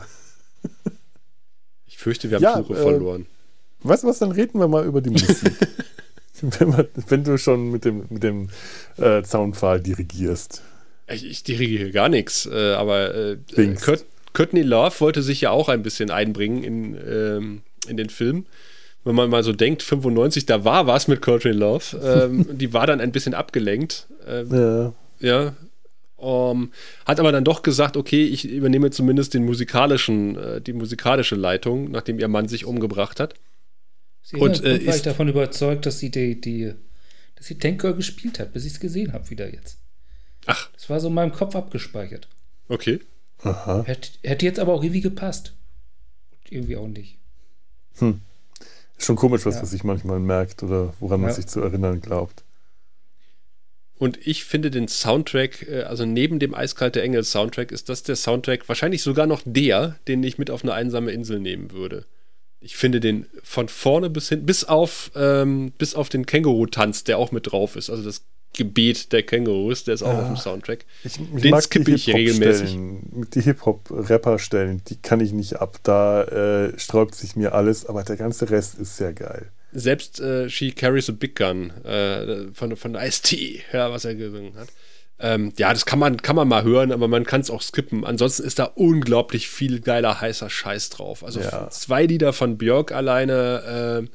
Ich fürchte, wir haben Ja, Suche äh, verloren. Weißt du was, dann reden wir mal über die Musik. <laughs> wenn, wir, wenn du schon mit dem, mit dem äh, Zaunpfahl dirigierst. Ich, ich dirigiere gar nichts, äh, aber äh. Kurt, Courtney Love wollte sich ja auch ein bisschen einbringen in, ähm, in den Film. Wenn man mal so denkt, 95, da war was mit Courtney Love. Ähm, <laughs> die war dann ein bisschen abgelenkt. Ähm, Ja. ja. Um, hat aber dann doch gesagt, okay, ich übernehme zumindest den musikalischen, äh, die musikalische Leitung, nachdem ihr Mann sich umgebracht hat. Sie Und, äh, war ist- ich davon überzeugt, dass sie die, die dass sie Tank Girl gespielt hat, bis ich es gesehen habe wieder jetzt. Ach, Das war so in meinem Kopf abgespeichert. okay. Aha. Hätte, hätte jetzt aber auch irgendwie gepasst. Irgendwie auch nicht. Ist schon komisch, was Ja. man sich manchmal merkt oder woran man Ja. sich zu erinnern glaubt. Und ich finde den Soundtrack, äh, also neben dem Eiskalte Engel Soundtrack, ist das der Soundtrack, wahrscheinlich sogar noch der, den ich mit auf eine einsame Insel nehmen würde. Ich finde den von vorne bis hin, bis auf, ähm, bis auf den Känguru-Tanz, der auch mit drauf ist. Also das Gebet der Kängurus, der ist auch Ja. auf dem Soundtrack. Ich, ich Den skippe ich regelmäßig. Die Hip-Hop-Rapper-Stellen, die kann ich nicht ab. Da äh, sträubt sich mir alles, aber der ganze Rest ist sehr geil. Selbst äh, She Carries a Big Gun äh, von, von Ice-T, ja, was er gesungen hat. Ähm, ja, das kann man, kann man mal hören, aber man kann es auch skippen. Ansonsten ist da unglaublich viel geiler, heißer Scheiß drauf. Also Ja. zwei Lieder von Björk alleine. Äh,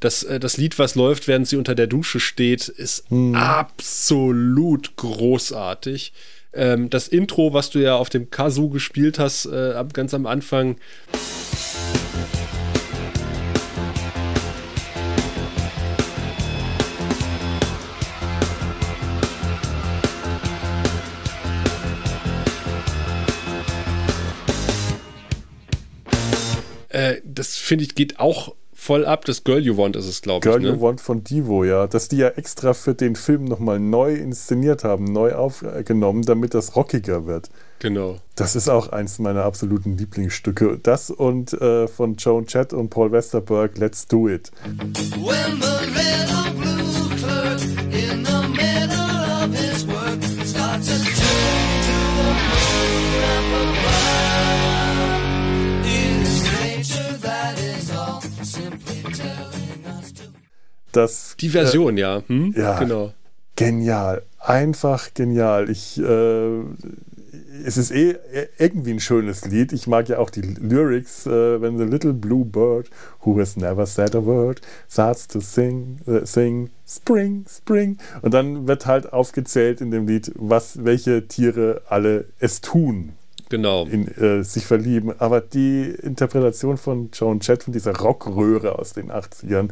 das, äh, das Lied, was läuft, während sie unter der Dusche steht, ist absolut großartig. Ähm, das Intro, was du ja auf dem Kazoo gespielt hast, äh, ganz am Anfang, äh, das finde ich geht auch voll ab. Das Girl You Want ist es, glaube ich. Girl Ne? You Want von Divo, ja. Dass die ja extra für den Film nochmal neu inszeniert haben, neu aufgenommen, damit das rockiger wird. Genau. Das ist auch eins meiner absoluten Lieblingsstücke. Das und äh, von Joan Chet und Paul Westerberg, Let's Do It. When the das Die Version, ja. Hm? ja. Genau. genial. Einfach genial. Ich, äh, es ist eh irgendwie ein schönes Lied. Ich mag ja auch die Lyrics, äh, wenn the little blue bird who has never said a word starts to sing, äh, sing Spring, Spring. Und dann wird halt aufgezählt in dem Lied, was, welche Tiere alle es tun, Genau. in, äh, sich verlieben. Aber die Interpretation von Joan Jett, von dieser Rockröhre aus den 80ern,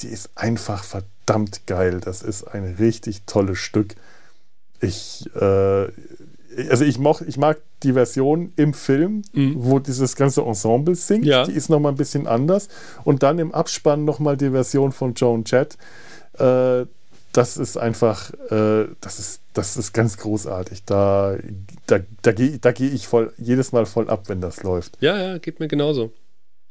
die ist einfach verdammt geil. Das ist ein richtig tolles Stück. Ich, äh, also ich, moch, ich mag die Version im Film, Mhm. wo dieses ganze Ensemble singt. Ja. Die ist nochmal ein bisschen anders. Und dann im Abspann nochmal die Version von Joan Jett. Äh, das ist einfach, äh, das, ist, das ist ganz großartig. Da, da, da gehe da geh ich voll, jedes Mal voll ab, wenn das läuft. Ja, ja, geht mir genauso.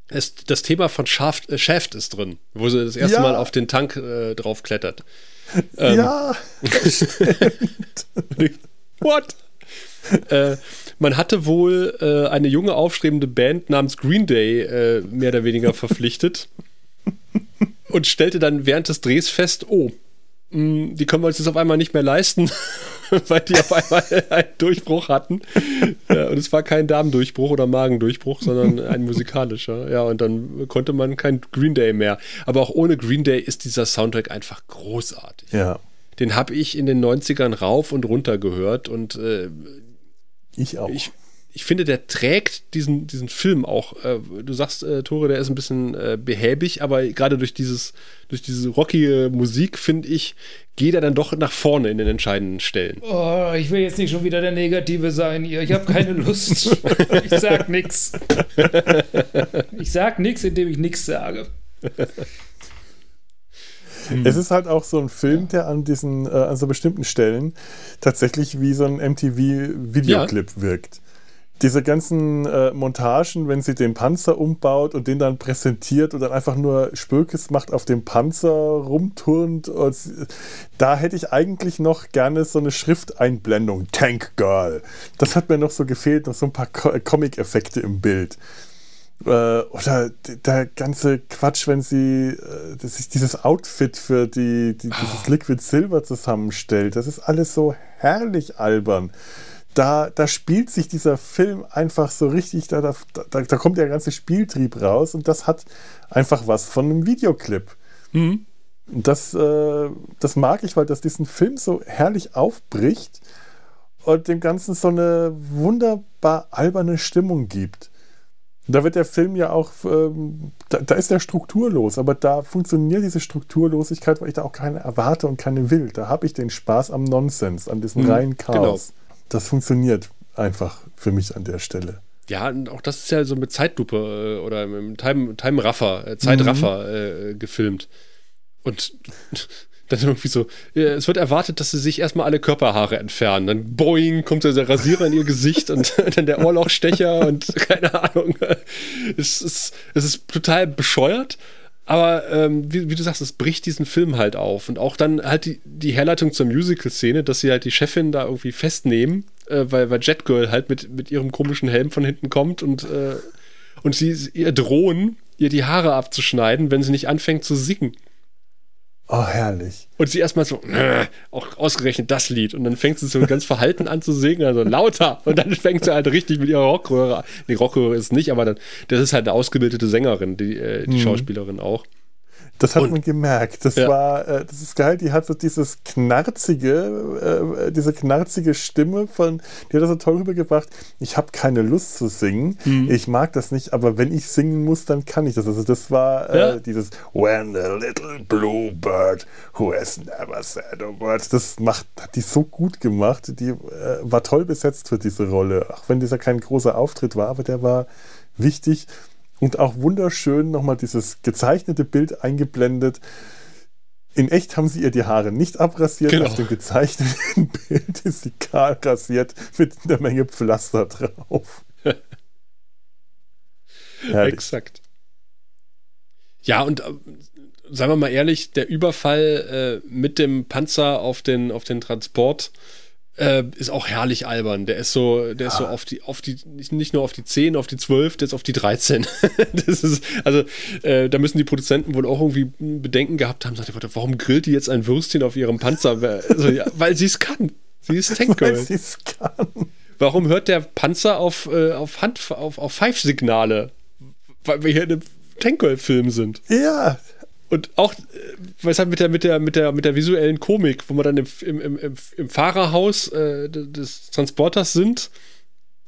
Es, das Thema von Shaft, äh, Shaft ist drin, wo sie das erste Ja. Mal auf den Tank äh, drauf klettert. Ähm, ja, <laughs> What? äh, man hatte wohl äh, eine junge aufstrebende Band namens Green Day äh, mehr oder weniger verpflichtet <laughs> und stellte dann während des Drehs fest, oh, die können wir uns jetzt auf einmal nicht mehr leisten, <laughs> weil die auf einmal <laughs> einen Durchbruch hatten. Ja, und es war kein Darmdurchbruch oder Magendurchbruch, sondern ein musikalischer. Ja, und dann konnte man kein Green Day mehr. Aber auch ohne Green Day ist dieser Soundtrack einfach großartig. ja, Den habe ich in den 90ern rauf und runter gehört und äh, ich auch. ich, ich finde, der trägt diesen, diesen Film auch. Äh, du sagst, äh, Tore, der ist ein bisschen äh, behäbig, aber gerade durch dieses, durch diese rockige Musik, finde ich, geht er dann doch nach vorne in den entscheidenden Stellen. Oh, ich will jetzt nicht schon wieder der Negative sein hier. Ich habe keine Lust. <laughs> Ich sag nix. Ich sag nix, indem ich nix sage. Es ist halt auch so ein Film, der an diesen, äh, an so bestimmten Stellen tatsächlich wie so ein MTV-Videoclip wirkt. Diese ganzen äh, Montagen, wenn sie den Panzer umbaut und den dann präsentiert und dann einfach nur Spökes macht, auf dem Panzer rumturnt, und, da hätte ich eigentlich noch gerne so eine Schrifteinblendung. Tank Girl. Das hat mir noch so gefehlt, noch so ein paar Co Comic-Effekte im Bild. Äh, oder der ganze Quatsch, wenn sie äh, ist dieses Outfit für die, die dieses Liquid Silver zusammenstellt. Das ist alles so herrlich albern. Da, da spielt sich dieser Film einfach so richtig, da, da, da, kommt der ganze Spieltrieb raus und das hat einfach was von einem Videoclip. Und das, äh, das mag ich, weil das diesen Film so herrlich aufbricht und dem Ganzen so eine wunderbar alberne Stimmung gibt. Da wird der Film ja auch, ähm, da, da ist er strukturlos, aber da funktioniert diese Strukturlosigkeit, weil ich da auch keine erwarte und keine will. Da habe ich den Spaß am Nonsens, an diesem reinen Chaos. Das funktioniert einfach für mich an der Stelle. Ja, und auch das ist ja so mit Zeitlupe äh, oder mit dem Time, Time Raffer, äh, Zeitraffer äh, gefilmt. Und <laughs> dann irgendwie so, es wird erwartet, dass sie sich erstmal alle Körperhaare entfernen. Dann boing, kommt der Rasierer in ihr Gesicht und <laughs> dann der Ohrlochstecher und <laughs> keine Ahnung. Es ist, es ist total bescheuert. Aber ähm, wie, wie du sagst, es bricht diesen Film halt auf. Und auch dann halt die, die Herleitung zur Musical-Szene, dass sie halt die Chefin da irgendwie festnehmen, äh, weil, weil Jet Girl halt mit, mit ihrem komischen Helm von hinten kommt und, äh, und sie ihr drohen, ihr die Haare abzuschneiden, wenn sie nicht anfängt zu singen. Oh, herrlich. Und sie erstmal so, "Äh, auch ausgerechnet das Lied. Und dann fängt sie so ganz verhalten an zu singen, also lauter. Und dann fängt sie halt richtig mit ihrer Rockröhre an. Nee, Rockröhre ist nicht, aber dann, das ist halt eine ausgebildete Sängerin, die, äh, die Schauspielerin auch. Das hat Und- man gemerkt. Das Ja. war, äh, das ist geil. Die hat so dieses knarzige, äh, diese knarzige Stimme von, die hat das so toll rübergebracht. Ich habe keine Lust zu singen. Mhm. Ich mag das nicht, aber wenn ich singen muss, dann kann ich das. Also das war äh, Ja. dieses When a little blue bird who has never said a word. Das macht, hat die so gut gemacht. Die äh, war toll besetzt für diese Rolle. Auch wenn dieser kein großer Auftritt war, aber der war wichtig. Und auch wunderschön nochmal dieses gezeichnete Bild eingeblendet. In echt haben sie ihr die Haare nicht abrasiert. Genau. Auf dem gezeichneten <laughs> Bild ist sie kahl rasiert mit einer Menge Pflaster drauf. <laughs> Exakt. Ja, und äh, sagen wir mal ehrlich, der Überfall äh, mit dem Panzer auf den, auf den Transport Äh, ist auch herrlich albern. Der ist so, der ist so auf die, auf die, nicht, nur auf die 10, auf die 12, der ist auf die 13. <laughs> das ist, also, äh, da müssen die Produzenten wohl auch irgendwie Bedenken gehabt haben. Sagt, er, warum grillt die jetzt ein Würstchen auf ihrem Panzer? Also, ja, <laughs> weil sie es kann. Sie ist Tank Weil sie es kann. Warum hört der Panzer auf, äh, auf Hand, auf, auf Pfeifsignale? Weil wir hier in einem Tankgirl-Film sind. Ja, Und auch, äh, was halt mit der, mit der, mit der, mit der visuellen Komik, wo wir dann im, im, im, im, Fahrerhaus äh, des Transporters sind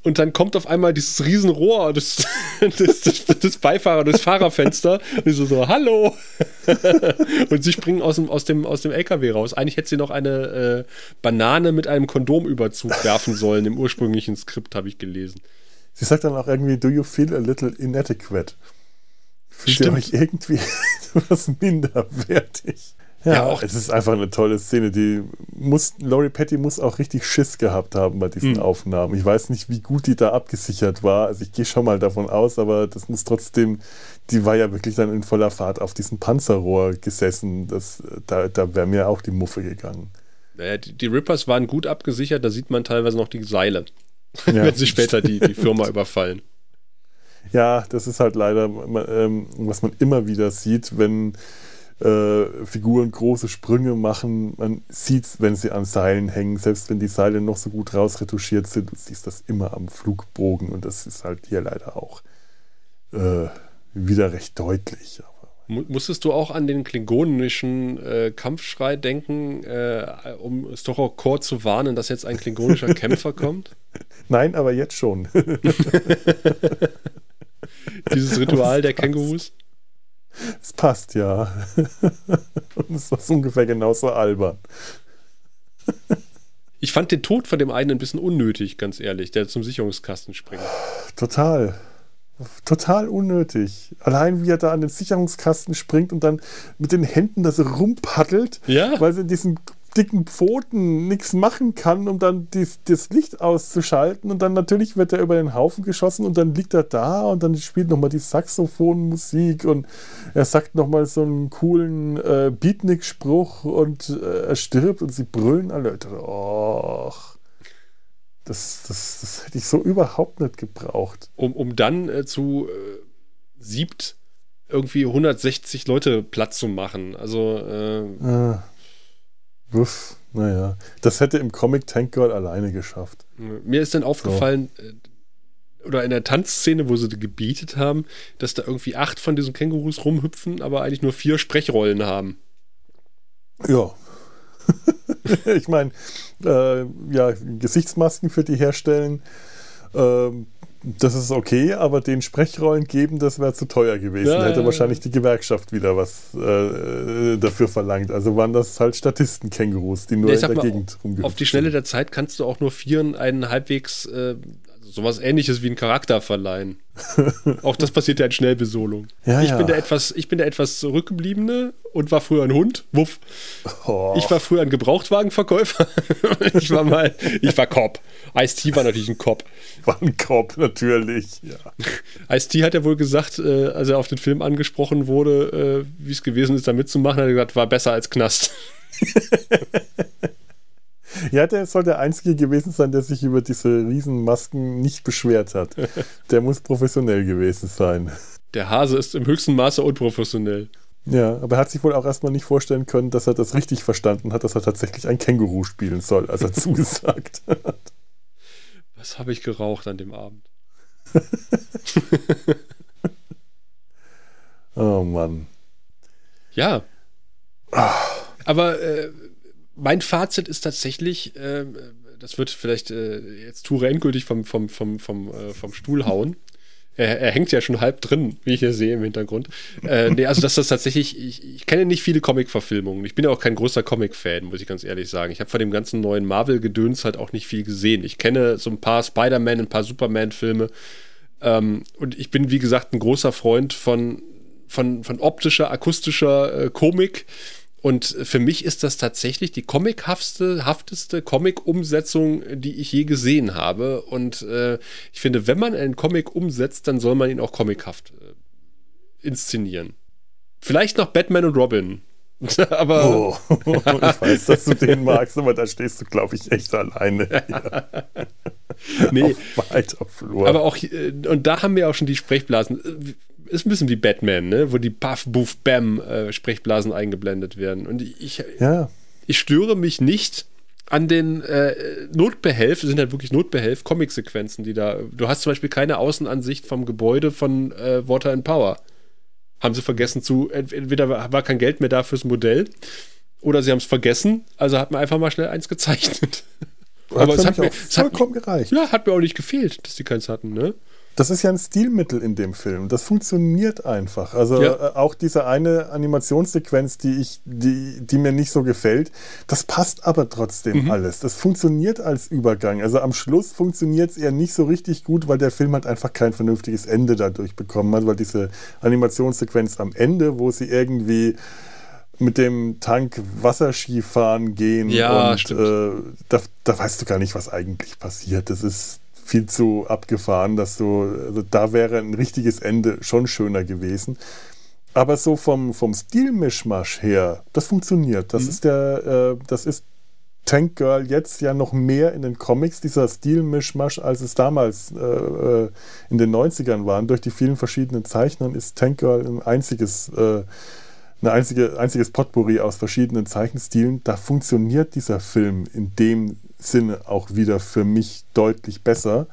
und dann kommt auf einmal dieses Riesenrohr des, <laughs> des, des, des Beifahrers, des Fahrerfenster und die so, so, hallo! <laughs> und sie springen aus dem, aus, dem, aus dem LKW raus. Eigentlich hätte sie noch eine äh, Banane mit einem Kondomüberzug werfen sollen, im ursprünglichen Skript habe ich gelesen. sie sagt dann auch irgendwie, do you feel a little inadequate? Fühlt ihr euch irgendwie <laughs> etwas minderwertig? Ja, Ja, auch- es ist einfach eine tolle Szene. Die muss, Laurie Petty muss auch richtig Schiss gehabt haben bei diesen Hm. Aufnahmen. Ich weiß nicht, wie gut die da abgesichert war. Also ich gehe schon mal davon aus, aber das muss trotzdem, die war ja wirklich dann in voller Fahrt auf diesem Panzerrohr gesessen. Das, da da wäre mir auch die Muffe gegangen. Naja, die, die Rippers waren gut abgesichert, da sieht man teilweise noch die Seile, Ja. <laughs> wenn sie später die, die Firma <laughs> überfallen. Ja, das ist halt leider, ähm, was man immer wieder sieht, wenn äh, Figuren große Sprünge machen. Man sieht es, wenn sie an Seilen hängen, selbst wenn die Seile noch so gut rausretuschiert sind, du siehst das immer am Flugbogen und das ist halt hier leider auch äh, wieder recht deutlich. Musstest du auch an den klingonischen äh, Kampfschrei denken, äh, um Storokor zu warnen, dass jetzt ein klingonischer <laughs> Kämpfer kommt? Nein, aber jetzt schon. <laughs> <laughs> Dieses Ritual der. Kängurus? Es passt ja. <laughs> und es ist ungefähr genauso albern. Ich fand den Tod von dem einen ein bisschen unnötig, ganz ehrlich, der zum Sicherungskasten springt. Total. Total unnötig. Allein wie er da an den Sicherungskasten springt und dann mit den Händen das rumpaddelt, Ja. weil sie in diesen dicken Pfoten nichts machen kann, um dann dies, das Licht auszuschalten. Und dann natürlich wird er über den Haufen geschossen und dann liegt er da und dann spielt nochmal die Saxophonmusik und er sagt nochmal so einen coolen äh, Beatnik-Spruch und äh, er stirbt und sie brüllen alle. Och. Das, das, das hätte ich so überhaupt nicht gebraucht. Um, um dann äh, zu äh, siebt irgendwie 160 Leute Platz zu machen. Also, äh, Äh, wuff, naja. Das hätte im Comic Tank Girl alleine geschafft. Mir ist dann aufgefallen, äh, oder in der Tanzszene, wo sie gebietet haben, dass da irgendwie acht von diesen Kängurus rumhüpfen, aber eigentlich nur vier Sprechrollen haben. Ja. <laughs> ich meine, äh, ja, Gesichtsmasken für die herstellen, ähm, das ist okay, aber den Sprechrollen geben, das wäre zu teuer gewesen. Ja, hätte ja, wahrscheinlich die Gewerkschaft wieder was äh, dafür verlangt. Also waren das halt Statisten-Kängurus, die nur Ja, in der mal, Gegend rumgehüpft Auf die Schnelle der Zeit kannst du auch nur vieren einen halbwegs äh, sowas ähnliches wie einen Charakter verleihen. <laughs> auch das passiert ja in Schnellbesolung. Ja, ich, ja. Bin der etwas, ich bin der etwas zurückgebliebene und war früher ein Hund. Wuff. Oh, Ich war früher ein Gebrauchtwagenverkäufer. <laughs> ich war mal, ich war Cop. Ice-T war natürlich ein Cop. war ein Korb, natürlich. Ja. <laughs> Ice-T hat ja wohl gesagt, äh, als er auf den Film angesprochen wurde, äh, wie es gewesen ist, da mitzumachen, hat er gesagt, war besser als Knast. Ja, der soll der Einzige gewesen sein, der sich über diese Riesenmasken nicht beschwert hat. <laughs> Der muss professionell gewesen sein. Der Hase ist im höchsten Maße unprofessionell. Ja, aber er hat sich wohl auch erstmal nicht vorstellen können, dass er das richtig verstanden hat, dass er tatsächlich ein Känguru spielen soll, als er <laughs> zugesagt hat. Was habe ich geraucht an dem Abend? <laughs> Oh Mann. Ja. Aber äh, mein Fazit ist tatsächlich, äh, das wird vielleicht äh, jetzt Ture endgültig vom, vom, vom, vom, äh, vom Stuhl hauen. Er, er hängt ja schon halb drin, wie ich hier sehe im Hintergrund. Äh, nee, also dass das tatsächlich, ich, ich kenne nicht viele Comic-Verfilmungen. Ich bin ja auch kein großer Comic-Fan, muss ich ganz ehrlich sagen. Ich habe von dem ganzen neuen Marvel-Gedöns halt auch nicht viel gesehen. Ich kenne so ein paar Spider-Man, ein paar Superman-Filme. Ähm, und ich bin, wie gesagt, ein großer Freund von, von, von optischer, akustischer äh, Komik. Und für mich ist das tatsächlich die comichafteste hafteste Comic-Umsetzung, die ich je gesehen habe. Und äh, ich finde, wenn man einen Comic umsetzt, dann soll man ihn auch comichaft äh, inszenieren. Vielleicht noch Batman und Robin. <laughs> aber Oh, <laughs> ich weiß, dass du den magst, aber da stehst du, glaube ich, echt alleine. Hier. <laughs> nee, Auf weiter Flur. aber auch, äh, und da haben wir auch schon die Sprechblasen. Ist ein bisschen wie Batman, ne? wo die Puff, Buff, Bam äh, Sprechblasen eingeblendet werden. Und ich, ja, ich störe mich nicht an den äh, Notbehelf, es sind halt wirklich Notbehelf, Comic-Sequenzen, die da. Du hast zum Beispiel keine Außenansicht vom Gebäude von äh, Water and Power. Haben sie vergessen zu, ent- entweder war kein Geld mehr da fürs Modell oder sie haben es vergessen, also hat man einfach mal schnell eins gezeichnet. hat es hat mir, auch es hat, vollkommen gereicht. ja, hat mir auch nicht gefehlt, dass die keins hatten, ne? Das ist ja ein Stilmittel in dem Film. Das funktioniert einfach. Also Ja. äh, auch diese eine Animationssequenz, die ich, die, die mir nicht so gefällt, das passt aber trotzdem alles. Das funktioniert als Übergang. Also am Schluss funktioniert es eher nicht so richtig gut, weil der Film halt einfach kein vernünftiges Ende dadurch bekommen hat, weil diese Animationssequenz am Ende, wo sie irgendwie mit dem Tank Wasserski fahren gehen Ja, und äh, da, da weißt du gar nicht, was eigentlich passiert. Das ist viel zu abgefahren, dass du, also da wäre ein richtiges Ende schon schöner gewesen. Aber so vom, vom Stilmischmasch her, das funktioniert. Das ist der, äh, das ist Tank Girl jetzt ja noch mehr in den Comics, dieser Stilmischmasch, als es damals äh, äh, in den 90ern waren. Durch die vielen verschiedenen Zeichnern ist Tank Girl ein einziges, äh, ein einzige, einziges Potpourri aus verschiedenen Zeichenstilen. Da funktioniert dieser Film in dem Sinne auch wieder für mich deutlich besser.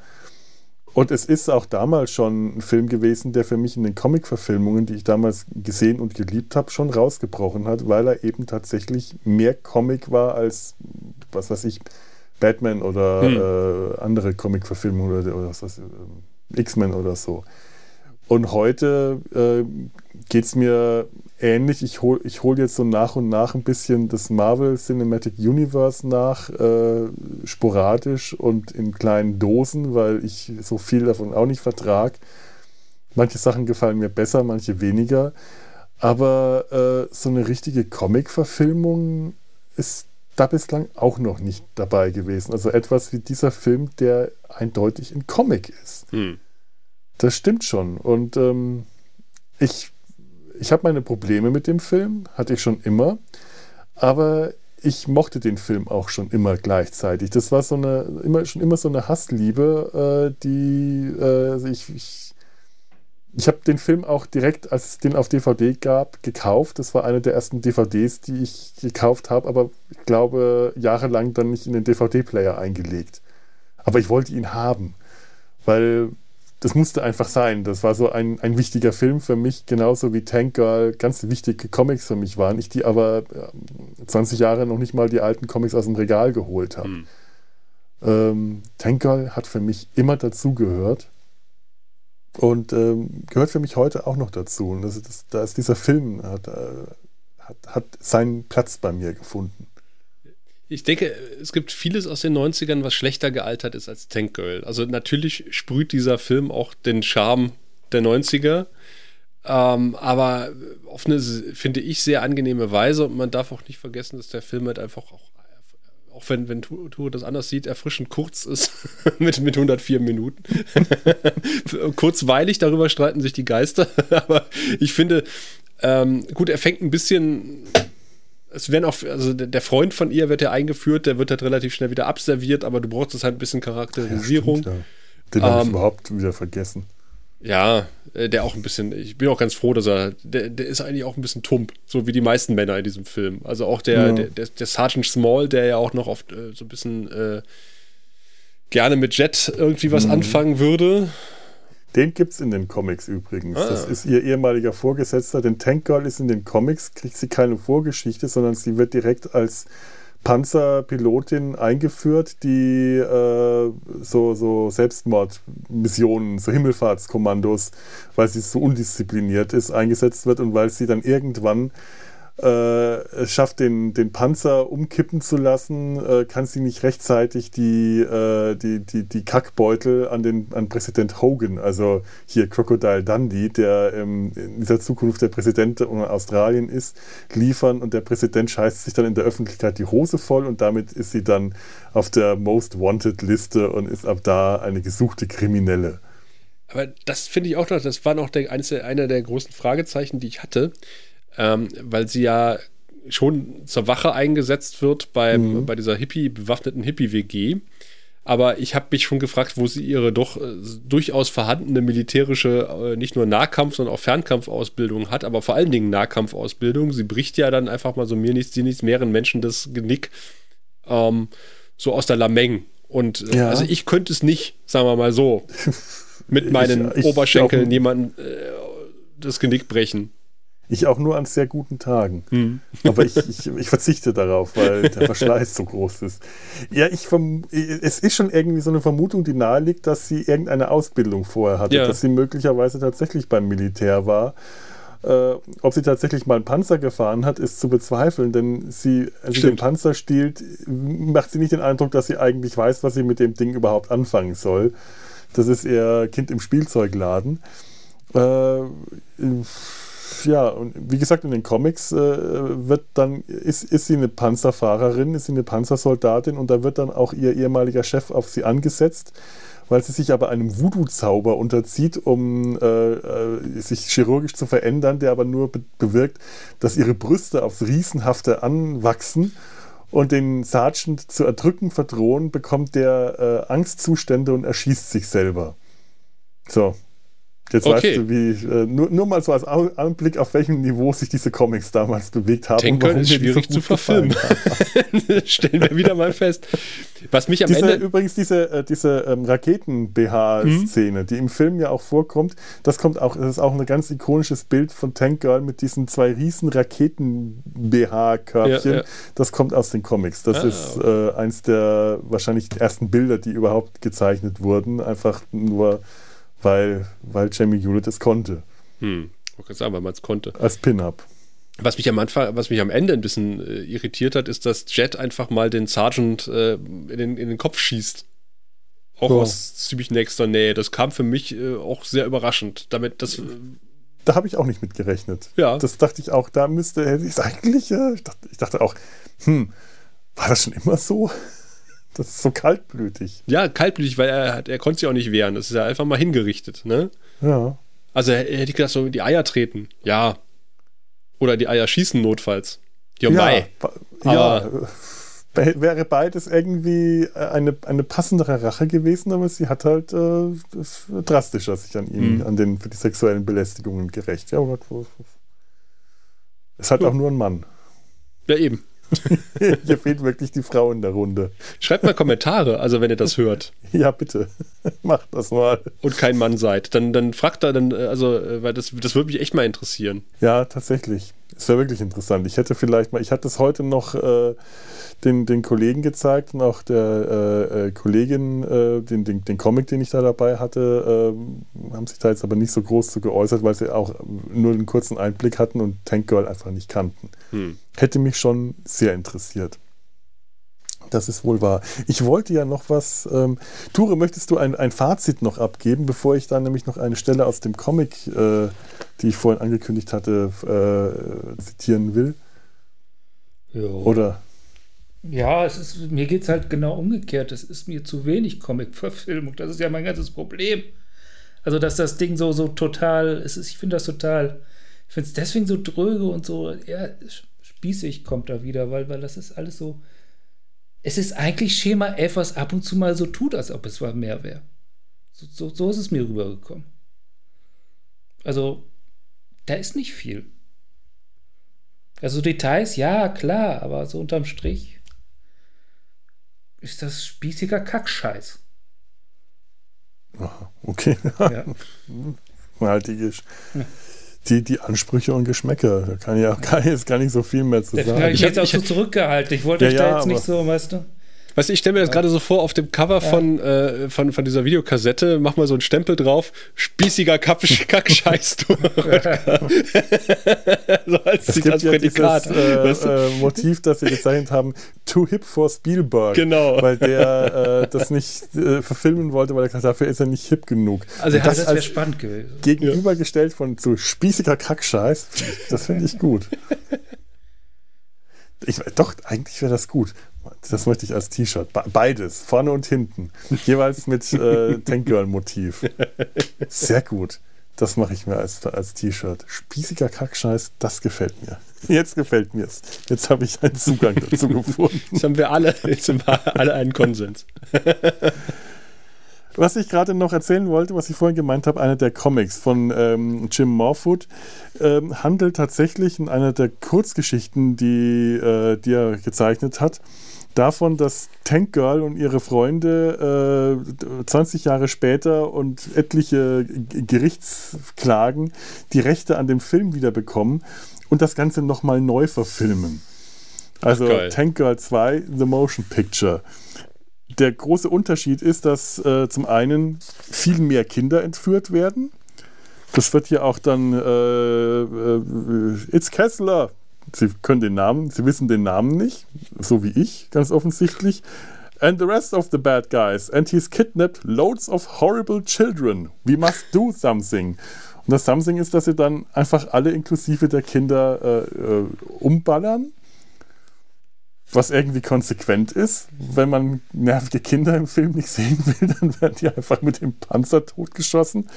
Und es ist auch damals schon ein Film gewesen, der für mich in den Comic-Verfilmungen, die ich damals gesehen und geliebt habe, schon rausgebrochen hat, weil er eben tatsächlich mehr Comic war als, was weiß ich, Batman oder äh, andere Comic-Verfilmungen oder, oder was weiß ich, äh, X-Men oder so. Und heute äh, geht es mir ähnlich. Ich hole ich hol jetzt so nach und nach ein bisschen das Marvel Cinematic Universe nach, äh, sporadisch und in kleinen Dosen, weil ich so viel davon auch nicht vertrag. Manche Sachen gefallen mir besser, manche weniger. Aber äh, so eine richtige Comic-Verfilmung ist da bislang auch noch nicht dabei gewesen. Also etwas wie dieser Film, der eindeutig ein Comic ist. Hm. Das stimmt schon. Und ähm, ich, ich habe meine Probleme mit dem Film, hatte ich schon immer. Aber ich mochte den Film auch schon immer gleichzeitig. Das war so eine, immer, schon immer so eine Hassliebe, äh, die äh, ich, ich, ich habe den Film auch direkt, als es den auf DVD gab, gekauft. Das war eine der ersten DVDs, die ich gekauft habe, aber ich glaube, jahrelang dann nicht in den DVD-Player eingelegt. Aber ich wollte ihn haben, weil das musste einfach sein. Das war so ein, ein wichtiger Film für mich, genauso wie Tank Girl ganz wichtige Comics für mich waren. Ich die aber äh, 20 Jahre noch nicht mal die alten Comics aus dem Regal geholt habe. Hm. Ähm, Tank Girl hat für mich immer dazugehört und ähm, gehört für mich heute auch noch dazu. Und das, das, da ist dieser Film, hat, äh, hat, hat seinen Platz bei mir gefunden. Ich denke, es gibt vieles aus den 90ern, was schlechter gealtert ist als Tank Girl. Also natürlich sprüht dieser Film auch den Charme der 90er, ähm, aber auf eine, finde ich, sehr angenehme Weise. Und man darf auch nicht vergessen, dass der Film halt einfach auch, auch wenn, wenn Tour das anders sieht, erfrischend kurz ist <laughs> mit, mit 104 Minuten. <laughs> Kurzweilig, darüber streiten sich die Geister. <laughs> aber ich finde, ähm, gut, er fängt ein bisschen es werden auch, also der Freund von ihr wird ja eingeführt, der wird halt relativ schnell wieder abserviert, aber du brauchst es halt ein bisschen Charakterisierung. stimmt, ja. Den habe ich Ähm, überhaupt wieder vergessen. Ja, äh, der auch ein bisschen, ich bin auch ganz froh, dass er, der, der ist eigentlich auch ein bisschen tump, so wie die meisten Männer in diesem Film. Also auch der, Ja. der, der, der Sergeant Small, der ja auch noch oft äh, so ein bisschen äh, gerne mit Jet irgendwie was anfangen würde. Den gibt es in den Comics übrigens. Ah. Das ist ihr ehemaliger Vorgesetzter. Denn Tank Girl ist in den Comics, kriegt sie keine Vorgeschichte, sondern sie wird direkt als Panzerpilotin eingeführt, die äh, so, so Selbstmordmissionen, so Himmelfahrtskommandos, weil sie so undiszipliniert ist, eingesetzt wird und weil sie dann irgendwann es schafft, den, den Panzer umkippen zu lassen, äh, kann sie nicht rechtzeitig die, äh, die, die, die Kackbeutel an, den, an Präsident Hogan, also hier Crocodile Dundee, der ähm, in dieser Zukunft der Präsident von Australien ist, liefern und der Präsident scheißt sich dann in der Öffentlichkeit die Hose voll und damit ist sie dann auf der Most Wanted Liste und ist ab da eine gesuchte Kriminelle. Aber das finde ich auch noch, das war noch der, einer der großen Fragezeichen, die ich hatte, ähm, weil sie ja schon zur Wache eingesetzt wird beim, Mhm. bei dieser Hippie, bewaffneten Hippie-WG. Aber ich habe mich schon gefragt, wo sie ihre doch äh, durchaus vorhandene militärische, äh, nicht nur Nahkampf, sondern auch Fernkampfausbildung hat, aber vor allen Dingen Nahkampfausbildung. Sie bricht ja dann einfach mal so mir nichts, sie nichts, mehreren Menschen das Genick ähm, so aus der Lameng. Und äh, Ja. also ich könnte es nicht, sagen wir mal so, <laughs> mit meinen Ich- ich Oberschenkeln jemanden äh, das Genick brechen. Ich auch nur an sehr guten Tagen. Hm. Aber ich, ich, ich verzichte darauf, weil der Verschleiß so groß ist. Ja, ich es ist schon irgendwie so eine Vermutung, die naheliegt, dass sie irgendeine Ausbildung vorher hatte, Ja. dass sie möglicherweise tatsächlich beim Militär war. Äh, ob sie tatsächlich mal einen Panzer gefahren hat, ist zu bezweifeln, denn sie, als sie den. Panzer stiehlt, macht sie nicht den Eindruck, dass sie eigentlich weiß, was sie mit dem Ding überhaupt anfangen soll. Das ist eher Kind im Spielzeugladen. Äh, ja, und wie gesagt, in den Comics äh, wird dann, ist, ist sie eine Panzerfahrerin, ist sie eine Panzersoldatin und da wird dann auch ihr ehemaliger Chef auf sie angesetzt, weil sie sich aber einem Voodoo-Zauber unterzieht, um äh, äh, sich chirurgisch zu verändern, der aber nur be bewirkt, dass ihre Brüste aufs Riesenhafte anwachsen und den Sergeant zu erdrücken verdrohen, bekommt der äh, Angstzustände und erschießt sich selber. So. Jetzt Okay. weißt du, wie, äh, nur, nur mal so als Anblick, auf welchem Niveau sich diese Comics damals bewegt haben. Girl ist so schwierig gut zu verfilmen. <laughs> Stellen wir wieder mal fest. Was mich am Diese, Ende. übrigens, diese, äh, diese ähm, Raketen-BH-Szene, die im Film ja auch vorkommt, das kommt auch, das ist auch ein ganz ikonisches Bild von Tank Girl mit diesen zwei riesen Raketen-BH-Körbchen. Ja, ja. Das kommt aus den Comics. Das Ah, ist äh, eins der wahrscheinlich ersten Bilder, die überhaupt gezeichnet wurden. Einfach nur, weil, weil Jamie Hewlett es konnte. Hm, ich gerade sagen, weil man es konnte. Als Pin-Up. Was mich am Anfang, was mich am Ende ein bisschen äh, irritiert hat, ist, dass Jet einfach mal den Sergeant äh, in, den, in den Kopf schießt. Auch Ja. aus ziemlich nächster Nähe. Das kam für mich äh, auch sehr überraschend. Damit das. Da habe ich auch nicht mit gerechnet. Ja. Das dachte ich auch, da müsste hätte ich es eigentlich. Äh, ich, dachte, ich dachte auch, hm, war das schon immer so? Das ist so kaltblütig. ja, kaltblütig, weil er, er konnte sich auch nicht wehren. Das ist ja einfach mal hingerichtet. Ne? Ja. Also er- hätte ich gedacht, so die Eier treten. Ja. Oder die Eier schießen notfalls. Ja, ja Aber- <laughs> äh, wäre beides irgendwie äh, eine, eine passendere Rache gewesen, aber sie hat halt äh, drastischer sich an ihn, Mhm. an den für die sexuellen Belästigungen gerecht. Ja, aber ist halt auch nur ein Mann. Ja, eben. <laughs> Hier fehlt wirklich die Frau in der Runde. Schreibt mal Kommentare, also wenn ihr das hört Ja, bitte. <laughs> Macht das mal. und kein Mann seid, dann, dann fragt da dann, äh, also, äh, weil das, das würde mich echt mal interessieren. Ja, tatsächlich. Es wäre wirklich interessant. Ich hätte vielleicht mal, ich hatte es heute noch äh, den, den Kollegen gezeigt und auch der äh, äh, Kollegin, äh, den, den, den Comic, den ich da dabei hatte, ähm, haben sich da jetzt aber nicht so groß zu geäußert, weil sie auch nur einen kurzen Einblick hatten und Tank Girl einfach nicht kannten. Hm. Hätte mich schon sehr interessiert. Das ist wohl wahr. Ich wollte ja noch was. Ähm, Ture, möchtest du ein, ein Fazit noch abgeben, bevor ich dann nämlich noch eine Stelle aus dem Comic, äh, die ich vorhin angekündigt hatte, äh, zitieren will? Oder? Ja, es ist, mir geht es halt genau umgekehrt. Es ist mir zu wenig Comic-Verfilmung. Das ist ja mein ganzes Problem. Also, dass das Ding so, so total, es ist, ich finde das total, ich finde es deswegen so dröge und so, ja, spießig kommt da wieder, weil, weil das ist alles so, es ist eigentlich Schema F, was ab und zu mal so tut, als ob es mal mehr wäre. So, so, so ist es mir rübergekommen. Also, da ist nicht viel. Also Details, ja, klar, aber so unterm Strich ist das spießiger Kackscheiß. Aha, okay. Ja. <laughs> halt die, die, die Ansprüche und Geschmäcker. Da kann ich auch gar, jetzt gar nicht so viel mehr zu sagen. ich Ich jetzt hab- auch so zurückgehalten. Ich wollte Ja, euch da ja, jetzt nicht so, weißt du? Weißt du, ich stelle mir das gerade so vor, auf dem Cover von, äh, von, von dieser Videokassette, mach mal so einen Stempel drauf, spießiger Kack- <laughs> Kackscheiß du. <laughs> so als, Es als gibt ja Prädikat. dieses äh, weißt du? äh, Motiv, das sie gezeichnet haben, Too Hip for Spielberg. Genau. Weil der äh, das nicht äh, verfilmen wollte, weil er gesagt hat, dafür ist er nicht hip genug. Also er Das, das wäre als spannend gewesen. gegenübergestellt von zu spießiger Kackscheiß, das finde ich gut. <laughs> Ich, doch, eigentlich wäre das gut. Das möchte ich als T-Shirt. Be- Beides, vorne und hinten. Jeweils mit äh, <laughs> Tank Girl Motiv. Sehr gut. das mache ich mir als, als T-Shirt. Spießiger Kackscheiß, das gefällt mir. Jetzt gefällt mir es. Jetzt habe ich einen Zugang dazu <laughs> gefunden. Jetzt haben wir alle, jetzt haben wir alle einen Konsens. <laughs> Was ich gerade noch erzählen wollte, was ich vorhin gemeint habe, einer der Comics von ähm, Jim Morfoot ähm, handelt tatsächlich in einer der Kurzgeschichten, die, äh, die er gezeichnet hat, davon, dass Tank Girl und ihre Freunde äh, 20 Jahre später und etliche Gerichtsklagen die Rechte an dem Film wieder bekommen und das Ganze nochmal neu verfilmen. Also geil. Tank Girl 2, The Motion Picture. Der große Unterschied ist, dass äh, zum einen viel mehr Kinder entführt werden. Das wird hier auch dann äh, äh, It's Kessler. Sie können den Namen, Sie wissen den Namen nicht, so wie ich, ganz offensichtlich. And the rest of the bad guys. And he's kidnapped loads of horrible children. We must do something. Und das Something ist, dass sie dann einfach alle inklusive der Kinder äh, äh, umballern was irgendwie konsequent ist. Wenn man nervige Kinder im Film nicht sehen will, <laughs> dann werden die einfach mit dem Panzer totgeschossen.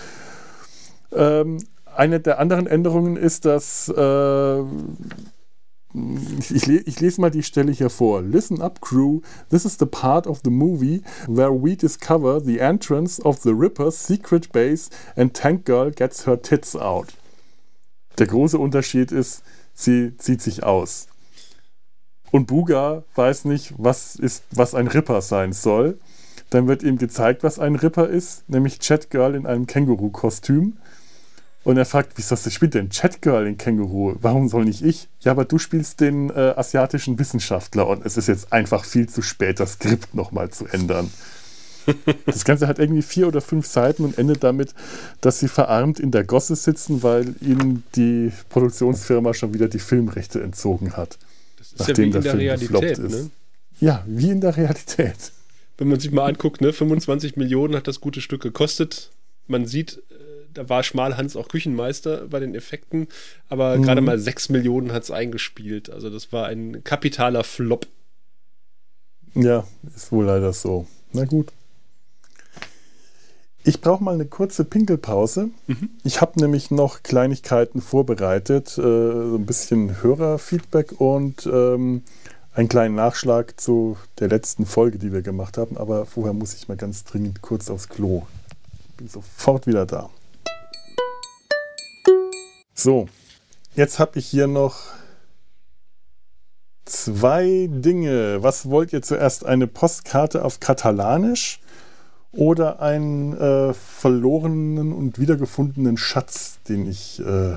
Ähm, eine der anderen Änderungen ist, dass äh, ich, ich lese mal die Stelle hier vor. Listen up, crew. This is the part of the movie where we discover the entrance of the Ripper's secret base and Tank Girl gets her tits out. Der große Unterschied ist, sie zieht sich aus. Und Buga weiß nicht, was, ist, was ein Ripper sein soll. Dann wird ihm gezeigt, was ein Ripper ist, nämlich Chat Girl in einem Känguru-Kostüm. Und er fragt, wieso spielt denn Chat Girl in Känguru? Warum soll nicht ich? Ja, aber du spielst den äh, asiatischen Wissenschaftler und es ist jetzt einfach viel zu spät, das Skript nochmal zu ändern. <laughs> Das Ganze hat irgendwie vier oder fünf Seiten und endet damit, dass sie verarmt in der Gosse sitzen, weil ihnen die Produktionsfirma schon wieder die Filmrechte entzogen hat. Das ist ja wie in der, Film gefloppt Realität. Ne? Ja, wie in der Realität. Wenn man sich mal anguckt, ne, 25 Millionen hat das gute Stück gekostet. Man sieht, äh, da war Schmalhans auch Küchenmeister bei den Effekten, aber gerade mal 6 Millionen hat es eingespielt. Also das war ein kapitaler Flop. Ja, ist wohl leider so. Na gut. Ich brauche mal eine kurze Pinkelpause. Ich habe nämlich noch Kleinigkeiten vorbereitet, äh, so ein bisschen Hörerfeedback und ähm, einen kleinen Nachschlag zu der letzten Folge, die wir gemacht haben. Aber vorher muss ich mal ganz dringend kurz aufs Klo. Bin sofort wieder da. So, jetzt habe ich hier noch zwei Dinge. Was wollt ihr zuerst? Eine Postkarte auf Katalanisch oder einen äh, verlorenen und wiedergefundenen Schatz, den ich. Äh,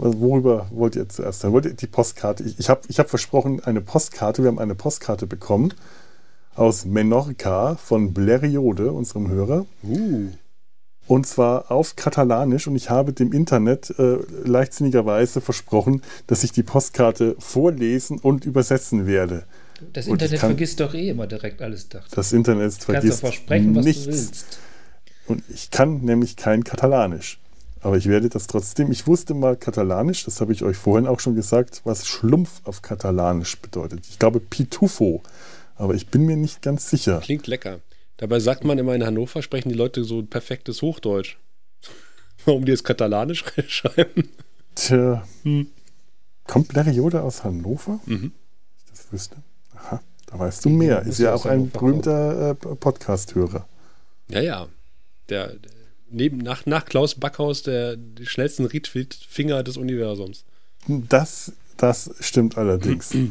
worüber wollt ihr zuerst? Dann wollt ihr die Postkarte? Ich, ich habe ich hab versprochen, eine Postkarte. Wir haben eine Postkarte bekommen aus Menorca von Bleriode, unserem Hörer. Uh. Und zwar auf Katalanisch. Und ich habe dem Internet äh, leichtsinnigerweise versprochen, dass ich die Postkarte vorlesen und übersetzen werde. Das Internet kann- vergisst doch eh immer direkt alles. Dachte. Das Internet Du kannst doch vergisst versprechen, was nichts. du willst. Und ich kann nämlich kein Katalanisch. Aber ich werde das trotzdem. Ich wusste mal Katalanisch, das habe ich euch vorhin auch schon gesagt, was Schlumpf auf Katalanisch bedeutet. Ich glaube Pitufo. Aber ich bin mir nicht ganz sicher. Klingt lecker. Dabei sagt man immer in Hannover, sprechen die Leute so perfektes Hochdeutsch. <laughs> Warum die jetzt Katalanisch <laughs> schreiben? Tja. Kommt Bleriode aus Hannover? Mhm. Ich das wüsste. Aha, da weißt du mehr. Ist ja auch ein berühmter äh, Podcast-Hörer. Ja, ja. Der, neben, nach, nach Klaus Backhaus der, schnellsten Riedfinger des Universums. Das, das stimmt allerdings. <clears throat>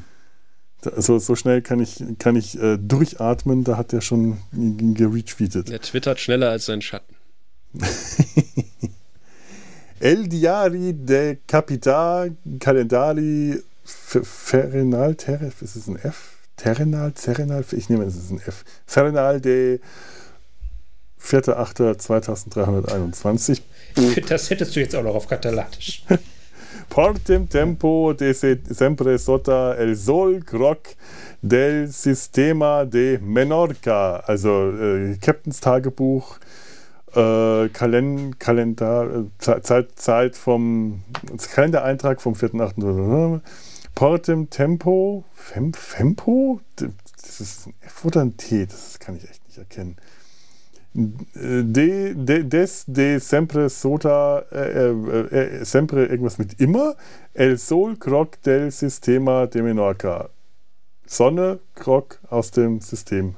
So, so schnell kann ich, kann ich äh, durchatmen, da hat er schon geretweetet. Der twittert schneller als sein Schatten. <laughs> El Diari de Capità Calendari F- Fernal Terre, ist es ein F? Terrenal, Terrenal, ich nehme es ist ein F. Fernal de 4.8.2321. <laughs> Das hättest du jetzt auch noch auf Katalanisch. <laughs> Portem tempo de se sempre sota el sol croc del sistema de Menorca. Also äh, Captains Tagebuch, äh, Kalen Kalender, äh, Ze- Zeit, Zeit vom Kalendereintrag vom 4.8. Portem tempo, Fem, Fempo? Das ist ein F oder ein T? Das kann ich echt nicht erkennen. De, de, des de sempre sota, äh, äh, äh, sempre irgendwas mit immer, el sol croc del sistema de Menorca. Sonne, Croc aus dem System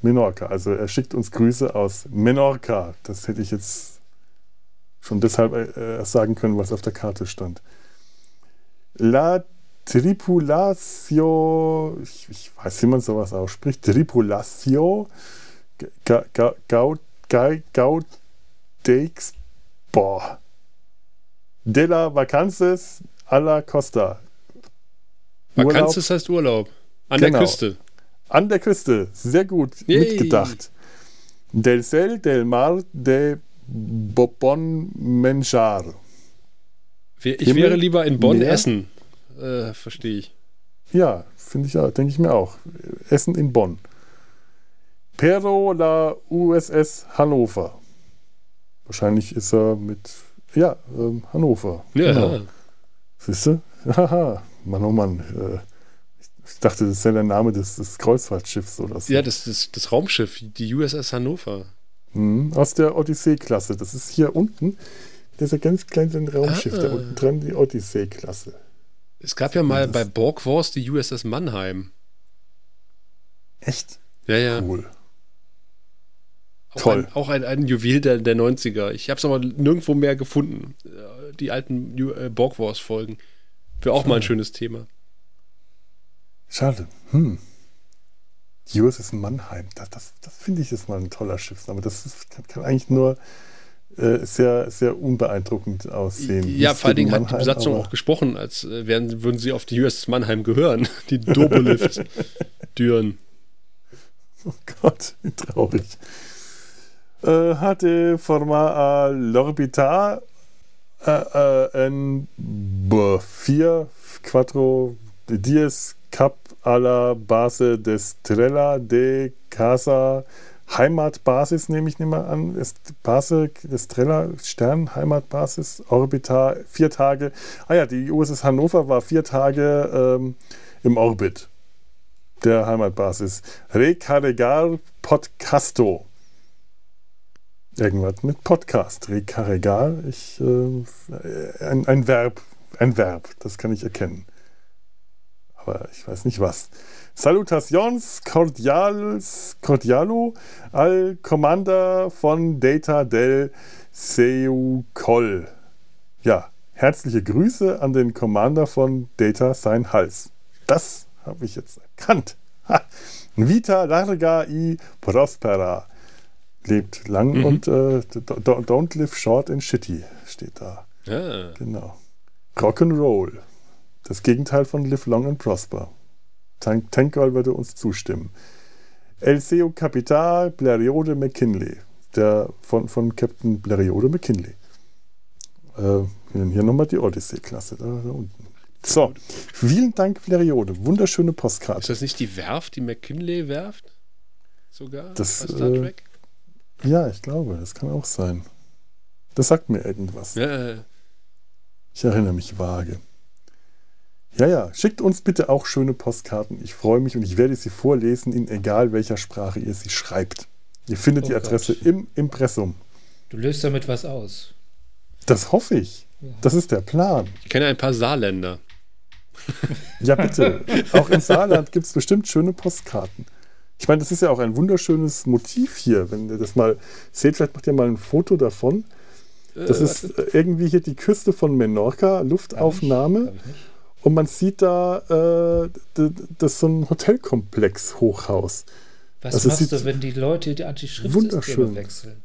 Menorca. Also er schickt uns Grüße aus Menorca. Das hätte ich jetzt schon deshalb äh, äh, sagen können, was auf der Karte stand. La Tripulatio, ich, ich weiß, wie man sowas ausspricht, Tripulatio Ga- Ga- Gau- Ga- Gaudeix, boah, de la Vacances a la Costa. Vakanz heißt Urlaub. An Genau. der Küste. an der Küste, sehr gut Yay. mitgedacht. Del Cel, del Mar, de Bon Menjar. Ich Himmel, wäre lieber in Bonn Meer. essen. Äh, verstehe ich. Ja, finde ich denke ich mir auch. Essen in Bonn. Pero la USS Hannover. Wahrscheinlich ist er mit, ja, ähm, Hannover. Ja, Genau. Siehst du? <laughs> Haha, Mann, oh Mann. Äh, ich dachte, das ist ja der Name des, des Kreuzfahrtschiffs oder so. ja das, das, das Raumschiff, die USS Hannover. Mhm, aus der Odyssee-Klasse. Das ist hier unten. Dieser ganz kleine Raumschiff, da Ah. unten dran, die Odyssee-Klasse. Es gab ja mal bei Borg Wars die USS Mannheim. Echt Ja, ja. cool. Auch Toll. Ein, auch ein, ein Juwel der, der 90er. Ich habe es aber nirgendwo mehr gefunden. Äh, Die alten äh, Borg Wars Folgen. Wäre auch mal ein schönes Thema. Schade. Hm. Die USS Mannheim, das, das, das finde ich ist mal ein toller Schiffsname. Das ist, kann, eigentlich nur sehr, sehr unbeeindruckend aussehen. Ja, vor allen Dingen hat die Besatzung auch gesprochen, als äh, wären, würden sie auf die USS Mannheim gehören. <laughs> Die Dobolift-Düren. <laughs> Oh Gott, wie traurig. Äh, hatte forma a l'orbita äh, äh, en b- vier quattro dies cap a la base de Strella de Casa Heimatbasis nehme ich nehme an, ist Base Strella Stern Heimatbasis Orbita vier Tage. Ah ja, die USS Hannover war vier Tage ähm, im Orbit der Heimatbasis. Recarregar Podcasto. Irgendwas mit Podcast. Recarregar. Ich, äh, ein, ein Verb. Ein Verb. Das kann ich erkennen. Aber ich weiß nicht was. Salutations cordials, cordialo al Commander von Data del Seucol. Ja, herzliche Grüße an den Commander von Data sein Hals. Das habe ich jetzt erkannt. Ha. Vita larga i prospera. Lebt lang Mhm. und äh, do- do- don't live short and shitty steht da. Ja. Genau. Rock'n'Roll. Das Gegenteil von Live Long and Prosper. Tank, Tank Girl würde uns zustimmen. El Seo Capital Blériot McKinley. Der von, von Captain Blériot McKinley. Äh, hier nochmal die Odyssey-Klasse, da, da unten. So, vielen Dank, Blériot. Wunderschöne Ist Postkarte. das nicht die Werft, die McKinley-Werft? Sogar? Das, Star äh, Trek? Ja, ich glaube, das kann auch sein. Das sagt mir irgendwas. Ja, äh, Ich erinnere mich vage. Ja, ja, schickt uns bitte auch schöne Postkarten. Ich freue mich und ich werde sie vorlesen, in egal welcher Sprache ihr sie schreibt. Ihr findet Oh die Adresse Gott. im Impressum. Du löst damit was aus. Das hoffe ich. Das ist der Plan. ich kenne ein paar Saarländer. Ja, bitte. auch im Saarland gibt es bestimmt schöne Postkarten. Ich meine, das ist ja auch ein wunderschönes Motiv hier. Wenn ihr das mal seht, vielleicht macht ihr mal ein Foto davon. Das Äh, ist äh, irgendwie hier die Küste von Menorca, Luftaufnahme. Hab ich nicht. Und man sieht da, äh, das ist so ein Hotelkomplex, Hochhaus. Was Also machst du, wenn die Leute die Anti-Schriftsysteme wunderschön. wechseln?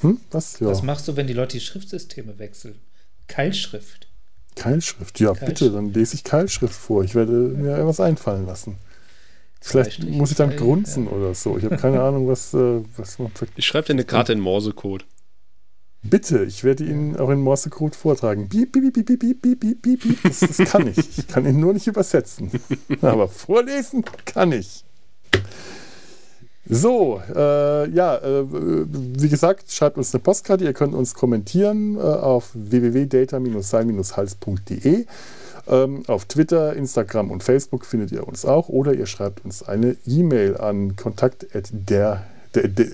Hm? Was? Ja. Was machst du, wenn die Leute die Schriftsysteme wechseln? Keilschrift. Keilschrift. Ja, Keilschrift. bitte, dann lese ich Keilschrift vor. Ich werde mir etwas einfallen lassen. Vielleicht muss ich dann grunzen ja. oder so. Ich habe keine <laughs> Ahnung, was, äh, was man Ich schreibe dir eine Karte in Morsecode. Bitte, ich werde ihn auch in Morsecode vortragen. Piep, piep, piep, piep, piep, piep, piep, piep, piep. Das, das kann ich. Ich kann ihn nur nicht übersetzen. <laughs> Aber vorlesen kann ich. So, äh, ja, äh, wie gesagt, schreibt uns eine Postkarte. Ihr könnt uns kommentieren äh, auf www.data-sein-hals.de. Ähm, auf Twitter, Instagram und Facebook findet ihr uns auch. Oder ihr schreibt uns eine E-Mail an kontakt.der De, de,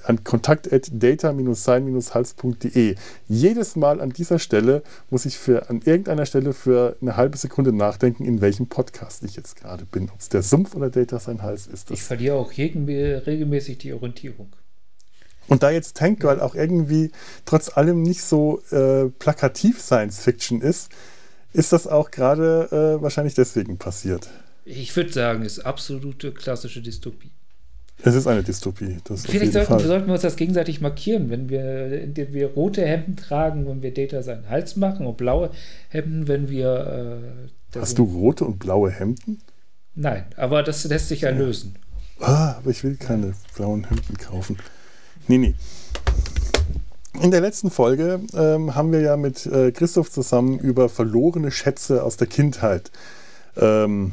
an kontakt at data-sein-hals.de. Jedes Mal an dieser Stelle muss ich für, an irgendeiner Stelle für eine halbe Sekunde nachdenken, in welchem Podcast ich jetzt gerade bin. Ob es der Sumpf oder Data sein Hals ist. Ich Das. verliere auch jeden, regelmäßig die Orientierung. Und da jetzt Tank Girl auch irgendwie trotz allem nicht so äh, plakativ Science Fiction ist, ist das auch gerade äh, wahrscheinlich deswegen passiert. Ich würde sagen, es ist absolute klassische Dystopie. Es ist eine Dystopie. Vielleicht sollten, sollten wir uns das gegenseitig markieren, wenn wir, indem wir rote Hemden tragen, wenn wir Data seinen Hals machen und blaue Hemden, wenn wir. Äh, Hast du rote und blaue Hemden? Nein, aber das lässt sich ja lösen. Ah, aber ich will keine blauen Hemden kaufen. Nee, nee. In der letzten Folge ähm, haben wir ja mit äh, Christoph zusammen über verlorene Schätze aus der Kindheit ähm,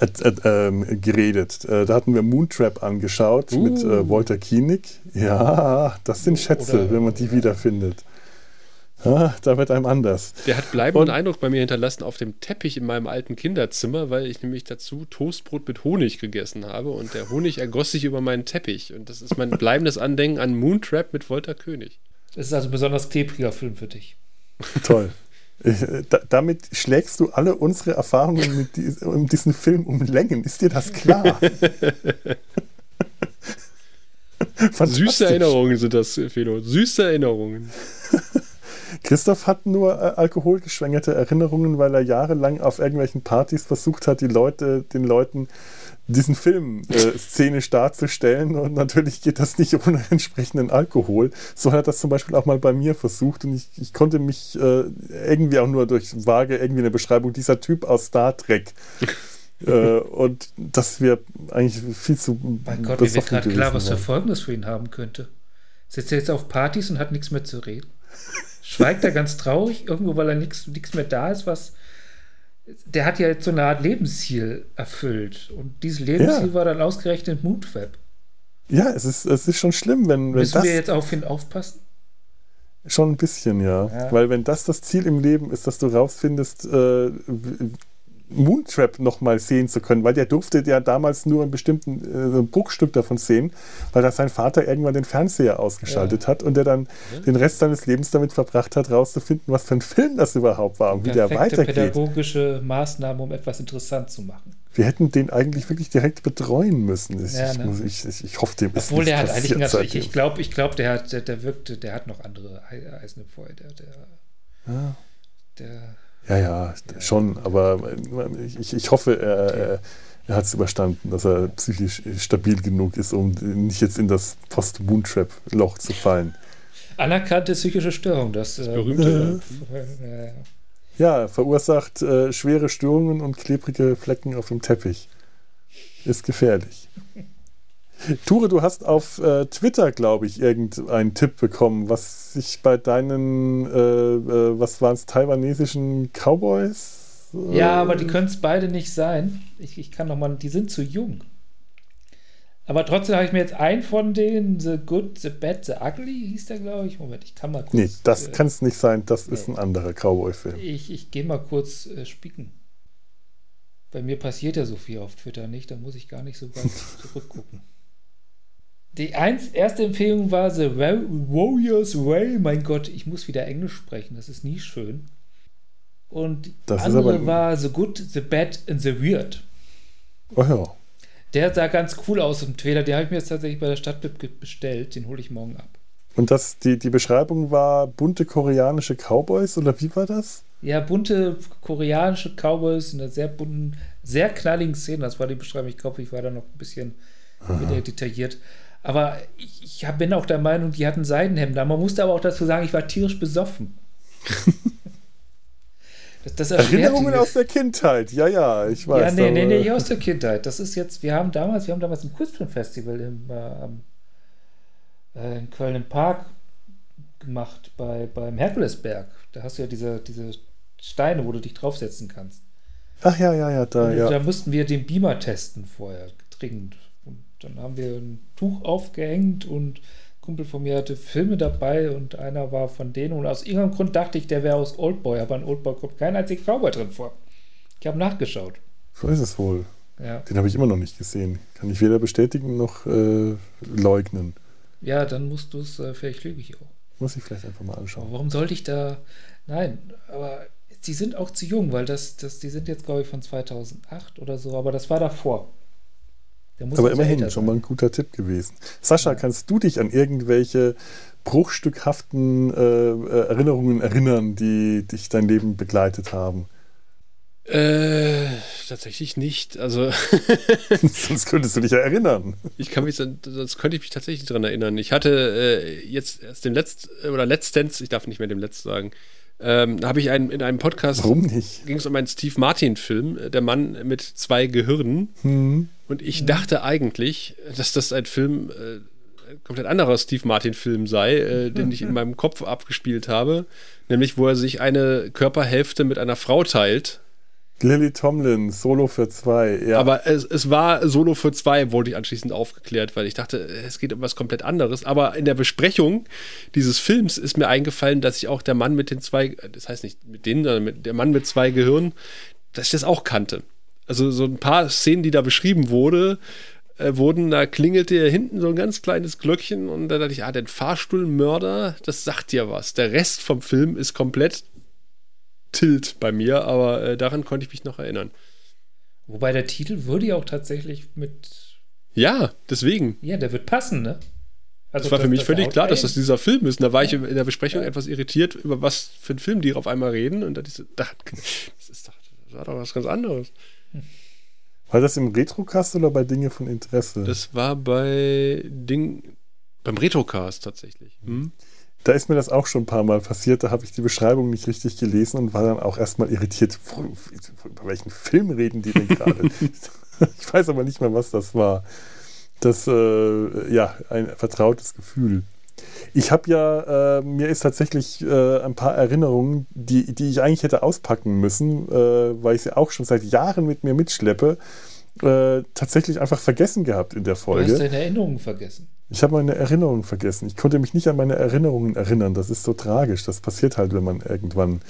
äh, äh, ähm, geredet. Äh, da hatten wir Moontrap angeschaut mit äh, Walter Koenig. Ja, das sind Schätze, Oder- wenn man die wiederfindet. Ah, da wird einem anders. Der hat bleibenden Und- Eindruck bei mir hinterlassen auf dem Teppich in meinem alten Kinderzimmer, weil ich nämlich dazu Toastbrot mit Honig gegessen habe und der Honig ergoss sich über meinen Teppich. Und das ist mein bleibendes Andenken an Moontrap mit Volta König. Das ist also ein besonders klebriger Film für dich. Toll. Äh, Da, damit schlägst du alle unsere Erfahrungen mit dies, um diesen Film um Längen. Ist dir das klar? <laughs> Süße Erinnerungen sind das, Felo. Süße Erinnerungen. <laughs> Christoph hat nur äh, alkoholgeschwängerte Erinnerungen, weil er jahrelang auf irgendwelchen Partys versucht hat, die Leute, den Leuten diesen Film äh, szenisch darzustellen. Und natürlich geht das nicht ohne entsprechenden Alkohol. So hat er das zum Beispiel auch mal bei mir versucht. Und ich, ich konnte mich äh, irgendwie auch nur durch vage irgendwie eine Beschreibung dieser Typ aus Star Trek. <laughs> äh, und dass wir eigentlich viel zu Mein Gott, mir wird gerade klar, was für. Folgen das für ihn haben könnte. Sitzt er jetzt auf Partys und hat nichts mehr zu reden? Schweigt er ganz traurig irgendwo, weil er nichts mehr da ist, was. Der hat ja jetzt so eine Art Lebensziel erfüllt. Und dieses Lebensziel Ja. war dann ausgerechnet Moodweb. Ja, es ist, es ist schon schlimm, wenn, wenn Müssen das wir jetzt auf ihn aufpassen? Schon ein bisschen, ja. Ja. Weil wenn das das Ziel im Leben ist, dass du rausfindest, äh, Moontrap nochmal sehen zu können, weil der durfte ja damals nur einen bestimmten äh, ein Bruchstück davon sehen, weil da sein Vater irgendwann den Fernseher ausgeschaltet hat und der dann den Rest seines Lebens damit verbracht hat, rauszufinden, was für ein Film das überhaupt war und wie der weitergeht. pädagogische Maßnahmen, um etwas interessant zu machen. Wir hätten den eigentlich wirklich direkt betreuen müssen. Ich, Ja, ne? muss, ich, ich, ich hoffe, dem ist Obwohl nichts der hat eigentlich ein ganz, ich, ich glaube, ich glaub, der hat, der, der wirkte, der hat noch andere Ei- Eisen im Feuer. Der, der, Ja. der, Ja, ja, schon, aber äh, ich, ich hoffe, er, er, er hat es überstanden, dass er psychisch stabil genug ist, um nicht jetzt in das Post-Moontrap-Loch zu fallen. anerkannte psychische Störung, das, das berühmte. Äh, Ja, verursacht äh, schwere Störungen und klebrige Flecken auf dem Teppich. Ist gefährlich. Ture, du hast auf äh, Twitter, glaube ich, irgendeinen Tipp bekommen, was sich bei deinen, äh, äh, was waren es, taiwanesischen Cowboys? äh, Ja, aber die können es beide nicht sein. Ich, ich kann noch mal, die sind zu jung. Aber trotzdem habe ich mir jetzt einen von denen, The Good, The Bad, The Ugly, hieß der, glaube ich. Moment, ich kann mal kurz. Nee, das äh, kann es nicht sein, das ist nee. ein anderer Cowboy-Film. Ich, ich gehe mal kurz äh, spicken. Bei mir passiert ja so viel auf Twitter nicht, da muss ich gar nicht so weit <laughs> zurückgucken. Die eins, erste Empfehlung war The Wa- Warriors Way. Mein Gott, ich muss wieder Englisch sprechen, das ist nie schön. Und die Das andere war The Good, The Bad and The Weird. Oh ja. Der sah ganz cool aus im Trailer. Den habe ich mir jetzt tatsächlich bei der Stadtbib bestellt. Den hole ich morgen ab. Und das, die, die Beschreibung war bunte koreanische Cowboys oder wie war das? Ja, bunte koreanische Cowboys in einer sehr bunten, sehr knalligen Szene. Das war die Beschreibung. Ich glaube, ich war da noch ein bisschen detailliert. Aber ich, ich hab- bin auch der Meinung, die hatten Seidenhemden. an. Man musste aber auch dazu sagen, ich war tierisch besoffen. <laughs> das, das Erinnerungen aus der Kindheit, ja, ja, ich weiß. Ja, nee, nee, nee, nicht aus der Kindheit. Das ist jetzt, wir haben damals, wir haben damals ein Kurzfilmfestival im, äh, äh, in Köln im Park gemacht, bei, beim Herkulesberg. Da hast du ja diese, diese Steine, wo du dich draufsetzen kannst. Ach ja, ja, ja, da, Und ja. Da mussten wir den Beamer testen vorher, dringend. Dann haben wir ein Tuch aufgehängt und ein Kumpel von mir hatte Filme dabei und einer war von denen. Und aus irgendeinem Grund dachte ich, der wäre aus Oldboy, aber in Oldboy kommt kein einziger Cowboy drin vor. Ich habe nachgeschaut. So ist es wohl. Ja. Den habe ich immer noch nicht gesehen. Kann ich weder bestätigen noch äh, leugnen. ja, dann musst du es, äh, vielleicht lüge ich auch. Muss ich vielleicht einfach mal Aber anschauen. warum sollte ich da. Nein, aber die sind auch zu jung, weil das, das die sind jetzt, glaube ich, von 2008 oder so, aber das war davor. Aber immerhin schon mal ein guter Tipp gewesen. Sascha, kannst du dich an irgendwelche bruchstückhaften äh, äh, Erinnerungen erinnern, die dich dein Leben begleitet haben? Äh, tatsächlich nicht. Also <laughs> <laughs> Sonst könntest du dich ja erinnern. ich kann mich, das könnte ich mich tatsächlich dran erinnern. Ich hatte äh, jetzt erst den letzt oder letztens, ich darf nicht mehr dem letzt sagen, ähm, habe ich einen, in einem Podcast Warum nicht? ging es um einen Steve Martin-Film, äh, der Mann mit zwei Gehirnen. Hm. Und ich dachte eigentlich, dass das ein Film, äh, ein komplett anderer Steve Martin-Film sei, äh, den ich in meinem Kopf abgespielt habe. Nämlich, wo er sich eine Körperhälfte mit einer Frau teilt. Lily Tomlin, Solo für zwei. Ja. Aber es, es war Solo für zwei, wurde ich anschließend aufgeklärt, weil ich dachte, es geht um was komplett anderes. Aber in der Besprechung dieses Films ist mir eingefallen, dass ich auch der Mann mit den zwei, das heißt nicht mit denen, sondern mit, der Mann mit zwei Gehirnen, dass ich das auch kannte. Also so ein paar Szenen, die da beschrieben wurde, äh, wurden, da klingelte hinten so ein ganz kleines Glöckchen und da dachte ich, ah, der Fahrstuhlmörder, das sagt ja was. Der Rest vom Film ist komplett tilt bei mir, aber äh, daran konnte ich mich noch erinnern. Wobei der Titel würde ja auch tatsächlich mit. Ja, deswegen. Ja, der wird passen, ne? Also Es war für mich völlig haut klar, dass das dieser Film ist. Und da war ich in der Besprechung etwas irritiert, über was für einen Film die auf einmal reden. Und da dachte ich so, das ist doch, das war doch was ganz anderes. War das im Retrocast oder bei Dinge von Interesse? Das war bei Ding, beim Retrocast tatsächlich. Hm? Da ist mir das auch schon ein paar Mal passiert. Da habe ich die Beschreibung nicht richtig gelesen und war dann auch erstmal irritiert. Über welchen Film reden die denn gerade? <laughs> ich weiß aber nicht mehr, was das war. Das, äh, ja, ein vertrautes Gefühl. Ich habe ja, äh, mir ist tatsächlich äh, ein paar Erinnerungen, die, die ich eigentlich hätte auspacken müssen, äh, weil ich sie auch schon seit Jahren mit mir mitschleppe, äh, tatsächlich einfach vergessen gehabt in der Du Folge. hast deine Erinnerungen vergessen. Ich habe meine Erinnerungen vergessen. Ich konnte mich nicht an meine Erinnerungen erinnern. Das ist so tragisch. Das passiert halt, wenn man irgendwann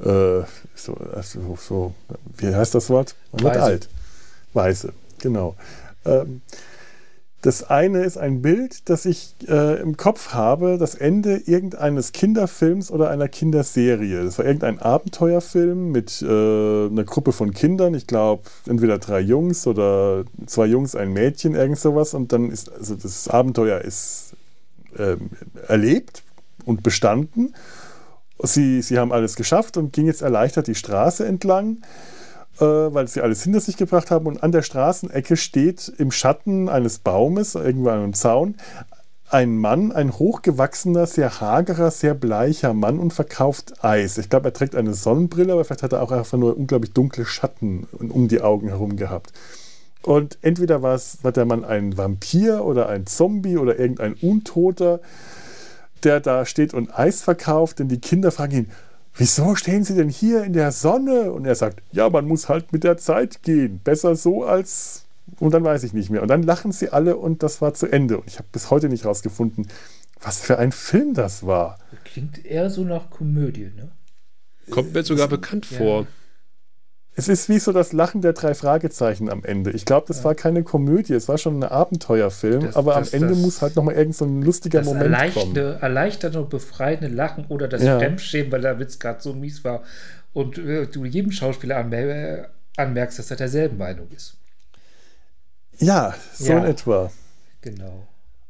äh, so, also so, wie heißt das Wort? Man wird Weise. alt. Weise, genau. Ähm, das eine ist ein Bild, das ich äh, im Kopf habe, das Ende irgendeines Kinderfilms oder einer Kinderserie. Das war irgendein Abenteuerfilm mit äh, einer Gruppe von Kindern. Ich glaube, entweder drei Jungs oder zwei Jungs, ein Mädchen, irgend sowas. Und dann ist, also das Abenteuer ist ähm, erlebt und bestanden. Sie, sie haben alles geschafft und ging jetzt erleichtert die Straße entlang äh, weil sie alles hinter sich gebracht haben. Und an der Straßenecke steht im Schatten eines Baumes, irgendwo an einem Zaun, ein Mann, ein hochgewachsener, sehr hagerer, sehr bleicher Mann und verkauft Eis. Ich glaube, er trägt eine Sonnenbrille, aber vielleicht hat er auch einfach nur unglaublich dunkle Schatten um die Augen herum gehabt. Und entweder war, es, war der Mann ein Vampir oder ein Zombie oder irgendein Untoter, der da steht und Eis verkauft, denn die Kinder fragen ihn, wieso stehen Sie denn hier in der Sonne? Und er sagt, ja, man muss halt mit der Zeit gehen. Besser so als. Und dann weiß ich nicht mehr. Und dann lachen sie alle und das war zu Ende. Und ich habe bis heute nicht rausgefunden, was für ein Film das war. Klingt eher so nach Komödie, ne? Kommt mir sogar bekannt vor. Es ist wie so das Lachen der drei Fragezeichen am Ende. Ich glaube, das war keine Komödie, es war schon ein Abenteuerfilm, Das- aber das- am Ende das- muss halt nochmal irgend so ein lustiger Moment kommen. erleichternde, erleichternde und befreiende Lachen oder das Ja. Fremdschämen, weil der Witz gerade so mies war und äh, du jedem Schauspieler anmer anmerkst, dass er derselben Meinung ist. Ja, so Ja. in etwa. Genau.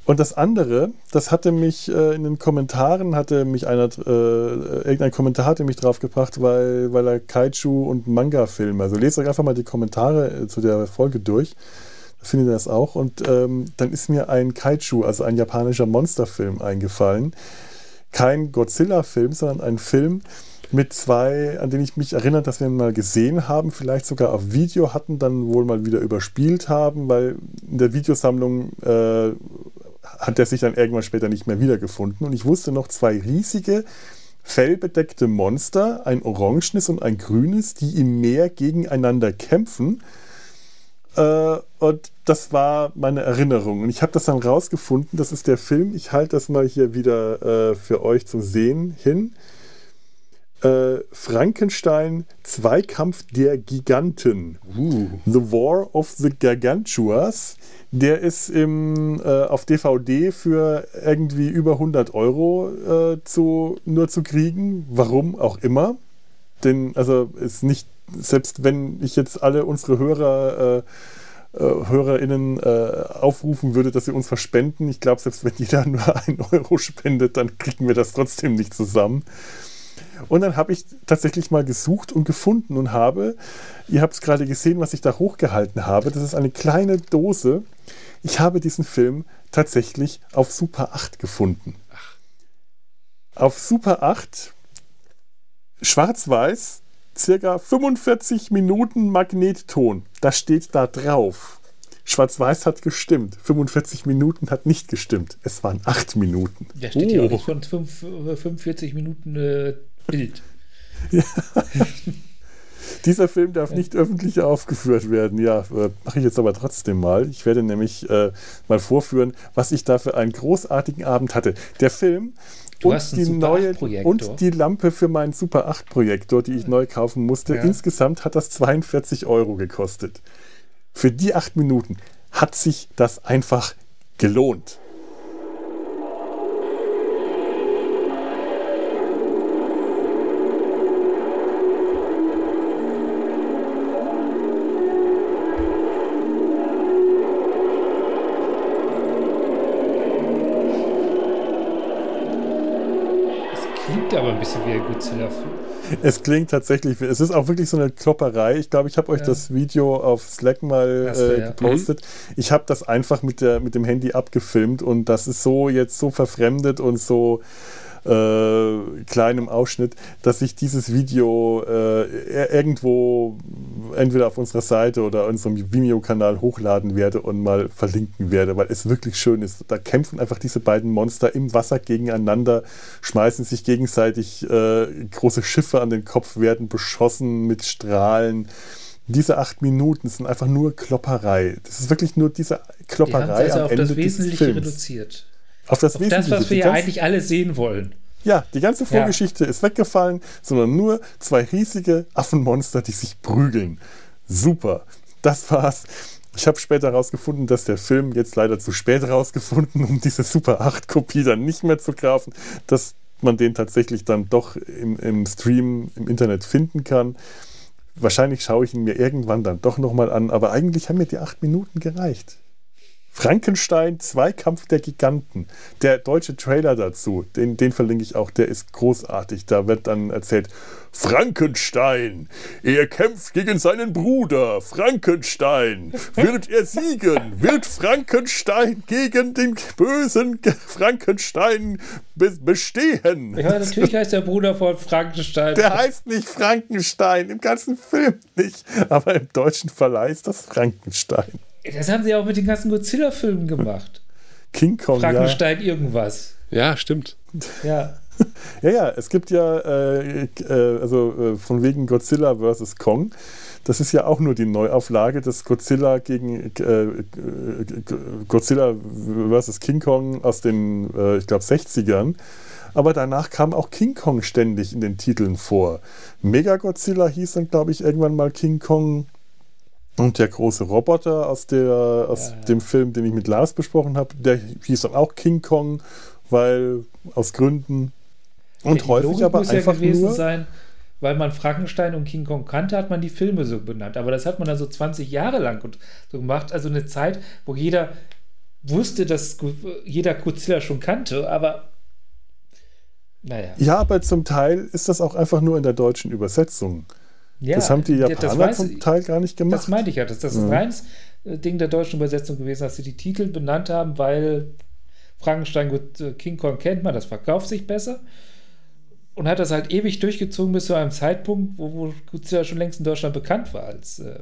Und das andere, das hatte mich äh, in den Kommentaren, hatte mich einer, äh, irgendein Kommentar hatte mich draufgebracht, weil, weil er Kaiju und Manga-Filme, also lest euch einfach mal die Kommentare äh, zu der Folge durch, da findet ihr das auch. Und ähm, dann ist mir ein Kaiju, also ein japanischer Monsterfilm eingefallen. Kein Godzilla-Film, sondern ein Film mit zwei, an den ich mich erinnere, dass wir ihn mal gesehen haben, vielleicht sogar auf Video hatten, dann wohl mal wieder überspielt haben, weil in der Videosammlung äh, hat er sich dann irgendwann später nicht mehr wiedergefunden. Und ich wusste noch zwei riesige, fellbedeckte Monster, ein orangenes und ein grünes, die im Meer gegeneinander kämpfen. Äh, und das war meine Erinnerung. Und ich habe das dann rausgefunden. Das ist der Film. Ich halte das mal hier wieder äh, für euch zum Sehen hin. Äh, Frankenstein, Zweikampf der Giganten. The War of the Gargantuas. Der ist im, äh, auf DVD für irgendwie über 100 Euro äh, zu, nur zu kriegen. Warum auch immer. Denn, also, ist nicht, selbst wenn ich jetzt alle unsere Hörer, äh, äh, HörerInnen äh, aufrufen würde, dass sie uns verspenden, ich glaube, selbst wenn jeder nur <laughs> einen Euro spendet, dann kriegen wir das trotzdem nicht zusammen. Und dann habe ich tatsächlich mal gesucht und gefunden und habe, ihr habt es gerade gesehen, was ich da hochgehalten habe. Das ist eine kleine Dose. Ich habe diesen Film tatsächlich auf Super 8 gefunden. Auf Super 8, schwarz-weiß, circa 45 Minuten Magnetton. Das steht da drauf. Schwarz-Weiß hat gestimmt. 45 Minuten hat nicht gestimmt. Es waren 8 Minuten. Da steht ja auch Oh. nicht von fünf, äh, 45 Minuten äh, Bild. <laughs> Dieser Film darf nicht öffentlich aufgeführt werden. Ja, äh, mache ich jetzt aber trotzdem mal. Ich werde nämlich äh, mal vorführen, was ich da für einen großartigen Abend hatte. Der Film Du und die neue 8 Projektor. und die Lampe für meinen Super 8 Projektor, die ich neu kaufen musste. Ja. Insgesamt hat das 42 Euro gekostet. Für die acht Minuten hat sich das einfach gelohnt. Ein bisschen wie ein Godzilla-Film. Es klingt tatsächlich, es ist auch wirklich so eine Klopperei. Ich glaube, ich habe euch Ja. das Video auf Slack mal äh, ja. gepostet. Ich habe das einfach mit, der, mit dem Handy abgefilmt und das ist so jetzt so verfremdet und so äh, klein im Ausschnitt, dass ich dieses Video äh, ir- irgendwo entweder auf unserer Seite oder unserem Vimeo-Kanal hochladen werde und mal verlinken werde, weil es wirklich schön ist. Da kämpfen einfach diese beiden Monster im Wasser gegeneinander, schmeißen sich gegenseitig äh, große Schiffe an den Kopf, werden beschossen mit Strahlen. Diese acht Minuten sind einfach nur Klopperei. Das ist wirklich nur diese Die haben Klopperei also am auf Ende das Wesentliche Films. reduziert. Auf das Auf das, was wir ja eigentlich alle sehen wollen. ja, die ganze Ja. Vorgeschichte ist weggefallen, sondern nur zwei riesige Affenmonster, die sich prügeln. Super. Das war's. Ich habe später herausgefunden, dass der Film jetzt leider zu spät herausgefunden, um diese Super 8 Kopie dann nicht mehr zu kaufen, dass man den tatsächlich dann doch im, im Stream im Internet finden kann. Wahrscheinlich schaue ich ihn mir irgendwann dann doch nochmal an, aber eigentlich haben mir die acht Minuten gereicht. Frankenstein, Zweikampf der Giganten. Der deutsche Trailer dazu, den, den verlinke ich auch, der ist großartig. Da wird dann erzählt, Frankenstein, er kämpft gegen seinen Bruder. Frankenstein, wird er siegen? Wird Frankenstein gegen den bösen Frankenstein be bestehen? Ja, natürlich heißt der Bruder von Frankenstein. Der heißt nicht Frankenstein, im ganzen Film nicht. Aber im deutschen Verleih ist das Frankenstein. Das haben sie auch mit den ganzen Godzilla-Filmen gemacht. King Kong, ja. Frankenstein irgendwas. Ja, stimmt. Ja. <laughs> Ja, ja, es gibt ja, äh, äh, also äh, von wegen Godzilla vs. Kong. Das ist ja auch nur die Neuauflage des Godzilla gegen äh, äh, Godzilla vs. King Kong aus den, äh, ich glaube, 60ern. Aber danach kam auch King Kong ständig in den Titeln vor. Mega Godzilla hieß dann, glaube ich, irgendwann mal King Kong. Und der große Roboter aus, der, aus Ja, ja. dem Film, den ich mit Lars besprochen habe, der hieß dann auch King Kong, weil aus Gründen. Und Ja, häufig Logik aber muss einfach ja gewesen nur. sein, weil man Frankenstein und King Kong kannte, hat man die Filme so benannt. Aber das hat man dann so 20 Jahre lang so gemacht. Also eine Zeit, wo jeder wusste, dass jeder Godzilla schon kannte, aber naja. Ja, aber zum Teil ist das auch einfach nur in der deutschen Übersetzung. Ja, das haben die ja, Japaner das weiß zum. Teil gar nicht gemacht. Das meinte ich ja, dass das Ja. ein reines Ding der deutschen Übersetzung gewesen, dass sie die Titel benannt haben, weil Frankenstein gut, äh, King Kong kennt man, das verkauft sich besser. Und hat das halt ewig durchgezogen bis zu einem Zeitpunkt, wo, wo Godzilla schon längst in Deutschland bekannt war als äh,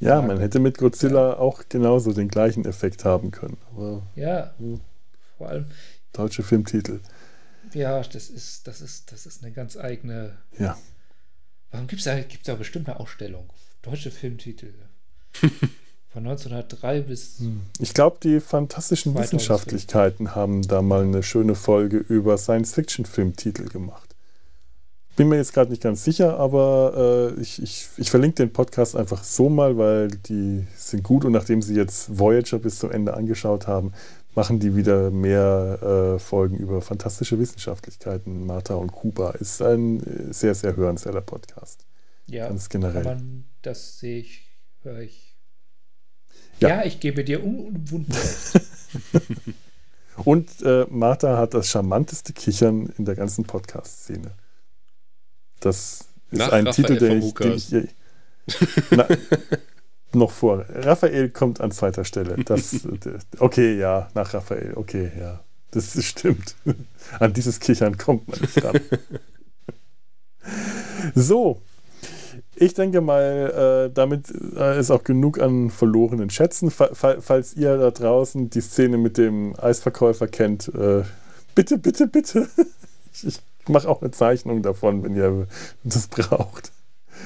ja, man hätte mit Godzilla auch genauso den gleichen Effekt haben können. Aber ja, Hm. vor allem, deutsche Filmtitel. ja, das ist, das ist, das ist eine ganz eigene. Ja. Warum gibt es da, gibt's da bestimmt eine Ausstellung? Deutsche Filmtitel. <laughs> Von 1903 bis. Ich glaube, die fantastischen 2005. Wissenschaftlichkeiten haben da mal eine schöne Folge über Science-Fiction-Filmtitel gemacht. bin mir jetzt gerade nicht ganz sicher, aber äh, ich, ich, ich verlinke den Podcast einfach so mal, weil die sind gut und nachdem sie jetzt Voyager bis zum Ende angeschaut haben, machen die wieder mehr äh, Folgen über fantastische Wissenschaftlichkeiten. Martha und Kuba ist ein äh, sehr, sehr hörenswerter Podcast. Ja, Ganz generell. kann man, das sehe ich, höre ich. Ja. Ja. ich gebe dir unumwunden recht. <laughs> Und äh, Martha hat das charmanteste Kichern in der ganzen Podcast-Szene. Das ist Nach ein Raphael Titel, den vom ich, den ich ihr- <laughs> Na, noch vor. Raphael kommt an zweiter Stelle. Das, <laughs> okay, ja, nach Raphael. Okay, ja. Das stimmt. <laughs> An dieses Kichern kommt man nicht ran. <laughs> So. Ich denke mal, äh, damit äh, ist auch genug an verlorenen Schätzen. Fa fa falls ihr da draußen die Szene mit dem Eisverkäufer kennt, äh, bitte, bitte, bitte. Ich, ich mache auch eine Zeichnung davon, wenn ihr das braucht.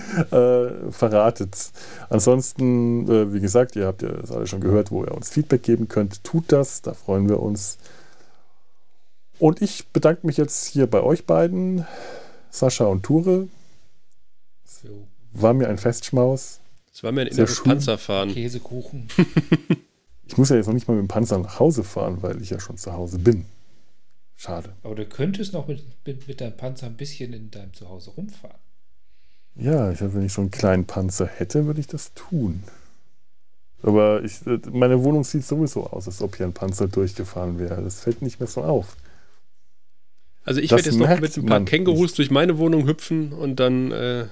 <laughs> Äh, verratet's. Ansonsten, äh, wie gesagt, ihr habt ja das alle schon gehört, wo ihr uns Feedback geben könnt. Tut das, da freuen wir uns. Und ich bedanke mich jetzt hier bei euch beiden, Sascha und Ture. So, War mir ein Festschmaus. Das war mir ein inneres. Panzerfahren. Käsekuchen. <laughs> Ich muss ja jetzt noch nicht mal mit dem Panzer nach Hause fahren, weil ich ja schon zu Hause bin. Schade. Aber du könntest noch mit, mit, mit deinem Panzer ein bisschen in deinem Zuhause rumfahren. Ja, ich, wenn ich so einen kleinen Panzer hätte, würde ich das tun. Aber ich, äh, meine Wohnung sieht sowieso aus, als ob hier ein Panzer durchgefahren wäre. Das fällt nicht mehr so auf. Also ich Das werde jetzt noch mit ein paar Kängurus durch meine Wohnung hüpfen und dann äh,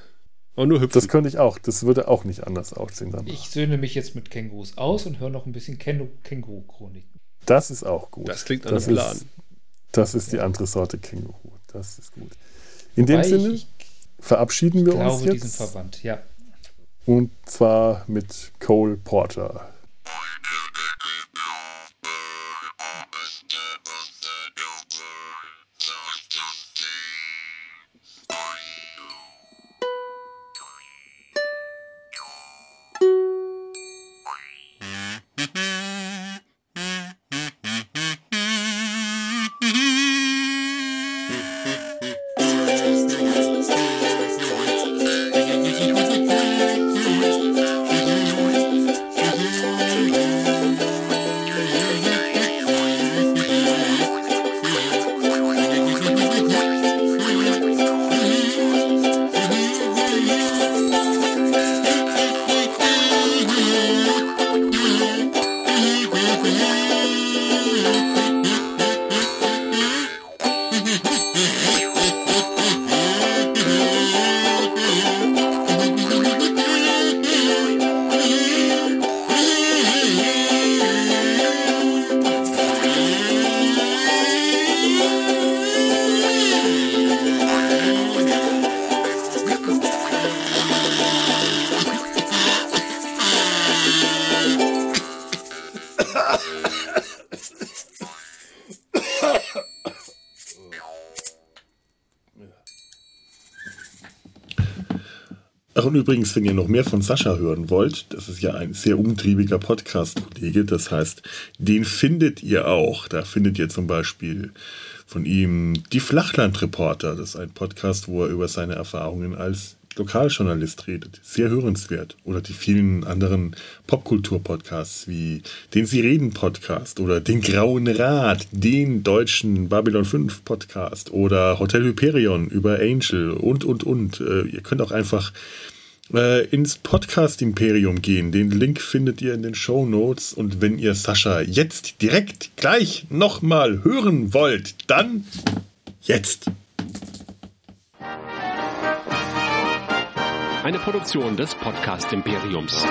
auch nur hüpfen. Das könnte ich auch. Das würde auch nicht anders aussehen. Dann. Ich söhne mich jetzt mit Kängurus aus und höre noch ein bisschen Känguru- Känguru-Chroniken. Das ist auch gut. Das klingt nach das einem Plan. Ist, das ist die andere Sorte Känguru. Das ist gut. In dem Wobei Sinne ich, verabschieden ich wir uns glaube, sind jetzt. verwandt. Ja. Und zwar mit Cole Porter. Wenn ihr noch mehr von Sascha hören wollt, das ist ja ein sehr umtriebiger Podcast-Kollege, das heißt, den findet ihr auch. Da findet ihr zum Beispiel von ihm die Flachland-Reporter. Das ist ein Podcast, wo er über seine Erfahrungen als Lokaljournalist redet. Sehr hörenswert. Oder die vielen anderen Popkultur-Podcasts wie den Sie reden Podcast oder den Grauen Rat, den deutschen Babylon 5 Podcast oder Hotel Hyperion über Angel und, und, und. Äh, ihr könnt auch einfach äh, ins Podcast-Imperium gehen. Den Link findet ihr in den Show Notes. Und wenn ihr Sascha jetzt direkt gleich nochmal hören wollt, dann jetzt. Eine Produktion des Podcast Imperiums.